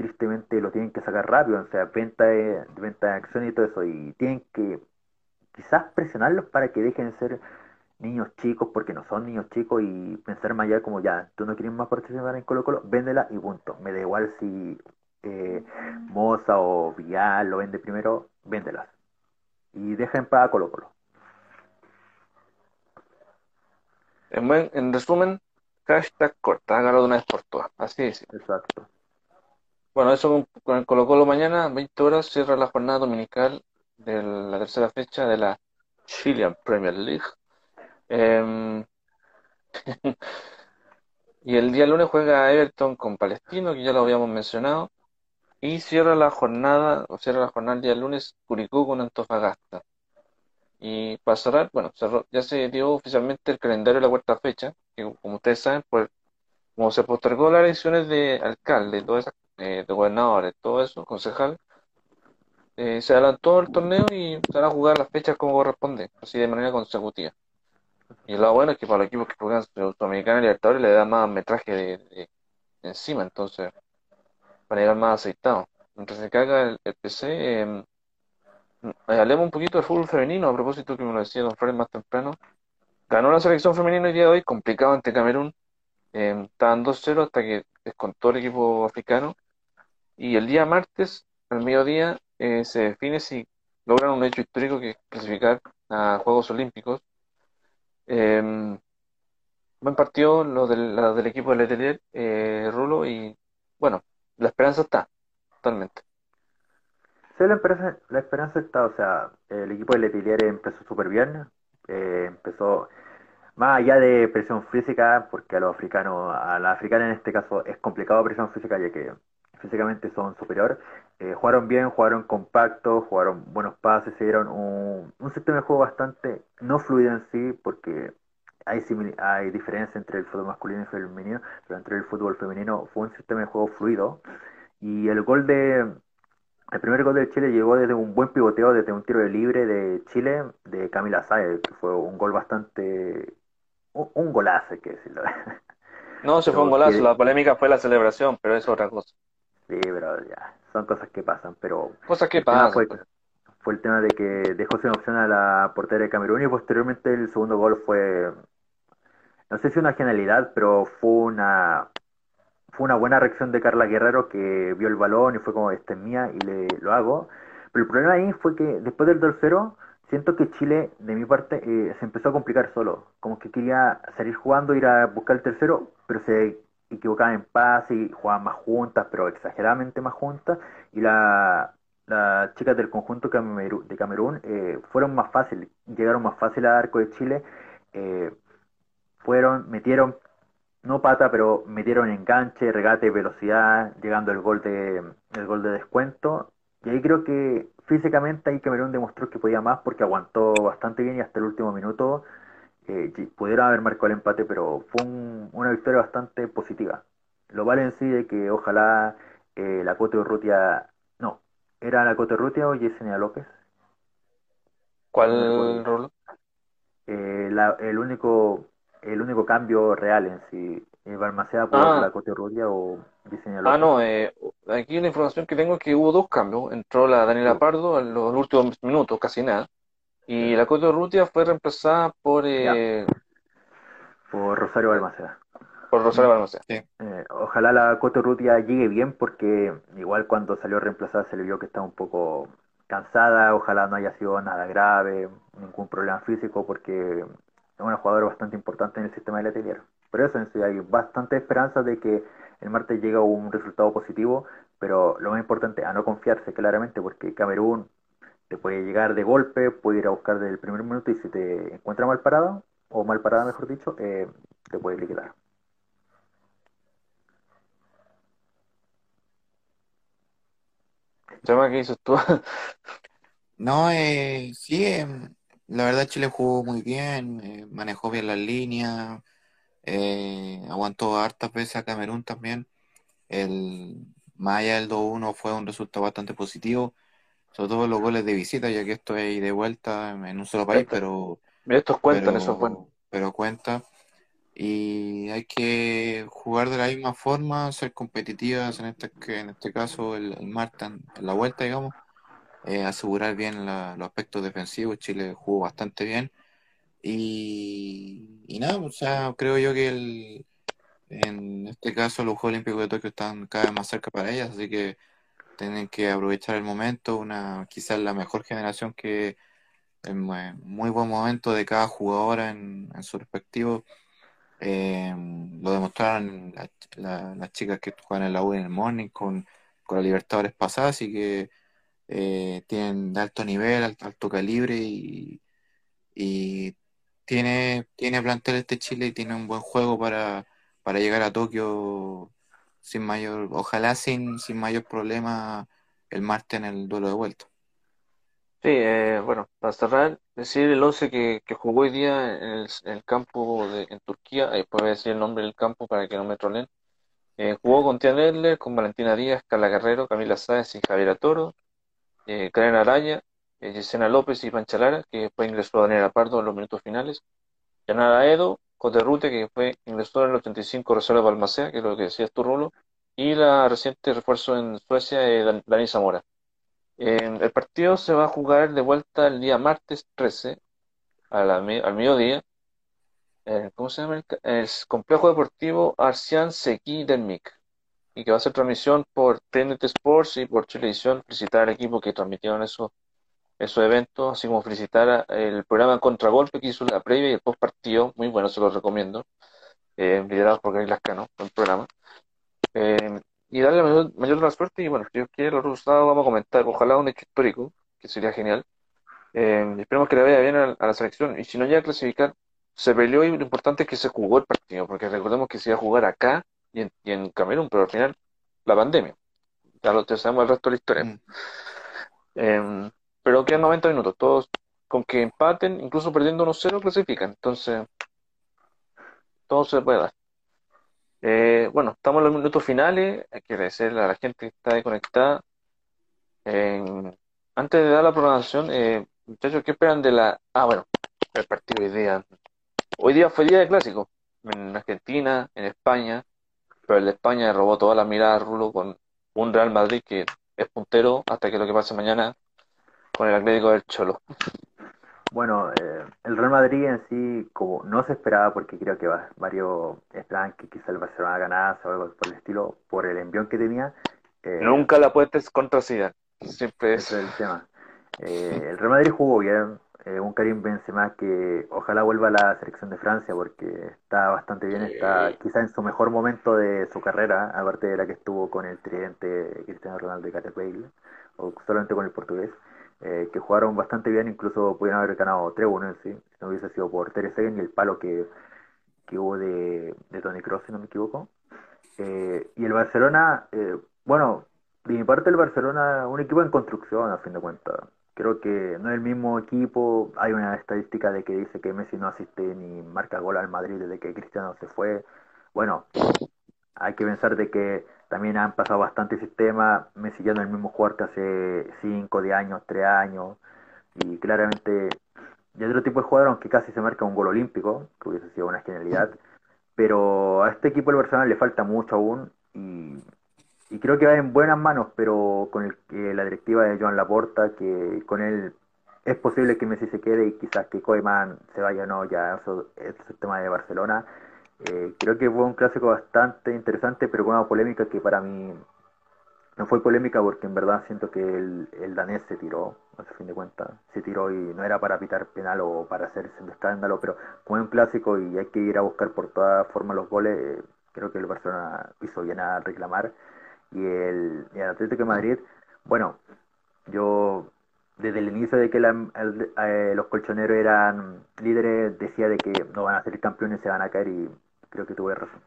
tristemente lo tienen que sacar rápido, o sea, venta de, venta de acción y todo eso, y tienen que quizás presionarlos para que dejen de ser niños chicos porque no son niños chicos y pensar más allá como ya, tú no quieres más participar en Colo Colo, véndela y punto. Me da igual si eh, Moza o Vial lo vende primero, véndelas. Y deja en paz a Colo Colo. En, en resumen, hashtag corta, hágalo de una vez por todas. Así es. Exacto. Bueno, eso con, el Colo Colo mañana, 20 horas, cierra la jornada dominical de la tercera fecha de la Chilean Premier League. Em, y el día lunes juega Everton con Palestino, que ya lo habíamos mencionado. Y cierra la jornada, o cierra la jornada el día lunes Curicó con Antofagasta. Y para cerrar, bueno, ya se dio oficialmente el calendario de la cuarta fecha, que como ustedes saben, pues como se postergó las elecciones de alcalde, todo eh, de gobernadores, todo eso, concejal, eh, se adelantó el torneo y se van a jugar las fechas como corresponde, así de manera consecutiva. Y lo bueno es que para los equipos que juegan Sudamericana y Libertadores le da más metraje de, encima, entonces, para llegar más aceitado. Mientras se caga el, PC, em, eh, hablemos un poquito del fútbol femenino, a propósito que me lo decía Don Flores más temprano. Ganó la selección femenina el día de hoy, complicado ante Camerún. Eh, estaban 2-0 hasta que descontó el equipo africano. Y el día martes, al mediodía, eh, se define si logran un hecho histórico que es clasificar a Juegos Olímpicos Em, buen partido lo del, del equipo de Letelier, eh, Rulo, y bueno, la esperanza está, totalmente. Sí, la esperanza, la esperanza está, o sea, el equipo de Letelier empezó súper bien, eh, empezó más allá de presión física, porque a los africanos, a la africana en este caso es complicado presión física, ya que físicamente son superior. Eh, jugaron bien, jugaron compacto, jugaron buenos pases, se dieron un, un sistema de juego bastante no fluido en sí, porque hay, hay diferencia entre el fútbol masculino y femenino, pero entre el fútbol femenino fue un sistema de juego fluido. Y el gol de. El primer gol de Chile llegó desde un buen pivoteo, desde un tiro de libre de Chile, de Camila Sáez, que fue un gol bastante. Un, golazo, hay que decirlo. No, se fue un golazo, la polémica fue la celebración, pero es otra cosa. Sí, pero ya, son cosas que pasan, pero... Cosas que pasan. Fue, fue, el tema de que dejó sin opción a la portera de Camerún y posteriormente el segundo gol fue, no sé si una genialidad, pero fue una, fue una buena reacción de Carla Guerrero que vio el balón y fue como, este es mía y le, lo hago. Pero el problema ahí fue que después del tercero, siento que Chile, de mi parte, eh, se empezó a complicar solo. Como que quería salir jugando, ir a buscar el tercero, pero se equivocaban en pase y jugaban más juntas, pero exageradamente más juntas. Y la, las chicas del conjunto de Camerún eh, fueron más fáciles, llegaron más fácil al arco de Chile. Eh, fueron, metieron, no pata, pero metieron enganche, regate, velocidad, llegando el gol de, el gol de descuento. Y ahí creo que físicamente ahí Camerún demostró que podía más porque aguantó bastante bien y hasta el último minuto eh, pudieron haber marcado el empate, pero fue una victoria bastante positiva. Lo vale en sí de que ojalá eh, la Cote Urrutia, no, ¿era la Cote Urrutia o Yesenia López? ¿Cuál rol? Eh, el único el único cambio real en si ¿El Balmaceda por ah. la Cote Urrutia o Yesenia López? Ah, no, eh, aquí la información que tengo es que hubo dos cambios. Entró la Daniela Pardo en los últimos minutos, casi nada y la Cote Urrutia fue reemplazada por... Eh, por Rosario Balmaceda. Por Rosario Balmaceda. Eh, ojalá la Cote Urrutia llegue bien porque igual cuando salió reemplazada se le vio que estaba un poco cansada, ojalá no haya sido nada grave, ningún problema físico porque es una jugadora bastante importante en el sistema de Letelier. Por eso en sí hay bastante esperanza de que el martes llegue un resultado positivo, pero lo más importante a no confiarse claramente porque Camerún te puede llegar de golpe, puede ir a buscar desde el primer minuto y si te encuentra mal parado, o mal parada mejor dicho, eh, te puede liquidar. ¿qué dices tú? no, eh, sí, eh, la verdad Chile jugó muy bien, eh, manejó bien las líneas, aguantó hartas veces a Camerún también. El Maya del 2-1 fue un resultado bastante positivo sobre todo los goles de visita, ya que estoy de vuelta en un solo país, pero... Estos cuentan, eso bueno. Pero cuenta. Y hay que jugar de la misma forma, ser competitivas, en este, en este caso el, el martes, en la vuelta, digamos, eh, asegurar bien los aspectos defensivos. Chile jugó bastante bien. Y, y nada, o sea, creo yo que el, en este caso los Juegos Olímpicos de Tokio están cada vez más cerca para ellas, así que tienen que aprovechar el momento, una quizás la mejor generación que en muy buen momento de cada jugadora en, su respectivo. Eh, lo demostraron las chicas que juegan en la U en el Morning con, con la Libertadores pasadas y que eh, tienen de alto nivel, alto, alto calibre y, y, tiene, tiene plantel este Chile y tiene un buen juego para, para llegar a Tokio sin mayor, ojalá sin, sin mayor problema el martes en el duelo de vuelta. Sí, eh, bueno, para cerrar, decir el 11 que, que jugó hoy día en el, campo de, en Turquía, ahí puede decir el nombre del campo para que no me trolen. Eh, jugó con Tian con Valentina Díaz, Carla Guerrero, Camila Sáez y Javier Toro, eh, Karen Araya, eh, López y Panchalara, que después ingresó Daniela Pardo en los minutos finales, Yanara Edo, Coterrute, que fue ingresó en el 85 Rosario Balmacea, que es lo que decías tu Rulo, y la reciente refuerzo en Suecia, eh, Dani Zamora. el partido se va a jugar de vuelta el día martes 13 al mediodía. Eh, ¿Cómo se llama? El, complejo deportivo Arcian Sequi del MIC. Y que va a ser transmisión por TNT Sports y por Televisión. Felicitar al equipo que transmitieron eso esos eventos, así como felicitar el programa Contragolpe que hizo la previa y el post partido, muy bueno, se lo recomiendo. eh, liderados por Gary Lascano, el programa. Eh, y darle mayor, mayor la suerte. Y bueno, si Dios quiere, los resultados vamos a comentar. Ojalá un hecho histórico, que sería genial. Eh, esperemos que le vaya bien a, a la selección. Y si no llega a clasificar, se peleó y lo importante es que se jugó el partido, porque recordemos que se iba a jugar acá y en, y en Camerún, pero al final la pandemia. Ya lo ya sabemos el resto de la historia. Mm. Eh, pero quedan 90 minutos. Todos con que empaten, incluso perdiendo 1-0, clasifican. Entonces, todo se puede dar. Eh, bueno, estamos en los minutos finales. Hay que agradecerle a la gente que está ahí conectada. Antes de dar la programación, eh, muchachos, ¿qué esperan de la... Ah, bueno, el partido hoy día. Hoy día fue día de clásico. En Argentina, en España. Pero el de España robó toda la mirada a Rulo con un Real Madrid que es puntero hasta que lo que pase mañana con el Atlético del Cholo. Bueno, eh, el Real Madrid en sí, como no se esperaba, porque creo que va- varios esperaban que quizá el Barcelona ganase o algo por el estilo, por el envión que tenía. eh, Nunca la apuestes contra Zidane. Siempre ese es... es el tema. Eh, el Real Madrid jugó bien, eh, un Karim Benzema que ojalá vuelva a la selección de Francia porque está bastante bien, está quizá en su mejor momento de su carrera, aparte de la que estuvo con el tridente Cristiano Ronaldo y Bale, o solamente con el portugués, eh, que jugaron bastante bien, incluso pudieron haber ganado 3-1 en sí, si no hubiese sido por Ter Stegen y el palo que, que hubo de, de Toni Kroos, si no me equivoco. Eh, y el Barcelona, eh, bueno, de mi parte el Barcelona, un equipo en construcción a fin de cuentas. Creo que no es el mismo equipo. Hay una estadística de que dice que Messi no asiste ni marca gol al Madrid desde que Cristiano se fue. Bueno, hay que pensar de que también han pasado bastante sistemas. Messi ya no es el mismo jugador que hace 5, 10 años, 3 años. Y claramente ya es otro tipo de jugador, aunque casi se marca un gol olímpico, que hubiese sido una genialidad. Pero a este equipo del Barcelona le falta mucho aún. Y y creo que va en buenas manos, pero con el, eh, la directiva de Joan Laporta, que con él es posible que Messi se quede y quizás que Koeman se vaya o no, ya eso es el tema de Barcelona. Eh, creo que fue un clásico bastante interesante, pero con una polémica que para mí no fue polémica porque en verdad siento que el, el danés se tiró, a fin de cuentas, se tiró y no era para pitar penal o para hacerse un escándalo, pero como un clásico y hay que ir a buscar por todas formas los goles, eh, creo que el Barcelona hizo bien a reclamar. Y el, y el Atlético de Madrid, bueno, yo desde el inicio de que la- eh, los colchoneros eran líderes decía de que no van a ser campeones, se van a caer y creo que tuve razón.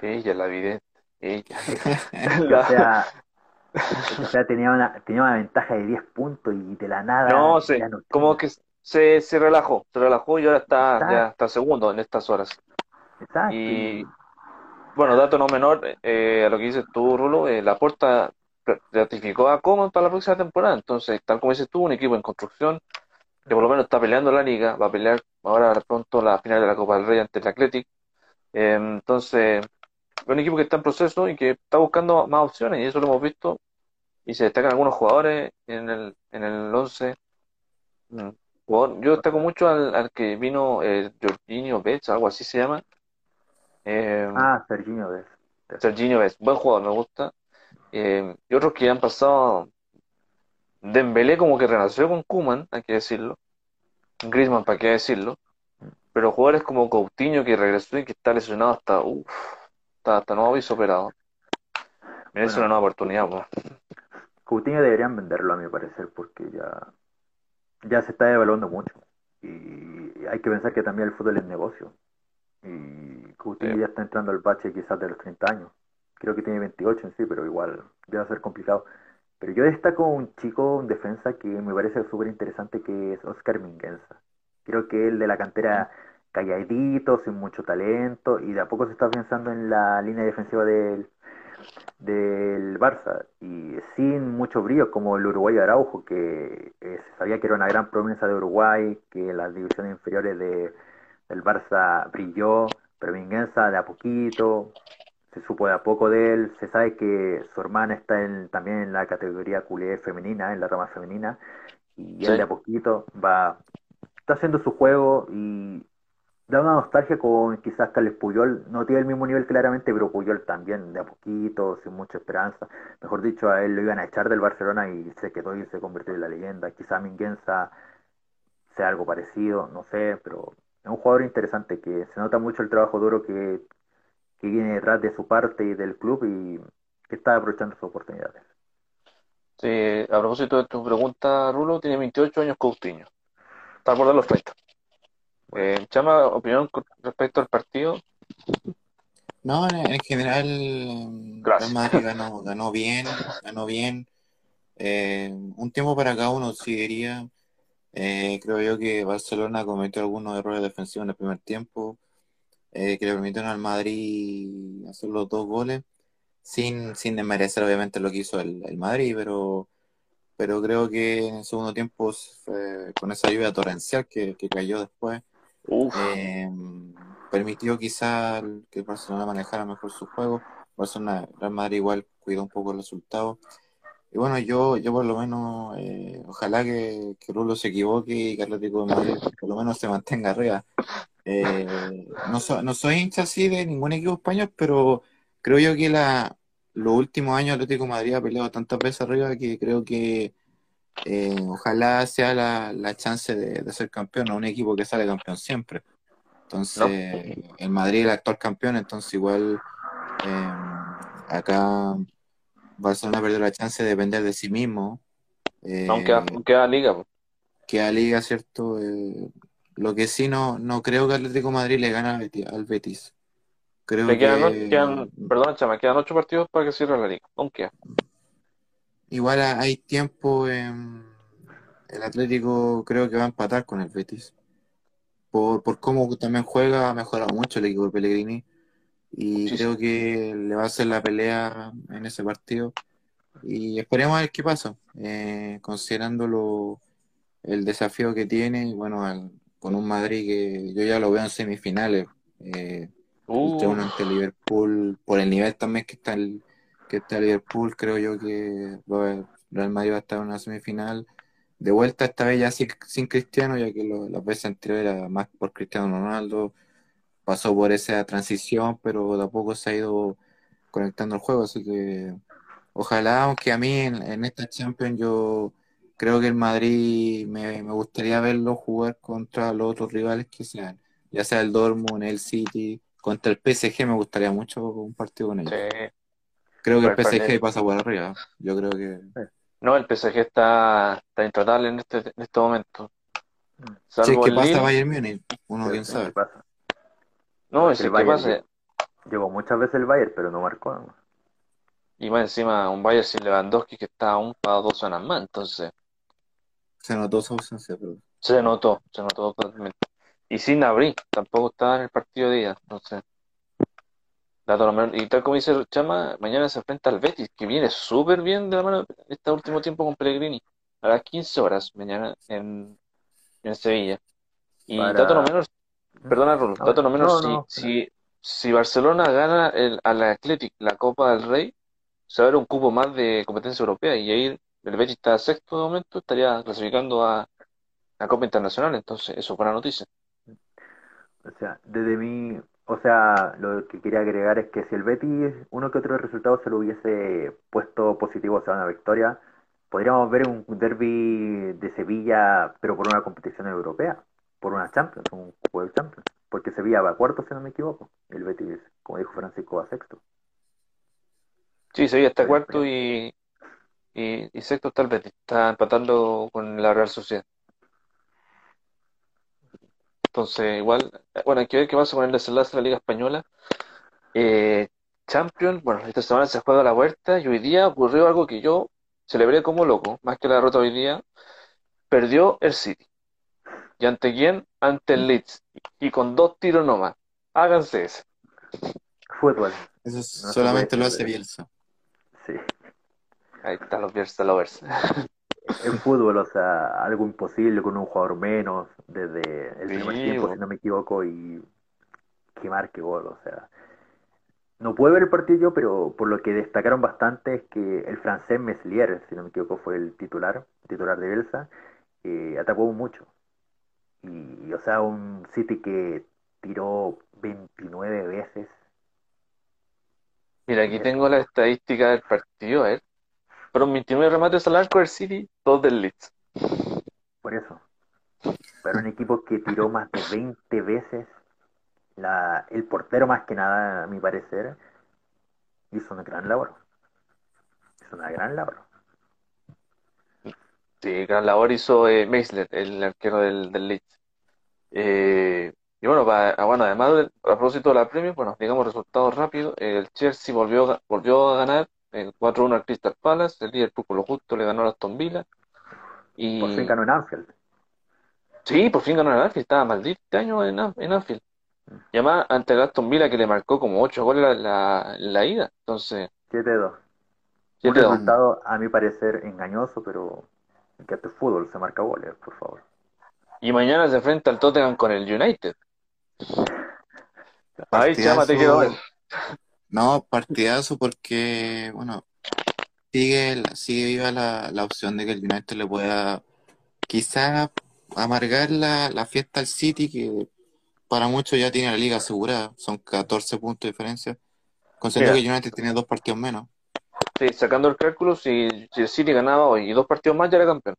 Ella, la vidente. Ella. O La- sea, o sea tenía, una, tenía una ventaja de 10 puntos y de la nada No sé, no como que se, se relajó, se relajó y ahora está, Exacto. ya está segundo en estas horas. Exacto, Y bueno, dato no menor eh, a lo que dices tú, Rulo, eh, Laporta ratificó a Coman para la próxima temporada. Entonces, tal como dices tú, un equipo en construcción que por lo menos está peleando la liga, va a pelear ahora pronto la final de la Copa del Rey ante el Athletic. Eh, entonces, un equipo que está en proceso y que está buscando más opciones y eso lo hemos visto y se destacan algunos jugadores en el, en el 11. Mm, Yo destaco mucho al, al que vino eh, Jorginho Betts, algo así se llama. Eh, Ah, Serginho Dest. Serginho es buen jugador, me gusta. Eh, y otros que han pasado. Dembélé como que renació con Koeman, hay que decirlo. Griezmann, para qué decirlo. Pero jugadores como Coutinho que regresó y que está lesionado hasta, uf, está hasta nuevo aviso operado. Merece Bueno. una nueva oportunidad, pues. Coutinho deberían venderlo a mi parecer porque ya, ya se está devaluando mucho. Y hay que pensar que también el fútbol es negocio. Y Coutinho Sí. ya está entrando al bache quizás de los 30 años. Creo que tiene 28 en sí, pero igual a ser complicado. Pero yo destaco un chico, un defensa que me parece súper interesante que es Oscar Minguenza. Creo que él de la cantera calladito, sin mucho talento y de a poco se está pensando en la línea defensiva del, del Barça y sin mucho brillo como el uruguayo Araujo que eh, se sabía que era una gran promesa de Uruguay que en las divisiones inferiores de, del Barça brilló pero Minguenza de a poquito se supo de a poco de él se sabe que su hermana está en, también en la categoría culé femenina en la rama femenina y él Sí. de a poquito va está haciendo su juego y da una nostalgia con quizás Carles Puyol, no tiene el mismo nivel claramente, pero Puyol también, de a poquito, sin mucha esperanza. Mejor dicho, a él lo iban a echar del Barcelona y se quedó y se convirtió en la leyenda. Quizá Minguenza sea algo parecido, no sé, pero un jugador interesante que se nota mucho el trabajo duro que, que viene detrás de su parte y del club y que está aprovechando sus oportunidades. Sí, a propósito de tu pregunta, Rulo, tiene 28 años Coutinho. Está por los 30. Eh, Chama, opinión respecto al partido. No, en, en general, Gracias. Madrid ganó, ganó bien, ganó bien. Eh, un tiempo para cada uno, sí diría. Eh, creo yo que Barcelona cometió algunos errores defensivos en el primer tiempo, eh, que le permitieron al Madrid hacer los dos goles, sin, sin desmerecer obviamente lo que hizo el, el Madrid, pero, pero creo que en el segundo tiempo, eh, con esa lluvia torrencial que, que cayó después, eh, permitió quizá que el Barcelona manejara mejor su juego. Barcelona, Real Madrid igual cuidó un poco el resultado. Y bueno, yo, yo por lo menos, eh, ojalá que, que Rulo se equivoque y que Atlético de Madrid por lo menos se mantenga arriba. Eh, no, so- no soy hincha así de ningún equipo español, pero creo yo que la, los últimos años Atlético de Madrid ha peleado tantas veces arriba que creo que eh, ojalá sea la, la chance de, de ser campeón, no un equipo que sale campeón siempre. Entonces, el Madrid es el actual campeón, entonces igual eh, acá Barcelona perdió la chance de depender de sí mismo. Eh, aunque aunque a Liga. pues. que a Liga, ¿cierto? Lo que sí no, no creo que Atlético de Madrid le gane al Betis. al Betis. Creo Le quedan, que quedan, perdona, Chama, quedan ocho partidos para que cierre la Liga. Aunque igual ha- hay tiempo en el Atlético creo que va a empatar con el Betis. Por, por cómo también juega, ha mejorado mucho el equipo de Pellegrini. Y creo que le va a hacer la pelea en ese partido. Y esperemos a ver qué pasa. Eh, considerando lo- el desafío que tiene, y bueno, al- con un Madrid que yo ya lo veo en semifinales. Eh, el uh, 3-1 ante Liverpool, por el nivel también que está el, que está Liverpool, creo yo que Real Madrid va a estar en una semifinal. De vuelta esta vez ya sin, sin Cristiano, ya que lo- las veces anteriores era más por Cristiano Ronaldo, pasó por esa transición, pero tampoco se ha ido conectando al juego, así que ojalá, aunque a mí en, en esta Champions yo creo que el Madrid me, me gustaría verlo jugar contra los otros rivales que sean, ya sea el Dortmund, el City, contra el PSG me gustaría mucho un partido con ellos. sí. Creo que el PSG pasa por arriba, yo creo que No, el PSG está, está intratable en este, en este momento. Mm. si es Salvo que el pasa Lille. Bayern Múnich, uno Sí, quién sí, sabe. ¿qué pasa? No, El es que Bayern pasa. llegó- Llegó muchas veces el Bayern, pero no marcó. ¿no? Y más encima un Bayern sin Lewandowski que está aún para dos zonas más. Entonces, Se notó su ausencia, pero se notó, se notó totalmente. Y sin Nabri, tampoco estaba en el partido de ida. Entonces, dato lo menos- Y tal como dice Chama, mañana se enfrenta al Betis, que viene súper bien de la mano este último tiempo con Pellegrini. A las 15 horas mañana en, en Sevilla. Y Para- dato no menor, perdona, Rulo, No, dato no menor, no, si, no. si, si Barcelona gana el, al Athletic la Copa del Rey, se va a ver un cupo más de competencia europea y ahí el Betis está sexto de momento, estaría clasificando a la Copa Internacional, entonces eso es buena noticia. O sea, desde mi, o sea, lo que quería agregar es que si el Betis uno que otro resultado se lo hubiese puesto positivo, o sea, una victoria, podríamos ver un derby de Sevilla, pero por una competición europea, por una Champions, un juego de Champions, porque Sevilla va a cuarto, si no me equivoco, el Betis, como dijo Francisco, va a sexto. Sí, Sevilla está cuarto y, y, y sexto está el Betis, está empatando con la Real Sociedad. Entonces, igual, bueno, hay que ver qué pasa con el desenlace de la Liga Española. Eh, Champions, bueno, esta semana se juega a la vuelta y hoy día ocurrió algo que yo celebré como loco, más que la derrota hoy día. Perdió el City. ¿Y ante quién? Ante el Leeds. Y con dos tiros nomás. Háganse ese. Fútbol, eso solamente lo hace. Bielsa. sí. Ahí están los Bielsa lovers. El fútbol, o sea, algo imposible con un jugador menos desde el primer Sí, tiempo, si no me equivoco, y que marque gol, o sea. No pude ver el partido yo, pero por lo que destacaron bastante es que el francés Meslier, si no me equivoco, fue el titular, titular de Bielsa, eh, atacó mucho. Y, o sea, un City que tiró 29 veces. Mira, aquí tengo la estadística del partido, a ver. Fueron 29 remates al arco del City, dos del Leeds. Por eso. Para un equipo que tiró más de 20 veces, la, el portero más que nada, a mi parecer, hizo una gran labor. Hizo una gran labor. Sí, gran labor hizo eh, Meisler, el arquero del, del Leeds. Eh, y bueno, para, ah, bueno, además, a propósito de la Premier, bueno, digamos resultados rápidos. El Chelsea volvió, volvió a ganar el 4-1 al Crystal Palace. El Liverpool por lo justo le ganó a Aston Villa. Y Por fin ganó en Anfield. sí, por fin ganó el Anfield. Estaba maldito este año en, en Anfield. Y además ante el Aston Villa que le marcó como 8 goles la, la, la ida. Entonces, 7-2. Un 7-2. resultado, a mi parecer, engañoso, pero que esto es fútbol, se marca goles, por favor. Y mañana se enfrenta al Tottenham con el United. Ahí, Chama, te Partidazo. No, partidazo porque, bueno, sigue, sigue viva la, la opción de que el United le pueda quizás amargar la, la fiesta al City, que para muchos ya tiene la liga asegurada, son 14 puntos de diferencia, considerando que el United tiene dos partidos menos. Sí, sacando el cálculo, si, si el City ganaba hoy y dos partidos más, ya era campeón.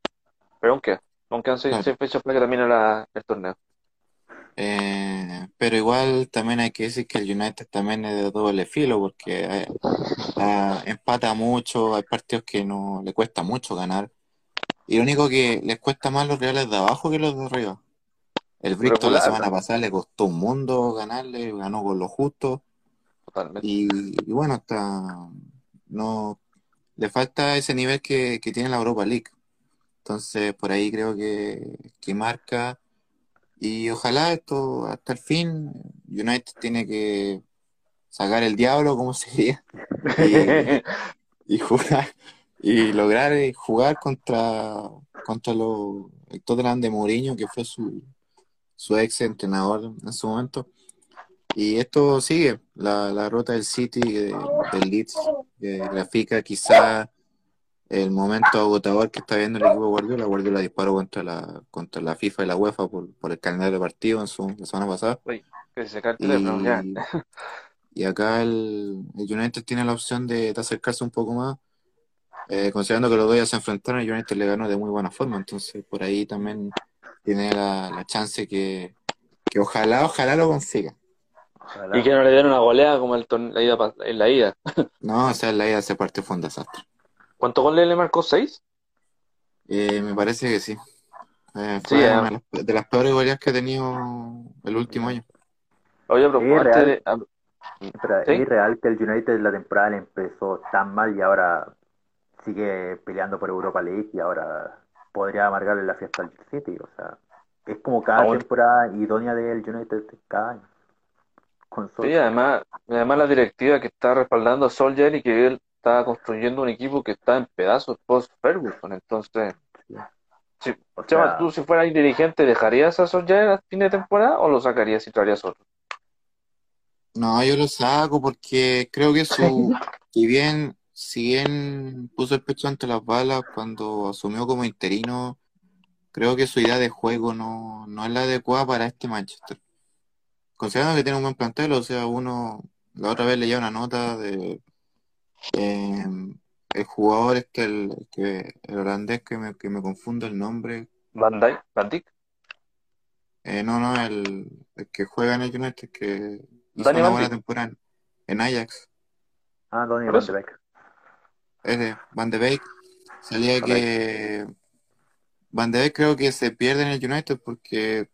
Pero aún queda. Aún quedan seis, Claro. seis fechas para que termine la- el torneo. Eh, pero igual también hay que decir que el United también es de doble filo porque eh, ah, empata mucho, hay partidos que no le cuesta mucho ganar. Y lo único que les cuesta más los reales de abajo que los de arriba. El Bristol la semana pasada le costó un mundo ganarle, ganó con lo justo. Totalmente. Y, y bueno, está, no, le falta ese nivel que, que tiene la Europa League. Entonces, por ahí creo que, que marca. Y ojalá esto hasta el fin, United tiene que sacar el diablo, como se diría, y, y jugar, y lograr eh, jugar contra, contra los, el Tottenham de Mourinho, que fue su, su ex entrenador en su momento. Y esto sigue, la, la ruta del City, de- del Leeds, que grafica quizá el momento agotador que está viendo el equipo de Guardiola. Guardiola disparó contra la, contra la FIFA y la UEFA por, por el calendario de partidos en su, la semana pasada. Que se el teléfono, ya. Y, y acá el, el United tiene la opción de, de acercarse un poco más, eh, considerando que los dos ya se enfrentaron, el United le ganó de muy buena forma, entonces por ahí también tiene la, la chance que, que ojalá, ojalá lo consiga. Ojalá. Y que no le den una goleada como el la ida, en la ida. No, o sea, la ida de ese partido fue un desastre. ¿Cuántos goles le marcó? ¿Seis? Eh, me parece que sí. Eh, Sí, fue eh. una de las, de las peores goleadas que ha tenido el último año. Oye, pero antes real. de... Pero ¿Sí? es irreal que el United la temporada le empezó tan mal y ahora sigue peleando por Europa League y ahora podría amargarle la fiesta al City. O sea, es como cada temporada idónea del United cada año. Con Sí, además, además la directiva que está respaldando a Solskjaer y que él está construyendo un equipo que está en pedazos post Ferguson. Entonces, si, O sea, tú si fueras dirigente, ¿dejarías a Solskjaer a fin de temporada o lo sacarías y traerías otro? No, yo lo saco porque creo que su, si bien, si bien puso el pecho ante las balas cuando asumió como interino, creo que su idea de juego no, no es la adecuada para este Manchester. Considerando que tiene un buen plantel, o sea, uno, la otra vez leía una nota de eh, el jugador este, el, que, el holandés que me, que me confundo el nombre, Van Dijk, Van Dijk, eh, no, no, el, el que juega en el United, que hizo una buena temporada en Ajax. ah, Donny Van de Beek. Ese, Van de Beek, salía que Van de Beek creo que se pierde en el United porque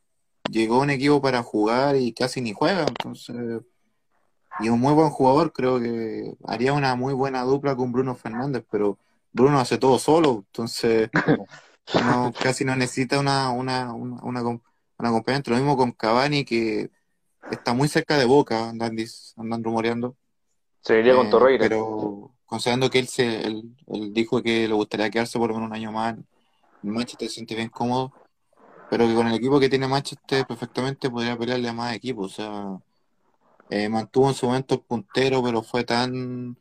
llegó un equipo para jugar y casi ni juega, entonces, y un muy buen jugador, creo que haría una muy buena dupla con Bruno Fernández, pero Bruno hace todo solo, entonces no, casi no necesita una, una, una, una, una acompañante. Lo mismo con Cavani, que está muy cerca de Boca, andan, andan rumoreando. Se iría con Eh, Torreira. pero considerando que él, se, él, él dijo que le gustaría quedarse por lo menos un año más en Manchester, se siente bien cómodo, pero que con el equipo que tiene Manchester perfectamente podría pelearle a más equipos. O sea, eh, mantuvo en su momento el puntero, pero fue tan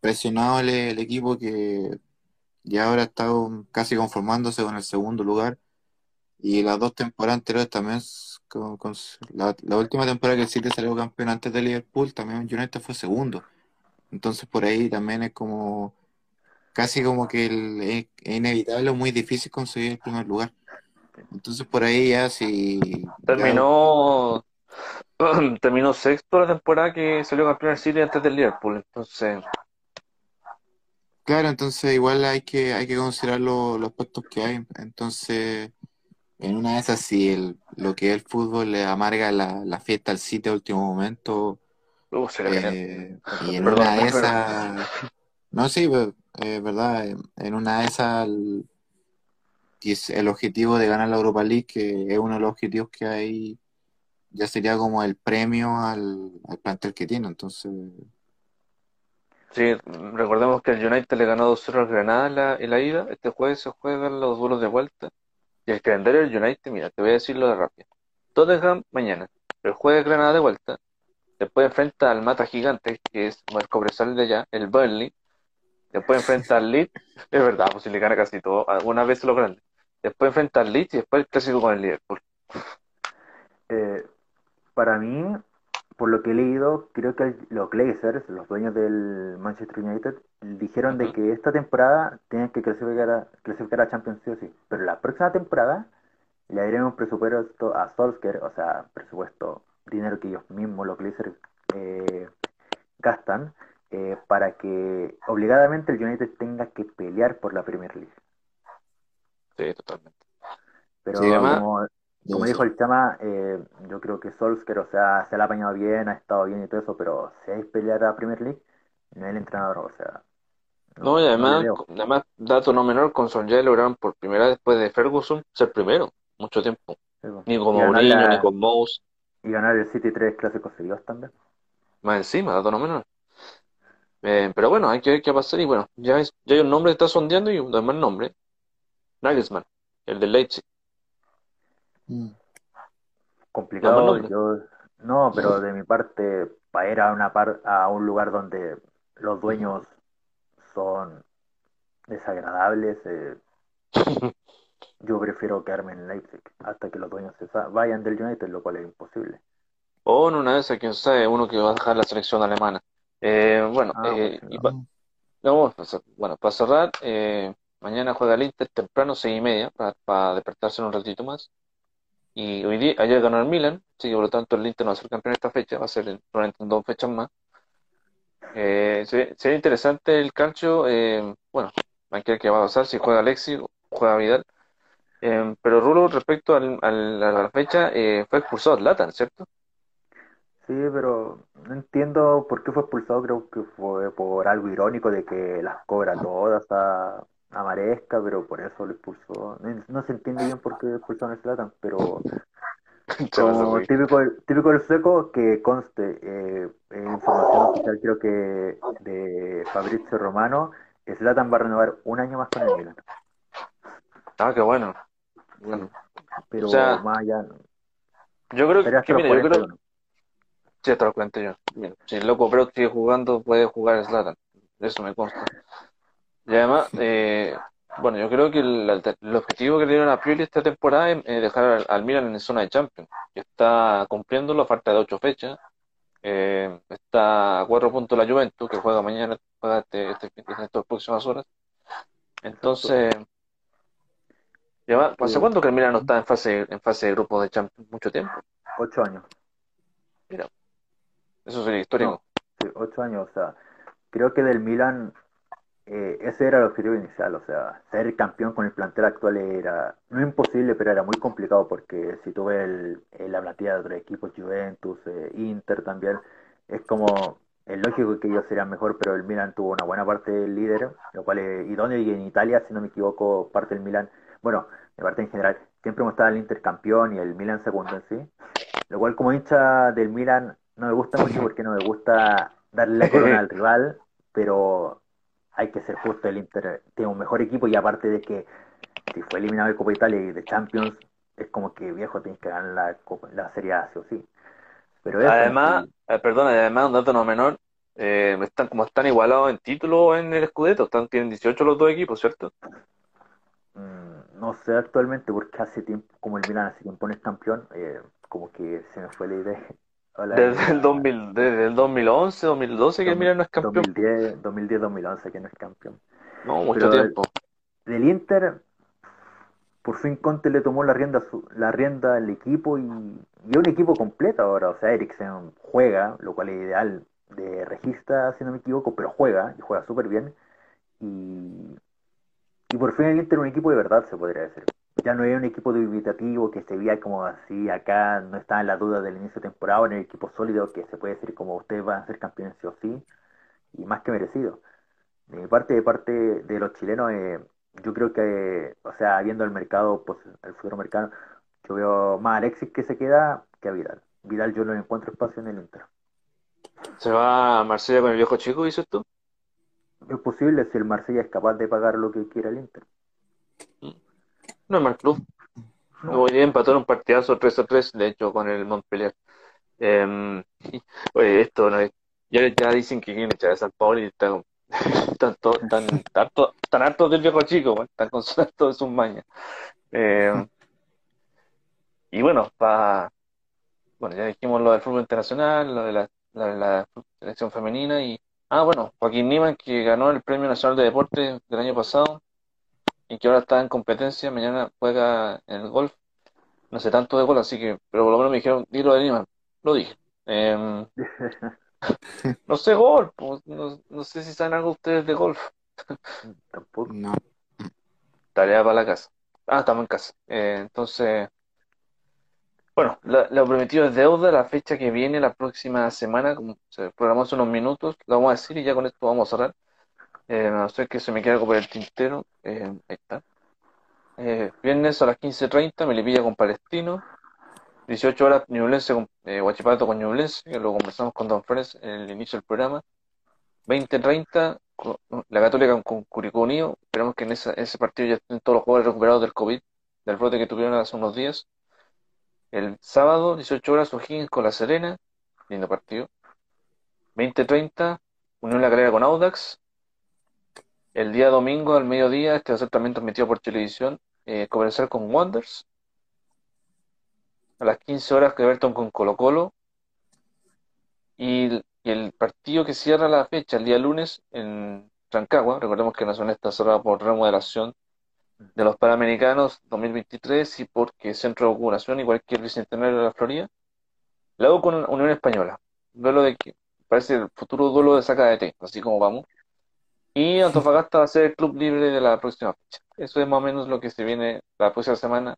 presionado el, equipo que ya ahora está casi conformándose con el segundo lugar. Y las dos temporadas anteriores también, la, última temporada que el City salió campeón antes de Liverpool, también United fue segundo. Entonces por ahí también es como casi como que es, es inevitable o muy difícil conseguir el primer lugar. Entonces por ahí ya si... Terminó, terminó sexto la temporada que salió campeón del City antes del Liverpool. Entonces, Claro, entonces igual hay que, hay que considerar lo- los puestos que hay. Entonces, en una de esas, si el, lo que es el fútbol le amarga la, la fiesta al sitio a último momento, uh, eh, y en Perdón, una de esas, no, sí, es verdad, en- una de esas, el, el objetivo de ganar la Europa League, que es uno de los objetivos que hay, ya sería como el premio al, plantel que tiene. Entonces, Sí, recordemos que el United le ganó 2-0 al Granada en la, ida. Este jueves se juegan los duelos de vuelta. Y el calendario del United, mira, te voy a decirlo de rápido. Tottenham mañana. El jueves Granada de vuelta. Después enfrenta al Mata Gigante, que es el Cobresal de allá, el Burnley. Después enfrenta al Leeds. Es verdad, pues si le gana casi todo. Algunas veces lo grande. Después enfrenta al Leeds y después el clásico con el Liverpool. Eh, para mí, por lo que he leído, creo que los Glazers, los dueños del Manchester United, dijeron de que esta temporada tienen que clasificar a, clasificar a Champions sí o sí. Pero la próxima temporada le un presupuesto a Solskjaer, o sea, presupuesto, dinero que ellos mismos, los Glazers, eh, gastan, eh, para que obligadamente el United tenga que pelear por la Premier League. Sí, totalmente. Pero Sí, además- como, como dijo el Chama, eh, yo creo que Solskjaer, o sea, se la ha apañado bien, ha estado bien y todo eso, pero si hay pelear a Premier League, no es el entrenador, o sea, No, y le además, además, dato no menor, con Solskjaer lograron por primera vez después de Ferguson ser primero, mucho tiempo. Sí, po. Ni con Mourinho, la- ni con Mouse, y ganar el City tres clásicos seguidos también. más encima, dato no menor. Eh, pero bueno, hay que ver qué va a pasar y bueno, ya, es- ya hay un nombre que está sondeando y un demás nombre, Nagelsmann, el del Leipzig. Mm, Complicado, No, yo no, pero de mi parte, para ir a una par, a un lugar donde los dueños son desagradables, eh, yo prefiero quedarme en Leipzig hasta que los dueños se vayan del United, lo cual es imposible. O en una de esas, quién sabe, uno que va a dejar la selección alemana. Eh, bueno, Ah, eh, y pa- no, bueno, para cerrar, eh, mañana juega el Inter temprano, seis y media, para, despertarse en un ratito más. Y hoy día, ayer ganó el Milan, así por lo tanto el Inter no va a ser campeón esta fecha, va a ser en, en dos fechas más. Eh, se- sería interesante el calcio, eh, bueno, hay que ver qué va a pasar, si juega Alexis juega Vidal. Eh, pero Rulo, respecto al, a la fecha, eh, fue expulsado Zlatan, ¿cierto? Sí, pero no entiendo por qué fue expulsado, creo que fue por algo irónico de que las cobra todas a, a Maresca, pero por eso lo expulsó. No, no se entiende bien por qué expulsaron a Zlatan, pero como típico, típico del sueco, que conste, eh, en información oficial creo que de Fabrizio Romano, Zlatan va a renovar un año más con el Milan, Ah, qué bueno. Bueno, pero O sea, más allá, yo creo que, mira, yo creo, 41. sí, hasta los 41. Mira, si el loco Brock sigue jugando, puede jugar Zlatan. Eso me consta. Y además, eh, bueno, yo creo que el, el objetivo que le dieron a Pioli esta temporada es dejar al, al Milan en zona de Champions. Y está cumpliéndolo a falta de ocho fechas. Eh, está a cuatro puntos la Juventus, que juega mañana, juega este, este, en estas próximas horas. Entonces, y además, ¿hace cuánto que el Milan no está en fase, en fase de grupos de Champions? Mucho tiempo. Ocho años. Eso sería histórico. Sí, ocho años, o sea, creo que del Milan eh, ese era el objetivo inicial, o sea, ser campeón con el plantel actual era no imposible, pero era muy complicado porque si tú ves el, el- la plantilla de otros equipos, Juventus, eh, Inter también, es como, es lógico que ellos serían mejor, pero el Milan tuvo una buena parte del líder, lo cual es idóneo y en Italia, si no me equivoco, parte del Milan, bueno, de parte en general, siempre hemos estado el Inter campeón y el Milan segundo en sí, lo cual como hincha del Milan no me gusta mucho porque no me gusta darle la corona al rival, pero hay que ser justo, el Inter tiene un mejor equipo y aparte de que si fue eliminado de Copa Italia y de Champions, es como que viejo tienes que ganar la, Copa- la Serie A sí o sí. Pero eso, Además, eh, perdona, además, un dato no menor, eh, están como están igualados en título en el Scudetto, están, tienen 18 los dos equipos, ¿cierto? mm, no sé actualmente porque hace tiempo, como el Milan hace tiempo no es campeón, eh, como que se me fue la idea. Desde el 2000, desde el 2011, 2012 que el Milan no es campeón. 2010, 2010, 2011 que no es campeón. No, mucho Pero- tiempo. Del Inter, por fin Conte le tomó la rienda su- la rienda al equipo y, y es un equipo completo ahora. O sea, Eriksen juega, lo cual es ideal de regista, si no me equivoco, pero juega y juega súper bien. Y, y por fin el Inter un equipo de verdad, se podría decir. Ya no es un equipo dubitativo que se veía como así acá, no está en la duda del inicio de temporada, en el equipo sólido que se puede decir como ustedes van a ser campeones sí o sí, y más que merecido. De mi parte, de parte de los chilenos, eh, yo creo que, o sea, viendo el mercado, pues el futuro mercado, yo veo más a Alexis que se queda que a Vidal. Vidal yo no encuentro espacio en el Inter. ¿Se va a Marsella con el viejo chico, dices tú? Es posible si el Marsella es capaz de pagar lo que quiera el Inter. No es mal club. No. Hoy empató en un partidazo 3 a 3, de hecho, con el Montpellier. Eh, oye, esto no es- ya, ya dicen que quieren echar a San Paulo y están, están, to- están, harto- están hartos del viejo chico, weón, están con su- hartos de sus mañas. Eh, y bueno, pa, bueno, ya dijimos lo del fútbol internacional, lo de la, la, la selección femenina y, ah, bueno, Joaquín Niman que ganó el Premio Nacional de Deporte del año pasado y que ahora está en competencia, mañana juega en el golf. No sé tanto de golf, así que, pero por lo menos me dijeron, dilo de Niman, lo dije. Em, no sé golf, pues, no, no sé si saben algo ustedes de golf. Tampoco. No. Tarea para la casa. Ah, estamos en casa. Eh, entonces, bueno, la- lo prometido es deuda, la fecha que viene la próxima semana, como se programó hace unos minutos, lo vamos a decir y ya con esto vamos a cerrar. Eh, no ser que se me quede algo por el tintero. Eh, ahí está. Eh, viernes a las 15.30, Melipilla con Palestino. 18 horas, Ñublense con eh, Huachipato con Ñublense, que lo conversamos con Don Fres en el inicio del programa. 20.30, co- la Católica con, Curicó Unido. Esperamos que en ese partido ya estén todos los jugadores recuperados del COVID, del brote que tuvieron hace unos días. El sábado, 18 horas, O'Higgins con La Serena. Lindo partido. 20.30, Unión La Calera con Audax. El día domingo al mediodía, este va a ser también transmitido por televisión, eh, con Wanderers. A las 15 horas, Everton con Colo Colo. Y, el- el partido que cierra la fecha, el día lunes, en Rancagua. Recordemos que Nacional está cerrada por remodelación de los Panamericanos 2023 y porque Centro de Vacunación y cualquier bicentenario de la Florida. U con Unión Española. Duelo de que parece el futuro duelo de saca de té, así como vamos. Y Antofagasta va a ser el club libre de la próxima fecha. Eso es más o menos lo que se viene la próxima semana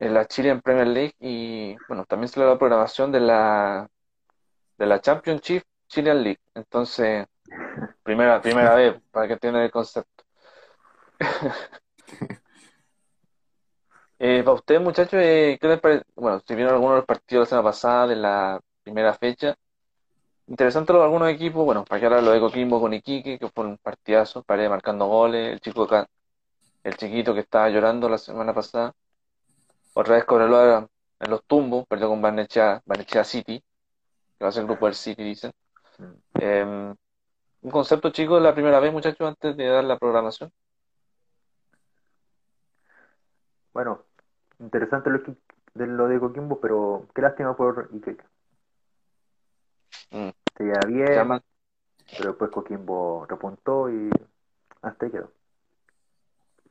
en la Chilean Premier League y bueno, también sale la programación de la de la Championship Chilean League. Entonces, primera primera vez para que tengan el concepto. Eh, para ustedes, muchachos, eh, ¿qué les parece? Bueno, si vieron algunos de los partidos la semana pasada de la primera fecha, interesante lo de algunos equipos, bueno, para que ahora lo de Coquimbo con Iquique, que fue un partidazo, Paredes marcando goles, el chico acá, el chiquito que estaba llorando la semana pasada, otra vez Cobreloa en los tumbos, perdió con Barnechea, Barnechea City, que va a ser el grupo del City, dicen. Eh, un concepto chico de la primera vez, muchachos, antes de dar la programación. Bueno, interesante lo, que- de lo de Coquimbo, pero qué lástima por Iquique. Mm. Bien, Llama- pero después Coquimbo repuntó y hasta ahí quedó.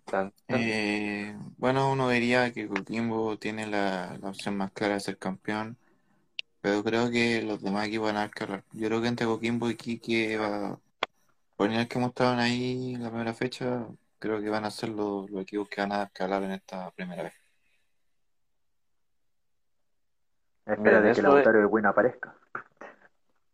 tan- tan- Eh, bueno, uno diría que Coquimbo tiene la, la opción más clara de ser campeón, pero creo que los demás equipos van a escalar. Yo creo que entre Coquimbo y Quique va, por el que mostraron ahí en la primera fecha, creo que van a ser los, los equipos que van a escalar en esta primera vez. Espera de que es- Lautaro de Buena aparezca.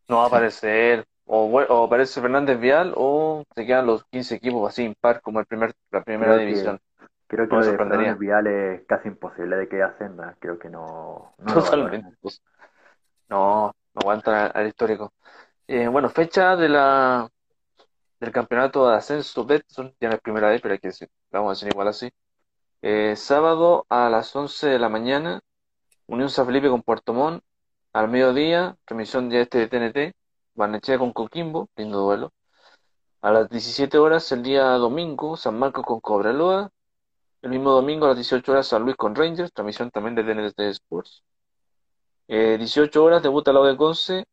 No va a aparecer, o, o aparece Fernández Vial, o se quedan los 15 equipos así impar como el primer, la primera Creo que- división. Creo que de. Fernández Vial es casi imposible de que ascenda. Creo que no, no. Totalmente. No, no aguanta al histórico. Eh, bueno, fecha de la del campeonato de ascenso Betson, ya no es primera vez, pero hay que decir, vamos a decir igual así. Eh, sábado a las 11 de la mañana, Unión San Felipe con Puerto Montt. Al mediodía, transmisión de este de TNT, Barnechea con Coquimbo, lindo duelo. A las 17 horas, el día domingo, San Marcos con Cobreloa. El mismo domingo a las 18 horas, San Luis con Rangers, transmisión también de TNT Sports. Eh, 18 horas, debuta la de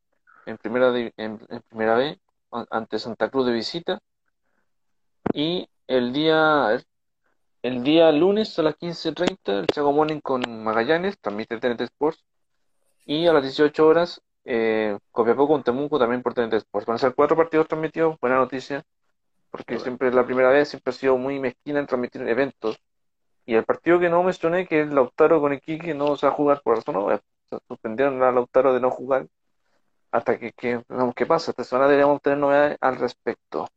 en primera, di- en, en primera B an- ante Santa Cruz de visita. Y el día, el día lunes a las 15.30 el Chaco Morning con Magallanes, transmite TNT Sports. Y a las 18 horas, eh, Copiapó con Temuco también por TNT Sports. Van a ser cuatro partidos transmitidos, buena noticia, porque siempre la primera vez, siempre ha sido muy mezquina en transmitir eventos. Y el partido que no mencioné, que es Lautaro con Iquique, no se va a jugar por razón obvia. Suspendieron a Lautaro de no jugar hasta que, que qué pasa. Esta semana deberíamos tener novedades al respecto.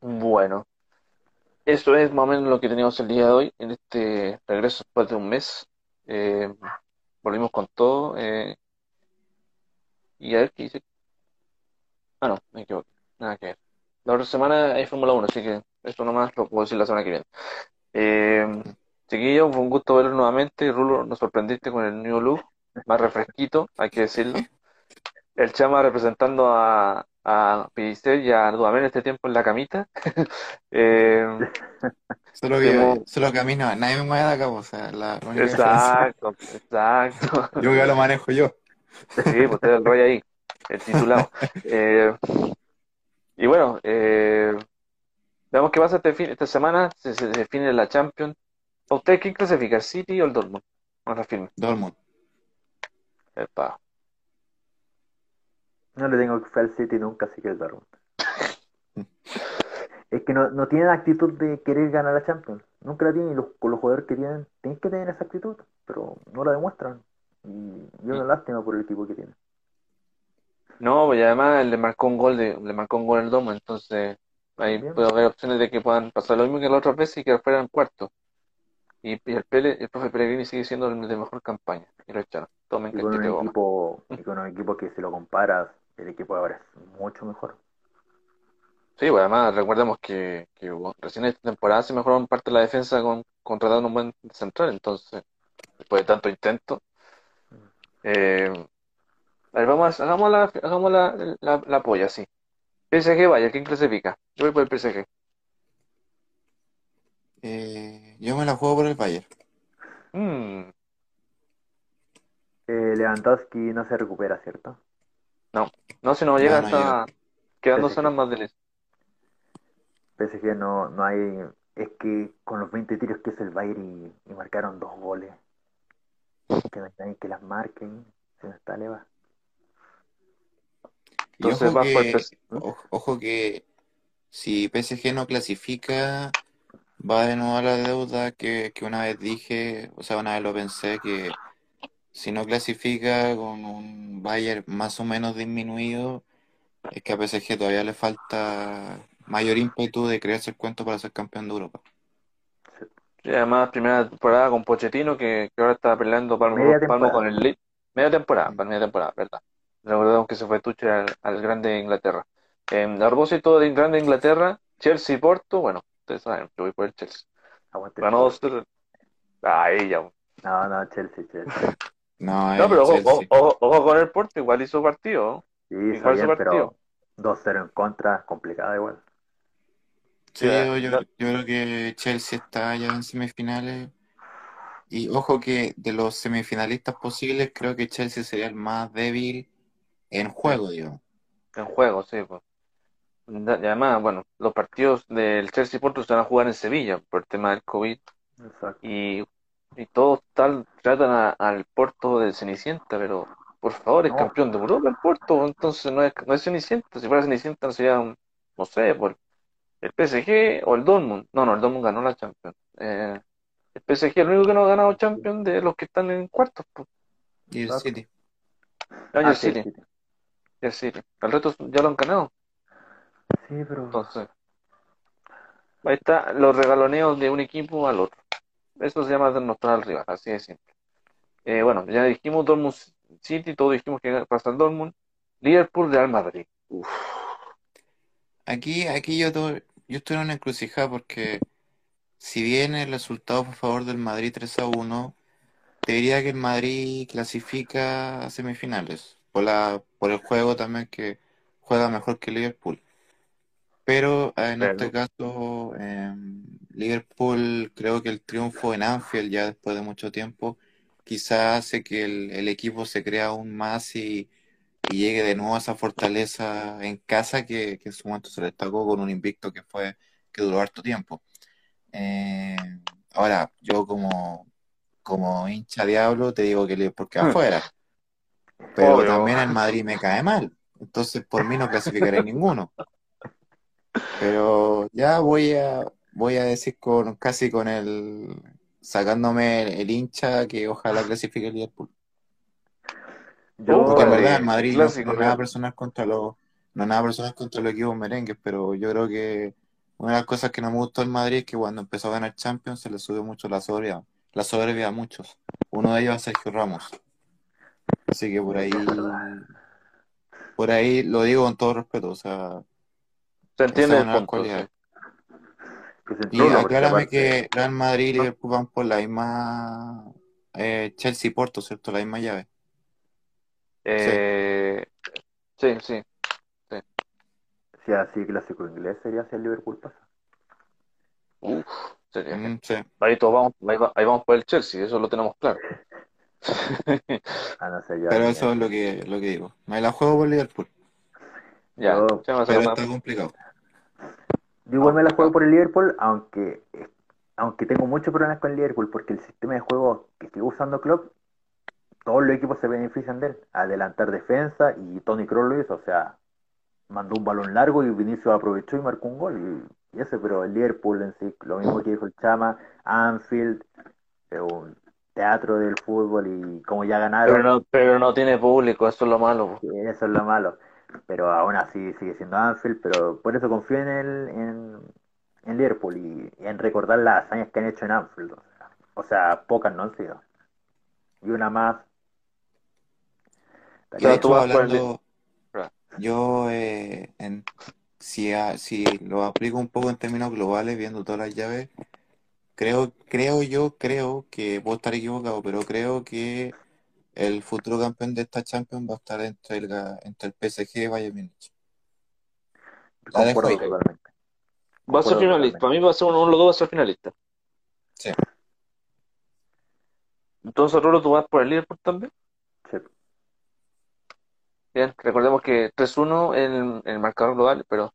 Bueno, eso es más o menos lo que teníamos el día de hoy, en este regreso después de un mes. Eh, volvimos con todo. eh, y a ver qué dice. Ah, no, me equivoqué. Nada que ver. La otra semana hay Fórmula 1, así que esto nomás lo puedo decir la semana que viene. Eh, chiquillos, fue un gusto verlo nuevamente. Rulo, nos sorprendiste con el New Look, más refresquito, hay que decirlo. El Chama representando a, a Pellicer y a este tiempo en la camita. Eh, Solo que, Temo- solo que a mí no, nadie me mueve de acá, o sea, la diferencia. exacto, exacto. Yo que lo manejo yo. Sí, pues el rey ahí, el titulado. Eh, y bueno, eh, veamos qué pasa este fin, esta semana. Se, se define la Champions. ¿A usted quién clasifica, City o el Dortmund? Más afirme. Dortmund. Epa. No le tengo fe al City nunca, así que el Dortmund. Es que no, no tienen actitud de querer ganar la Champions. Nunca la tienen y los, con los jugadores que tienen, tienen que tener esa actitud, pero no la demuestran. Y es una lástima por el equipo que tienen. No, pues y además le marcó un gol de, le marcó un gol el Dortmund, entonces ahí Bien. puede haber opciones de que puedan pasar lo mismo que la otra vez y que fueran cuarto. Y, y el, Pele, el profe Pellegrini sigue siendo el de mejor campaña. Y lo echaron. Tomen Y con un equipo, y con un equipo que si lo comparas, el equipo de ahora es mucho mejor. Sí, pues además recordemos que, que bueno, recién esta temporada se mejoraron parte de la defensa con contratando un buen central, entonces, después de tanto intento. Eh, a ver, vamos a, hagamos la, hagamos la, la, la polla, sí. PSG vaya, ¿quién clasifica? Yo voy por el PSG. Eh, yo me la juego por el Bayern. Mm, Eh, Lewandowski no se recupera, ¿cierto? No, si no llega No, no hasta quedando PSG. zonas más de PSG no, no hay. Es que con los 20 tiros que hizo el Bayern y, y marcaron dos goles. Que no hay que las marque. Se nos está leva. Entonces ojo va por el que, PSG. ojo, ojo que si PSG no clasifica, va de nuevo a la deuda que, que una vez dije, o sea, una vez lo pensé, que si no clasifica con un Bayern más o menos disminuido, es que a PSG todavía le falta mayor ímpetu de crearse el cuento para ser campeón de Europa. Y además, primera temporada con Pochettino, que, que ahora está peleando palmo, palmo con el Leeds. Media temporada, para media temporada, ¿verdad? Recordemos que se fue Tuchel al, al Grande de Inglaterra. Eh, a propósito de Grande de Inglaterra, Chelsea y Porto, bueno, ustedes saben, yo voy por el Chelsea. Aguante. Ganó Chelsea. 2-0. Ahí ya. No, no, Chelsea, Chelsea. No, No, el pero ojo, Chelsea. ojo, ojo- ojo con el Porto, igual hizo partido. Sí, Igual bien, partido. pero 2-0 en contra, complicada igual. Sí, yo, yo, creo que Chelsea está ya en semifinales. Y ojo que de los semifinalistas posibles, creo que Chelsea sería el más débil en juego, digamos. En juego, sí. Pues. Y además, bueno, los partidos del Chelsea y Porto se van a jugar en Sevilla por el tema del COVID. Exacto. y, y todos tal, tratan a- al Porto de Cenicienta, pero por favor, es No. campeón de Europa el Porto, entonces no es, no es Cenicienta, si fuera Cenicienta sería, un- no sé, por el PSG o el Dortmund, no, no, el Dortmund ganó la Champions, Eh, el PSG es el único que no ha ganado Champions de los que están en cuartos, pues. Y el Exacto. City. Ah, y Ah, el City, sí, sí. y el City, el resto ya lo han ganado, Sí, pero entonces, ahí está los regaloneos de un equipo al otro, eso se llama demostrar al rival, así de simple. Eh, bueno, ya dijimos Dortmund City, todos dijimos que pasa el Dortmund. Liverpool, Real Madrid. Uf, Aquí, aquí yo, yo estoy en una encrucijada porque si bien el resultado fue a favor del Madrid 3 a 1, te diría que el Madrid clasifica a semifinales por la, por el juego también que juega mejor que Liverpool. Pero eh, en este caso, eh, Liverpool, creo que el triunfo en Anfield ya después de mucho tiempo, quizás hace que el, el equipo se crea aún más y, y llegue de nuevo a esa fortaleza en casa que, que en su momento se destacó con un invicto que fue, que duró harto tiempo. Eh, ahora, yo como, como hincha diablo te digo que Liverpool queda afuera. Pero Obvio. también el Madrid me cae mal. Entonces por mí no clasificaré ninguno. Pero ya voy a voy a decir con casi con el sacándome el, el hincha que ojalá clasifique el Liverpool. Yo, Porque en verdad el Madrid no, clásico, no es nada personal contra los no es nada personal contra los equipos merengues, pero yo creo que una de las cosas que no me gustó del Madrid es que cuando empezó a ganar Champions se le subió mucho la soberbia, la soberbia a muchos. Uno de ellos a Sergio Ramos. Así que por ahí por ahí lo digo con todo respeto, o sea, Se entiende el punto. cualidades. que se Y aclárame que Real Madrid y Liverpool van por la misma eh, Chelsea y Porto, ¿cierto? La misma llave. Eh, sí, sí. Si así clásico inglés sería si el Liverpool pasa. Uf, sería Mm, sí. Ahí todos vamos, ahí, va- ahí vamos por el Chelsea, eso lo tenemos claro. Ah, no sé, ya. Pero eso es lo que, lo que digo. Me la juego por Liverpool, Ya, Yo- ya me hace pero más- complicado. Yo igual me la juego por el Liverpool, aunque aunque tengo muchos problemas con el Liverpool, porque el sistema de juego que sigue usando Klopp, todos los equipos se benefician de él. Adelantar defensa y Tony Kroos lo hizo, o sea, mandó un balón largo y Vinicius aprovechó y marcó un gol. Y, y ese, pero el Liverpool en sí, lo mismo que dijo el Chama, Anfield, es un teatro del fútbol y como ya ganaron, Pero no, pero no tiene público, eso es lo malo. Sí, eso es lo malo. Pero aún así sigue siendo Anfield, pero por eso confío en el, en, en Liverpool y, y en recordar las hazañas que han hecho en Anfield. O sea, o sea, pocas no han sido. Y una más. O De sea, hecho, tú vas por el- hablando, yo eh, en, si, a- si lo aplico un poco en términos globales, viendo todas las llaves, creo, creo yo, creo que puedo estar equivocado, pero creo que el futuro campeón de esta Champions va a estar entre el, entre el PSG y Bayern Múnich. La dejo Concuerdo ahí. totalmente. Va a ser finalista, para mí va a ser uno de los dos va a ser finalista. Sí. Entonces, Rolo, ¿tú vas por el Liverpool también? Sí. Bien, recordemos que 3-1 en, en el marcador global, pero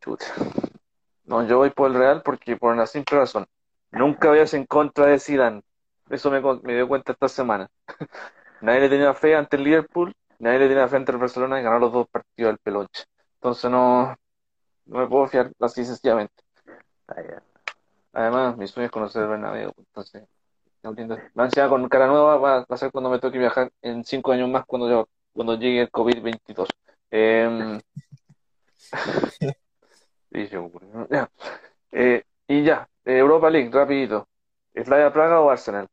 chuta. No, yo voy por el Real porque por una simple razón. Nunca vayas en contra de Zidane. Eso me, me dio cuenta esta semana. Nadie le tenía fe ante el Liverpool, nadie le tenía fe ante el Barcelona y ganó los dos partidos del peloche. Entonces no, no me puedo fiar así sencillamente. Además, mi sueño es conocer Bernabéu, entonces. La ansiedad con cara nueva va, a ser cuando me toque viajar en cinco años más cuando yo, cuando llegue el COVID-22. Em, y ya. Eh, y ya, Europa League, rapidito. ¿Slavia Praga o Arsenal?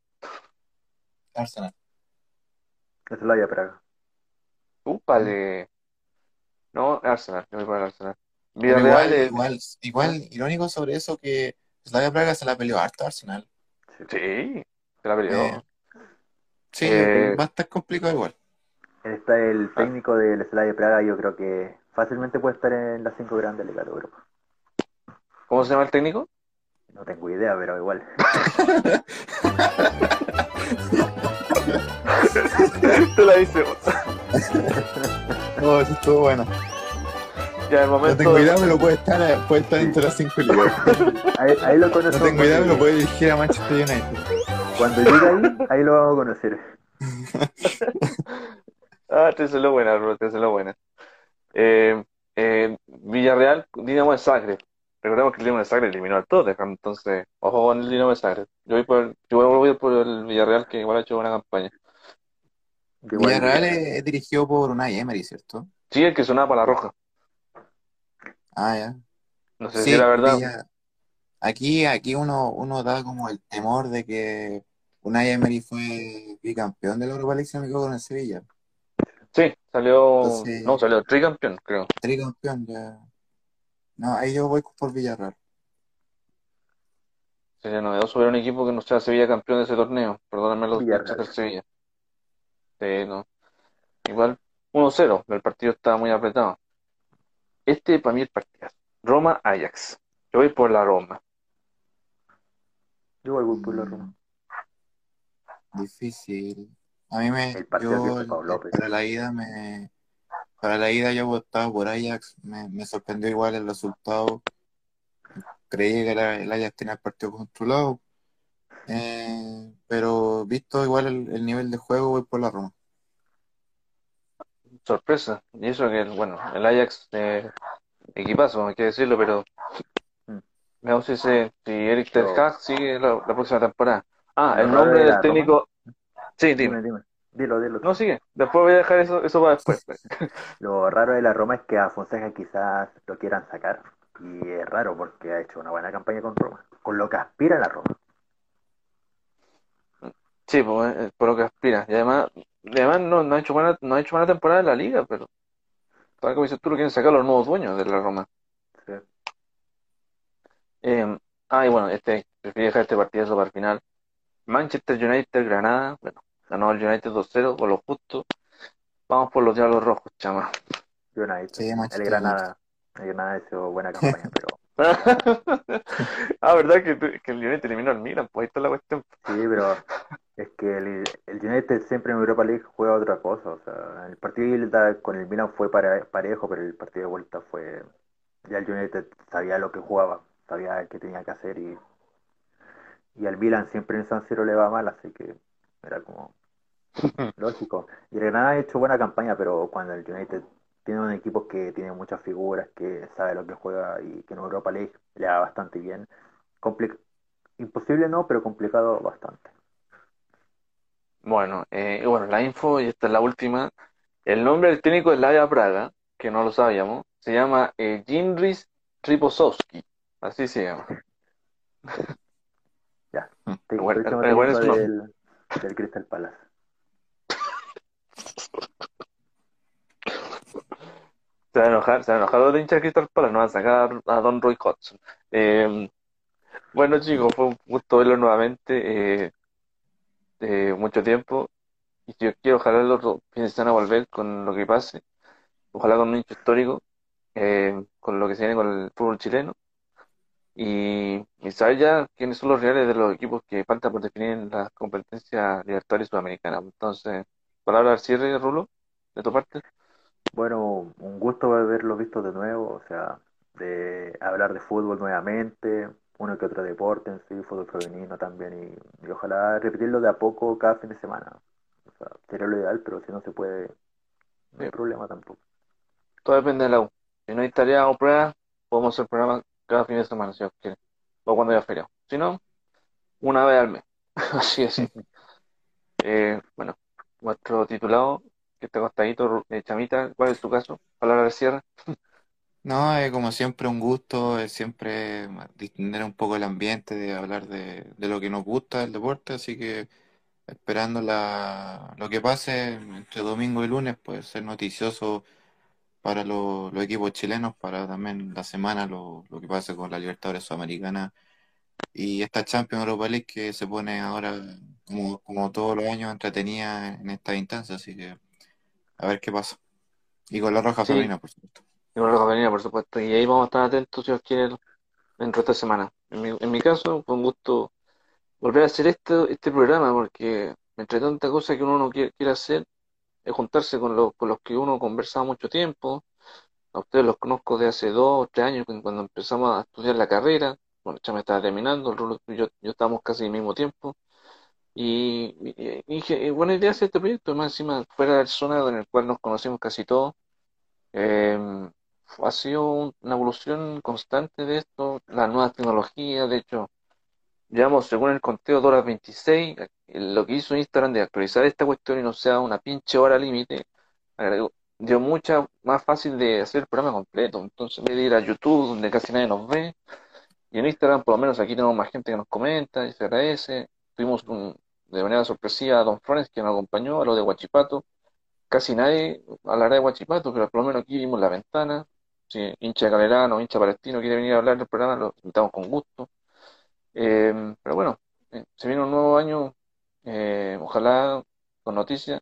Arsenal. Es Praga. Úpale. No, Arsenal, yo voy para el Arsenal. Pero igual, igual, igual, irónico sobre eso que Slavia Praga se la peleó harto Arsenal. Sí, se la peleó. Eh, Sí, Eh, va a estar complicado igual. Está el técnico del Slavia Praga, yo creo que fácilmente puede estar en las cinco grandes ligas de Europa. ¿Cómo se llama el técnico? No tengo idea, pero igual. Te la hice. No, eso estuvo bueno. Ya, el No momento. tengo idea, pero puede estar, puede estar entre las cinco ligas. Ahí, ahí lo No conocemos. tengo idea, pero puede dirigir a Manchester United. Cuando llegue ahí, ahí lo vamos a conocer. Ah, te lo buena, Ro, te lo buena. Eh, eh, Villarreal, Dinamo de Zagreb. Recordemos que el Dinamo de Zagreb eliminó al Tottenham, entonces, ojo con el Dinamo de Zagreb. Yo voy por el, yo voy por el Villarreal, que igual ha hecho buena campaña. Villarreal es, es dirigido por Unai Emery, ¿cierto? Sí, el que sonaba para la roja. Ah, ya. No sé Sí, si la verdad. Aquí, aquí uno, uno da como el temor de que Unai Emery fue bicampeón de la Europa League, si no me equivoco, con el Sevilla. Sí, salió. Entonces- No, salió tricampeón, creo. Tricampeón, ya. No, ahí yo voy por Villarreal. Sería novedoso ver un equipo que no sea Sevilla campeón de ese torneo. Perdóname los hinchas del Sevilla. Sí, no. Igual 1-0, el partido estaba muy apretado. Este para mí el partido. Roma-Ajax. Yo voy por la Roma. Yo voy por la Roma. Difícil. A mí me, El partido yo, hizo Pau López. para la ida me, para la ida yo votaba por Ajax, me, me sorprendió igual el resultado. creía que el Ajax tenía el partido controlado. Eh, pero visto igual el, el nivel de juego, voy por la Roma. Sorpresa. Y eso que, bueno, el Ajax, eh, equipazo, hay que decirlo, pero Mm. veamos si, se, si Eric Ten Hag sigue la, la próxima temporada. Ah, el nombre de del técnico. Sí, Dime, dime. dime. Dilo, dilo. No, sigue. Después voy a dejar eso, eso para después. Lo raro de la Roma es que a Fonseca quizás lo quieran sacar. Y es raro porque ha hecho una buena campaña con Roma. Con lo que aspira la Roma. Sí, pues, eh, por lo que aspira. Y además, además no, no ha hecho buena, no ha hecho buena temporada en la liga, pero tal como dices tú, lo quieren sacar los nuevos dueños de la Roma. Sí. Eh, ah, y bueno, este, preferí dejar este partido para el final. Manchester United, Granada. Bueno, ganó el United 2-0 con lo justo. Vamos por los Diablos Rojos, chama. United. Sí, el Granada. El Granada hecho buena campaña, pero Ah, ¿verdad que, que el United eliminó al Milan? Pues ahí está la cuestión. sí, pero es que el, el United siempre en Europa League juega otra cosa. O sea, el partido de ida con el Milan fue pare- parejo, pero el partido de vuelta fue. Ya el United sabía lo que jugaba, sabía qué tenía que hacer y, y al Milan siempre en San Siro le va mal, así que era como lógico. Y Granada ha hecho buena campaña, pero cuando el United tiene un equipo que tiene muchas figuras, que sabe lo que juega y que en Europa League le va bastante bien, compli- imposible no, pero complicado bastante. Bueno, eh, y bueno, la info, y esta es la última. El nombre del técnico es Lavia Praga, que no lo sabíamos. Se llama eh, Jindris. Así se llama. Ya. Te- Bueno, bueno, es del, del Crystal Palace. Se va a enojar, se a los hinchas de Crystal Palace, no van a sacar a Don Roy Hodgson. Eh, bueno, chicos, fue un gusto verlo nuevamente. Eh, eh, mucho tiempo. Y yo quiero, ojalá fin de semana volver con lo que pase. Ojalá con un hincho histórico, eh, con lo que se viene con el fútbol chileno. Y, y saber ya quiénes son los reales de los equipos que faltan por definir en las competencias libertarias sudamericanas. Entonces, palabra al cierre, Rulo, de tu parte. Bueno, un gusto haberlos visto de nuevo, o sea, de hablar de fútbol nuevamente, uno que otro deporte en sí, fútbol femenino también, y, y ojalá repetirlo de a poco cada fin de semana. O sea, sería lo ideal, pero si no se puede, no hay Sí. problema tampoco. Todo depende de la U. Si no hay tarea o prueba, podemos hacer programa cada fin de semana, si Dios quiere. O cuando haya feriado. Si no, una vez al mes. Así es. Eh, bueno, nuestro titulado, que está acostadito, eh, Chamita, ¿cuál es tu caso? Palabra de cierre. No, es como siempre un gusto, es siempre distender un poco el ambiente, de hablar de, de lo que nos gusta del deporte, así que esperando la, lo que pase entre domingo y lunes, pues ser noticioso para lo- los equipos chilenos, para también la semana lo, lo que pase con la Libertadores Sudamericana y esta Champions Europa League que se pone ahora como, como todos los años entretenida en esta instancia, así que a ver qué pasa. Y con la Roja Sí. Femenina, por supuesto. Y con la Femenina, por supuesto. Y ahí vamos a estar atentos, si Dios quiere, dentro de esta semana. En mi, en mi caso, fue un gusto volver a hacer esto, este programa, porque entre tanta cosa que uno no quiere, quiere hacer, es juntarse con los, con los que uno conversaba mucho tiempo. A ustedes los conozco de hace dos o tres años, cuando empezamos a estudiar la carrera. Bueno, ya me estaba terminando, el Rulo y yo, yo estábamos casi al mismo tiempo. Y, y- y dije, eh, buena idea hacer este proyecto, más encima fuera del zona en el cual nos conocimos casi todos. Eh, ha sido un- una evolución constante de esto, las nuevas tecnologías, de hecho, llevamos, según el conteo, de horas 26, eh, lo que hizo Instagram de actualizar esta cuestión y no sea una pinche hora límite, dio mucha más fácil de hacer el programa completo. Entonces, en vez ir a YouTube, donde casi nadie nos ve, y en Instagram, por lo menos aquí tenemos más gente que nos comenta y se agradece. Tuvimos un- de manera sorpresiva a Don Flores, que nos acompañó, a lo de Huachipato. Casi nadie hablará de Huachipato, pero por lo menos aquí vimos la ventana. Si hincha de Calerano, hincha palestino quiere venir a hablar del programa, lo invitamos con gusto. Eh, pero bueno, eh, se viene un nuevo año, eh, ojalá con noticias,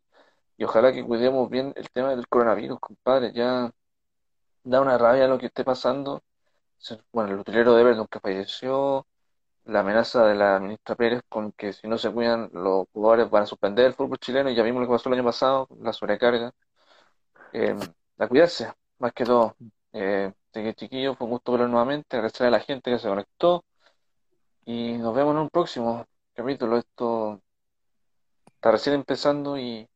y ojalá que cuidemos bien el tema del coronavirus, compadre. Ya da una rabia lo que esté pasando. Bueno, el utilero de Everton que falleció, la amenaza de la ministra Pérez con que si no se cuidan los jugadores van a suspender el fútbol chileno, y ya vimos lo que pasó el año pasado, la sobrecarga. Eh, a cuidarse, más que todo. Eh, que chiquillos, fue un gusto verlos nuevamente, agradecer a la gente que se conectó y nos vemos en un próximo capítulo. Esto está recién empezando y,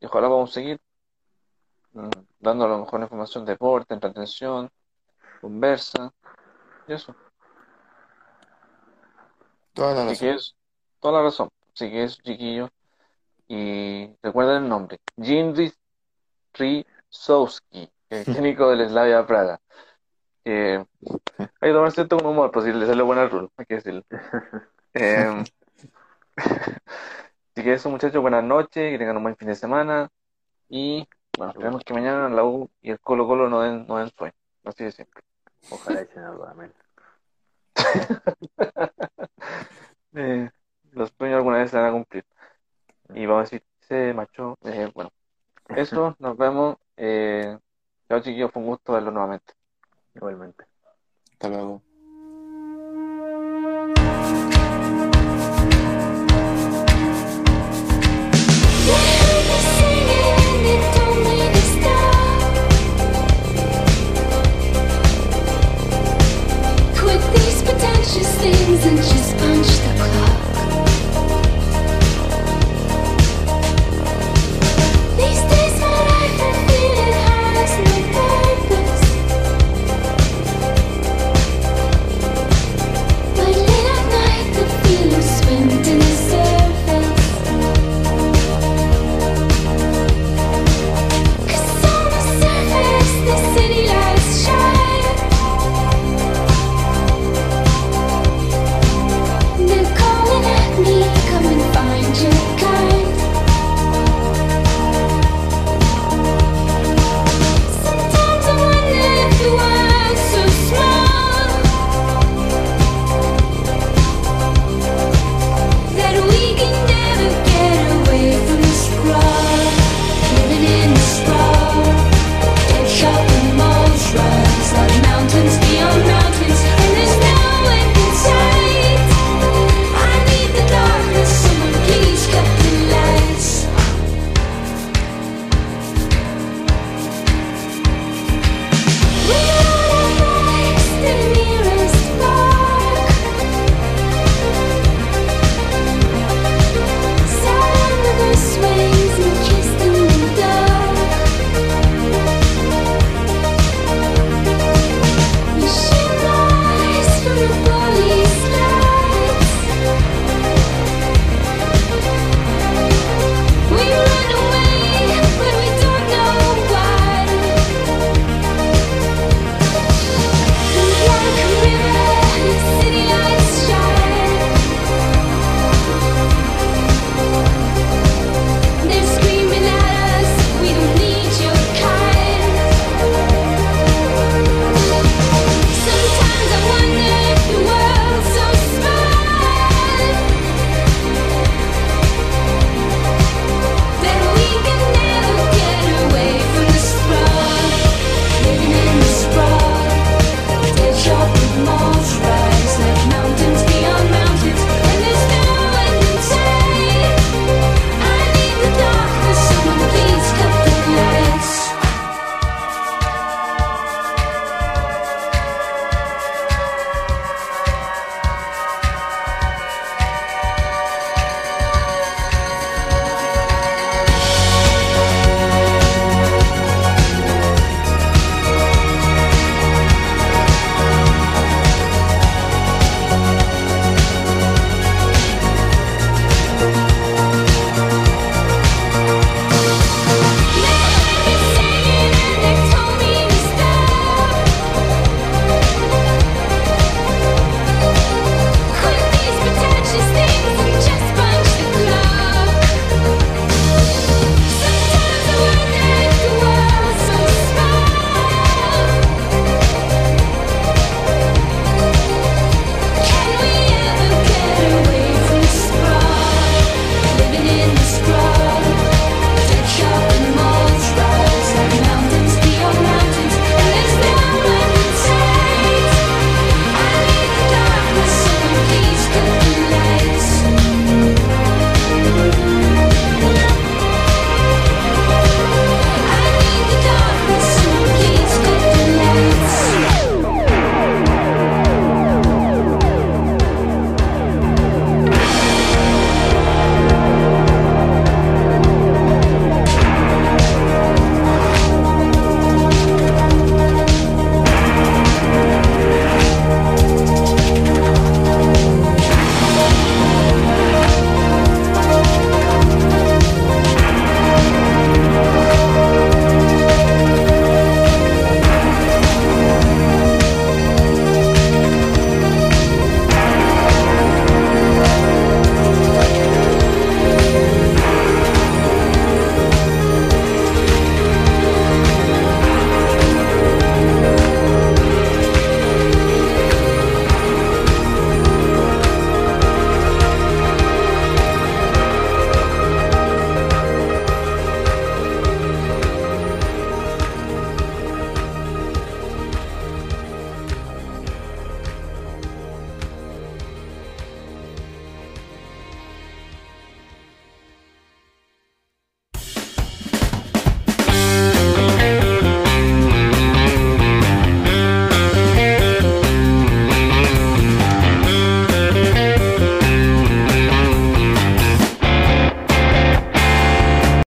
y ojalá vamos a seguir mm, dando a lo mejor información de deporte, entretención, conversa y eso. Toda la Así que razón. es toda la razón. Así que es chiquillo. Y recuerden el nombre. Jindri Rizowski, el técnico del Slavia Praga. Eh, hay que tomarse esto con humor, pues si le sale buena rule, hay que decirlo. Eh, así que eso muchachos, buenas noches, que tengan un buen fin de semana. Y bueno, esperemos que mañana la U y el Colo Colo no den, no den sueño. Así de siempre. Ojalá echen algo, amén. Eh, los sueños alguna vez se van a cumplir. Y vamos a decir, se macho. Eh, bueno, eso, nos vemos. Eh, chao chiquillos, fue un gusto verlo nuevamente. Igualmente. Hasta luego. season, she's punched the clock.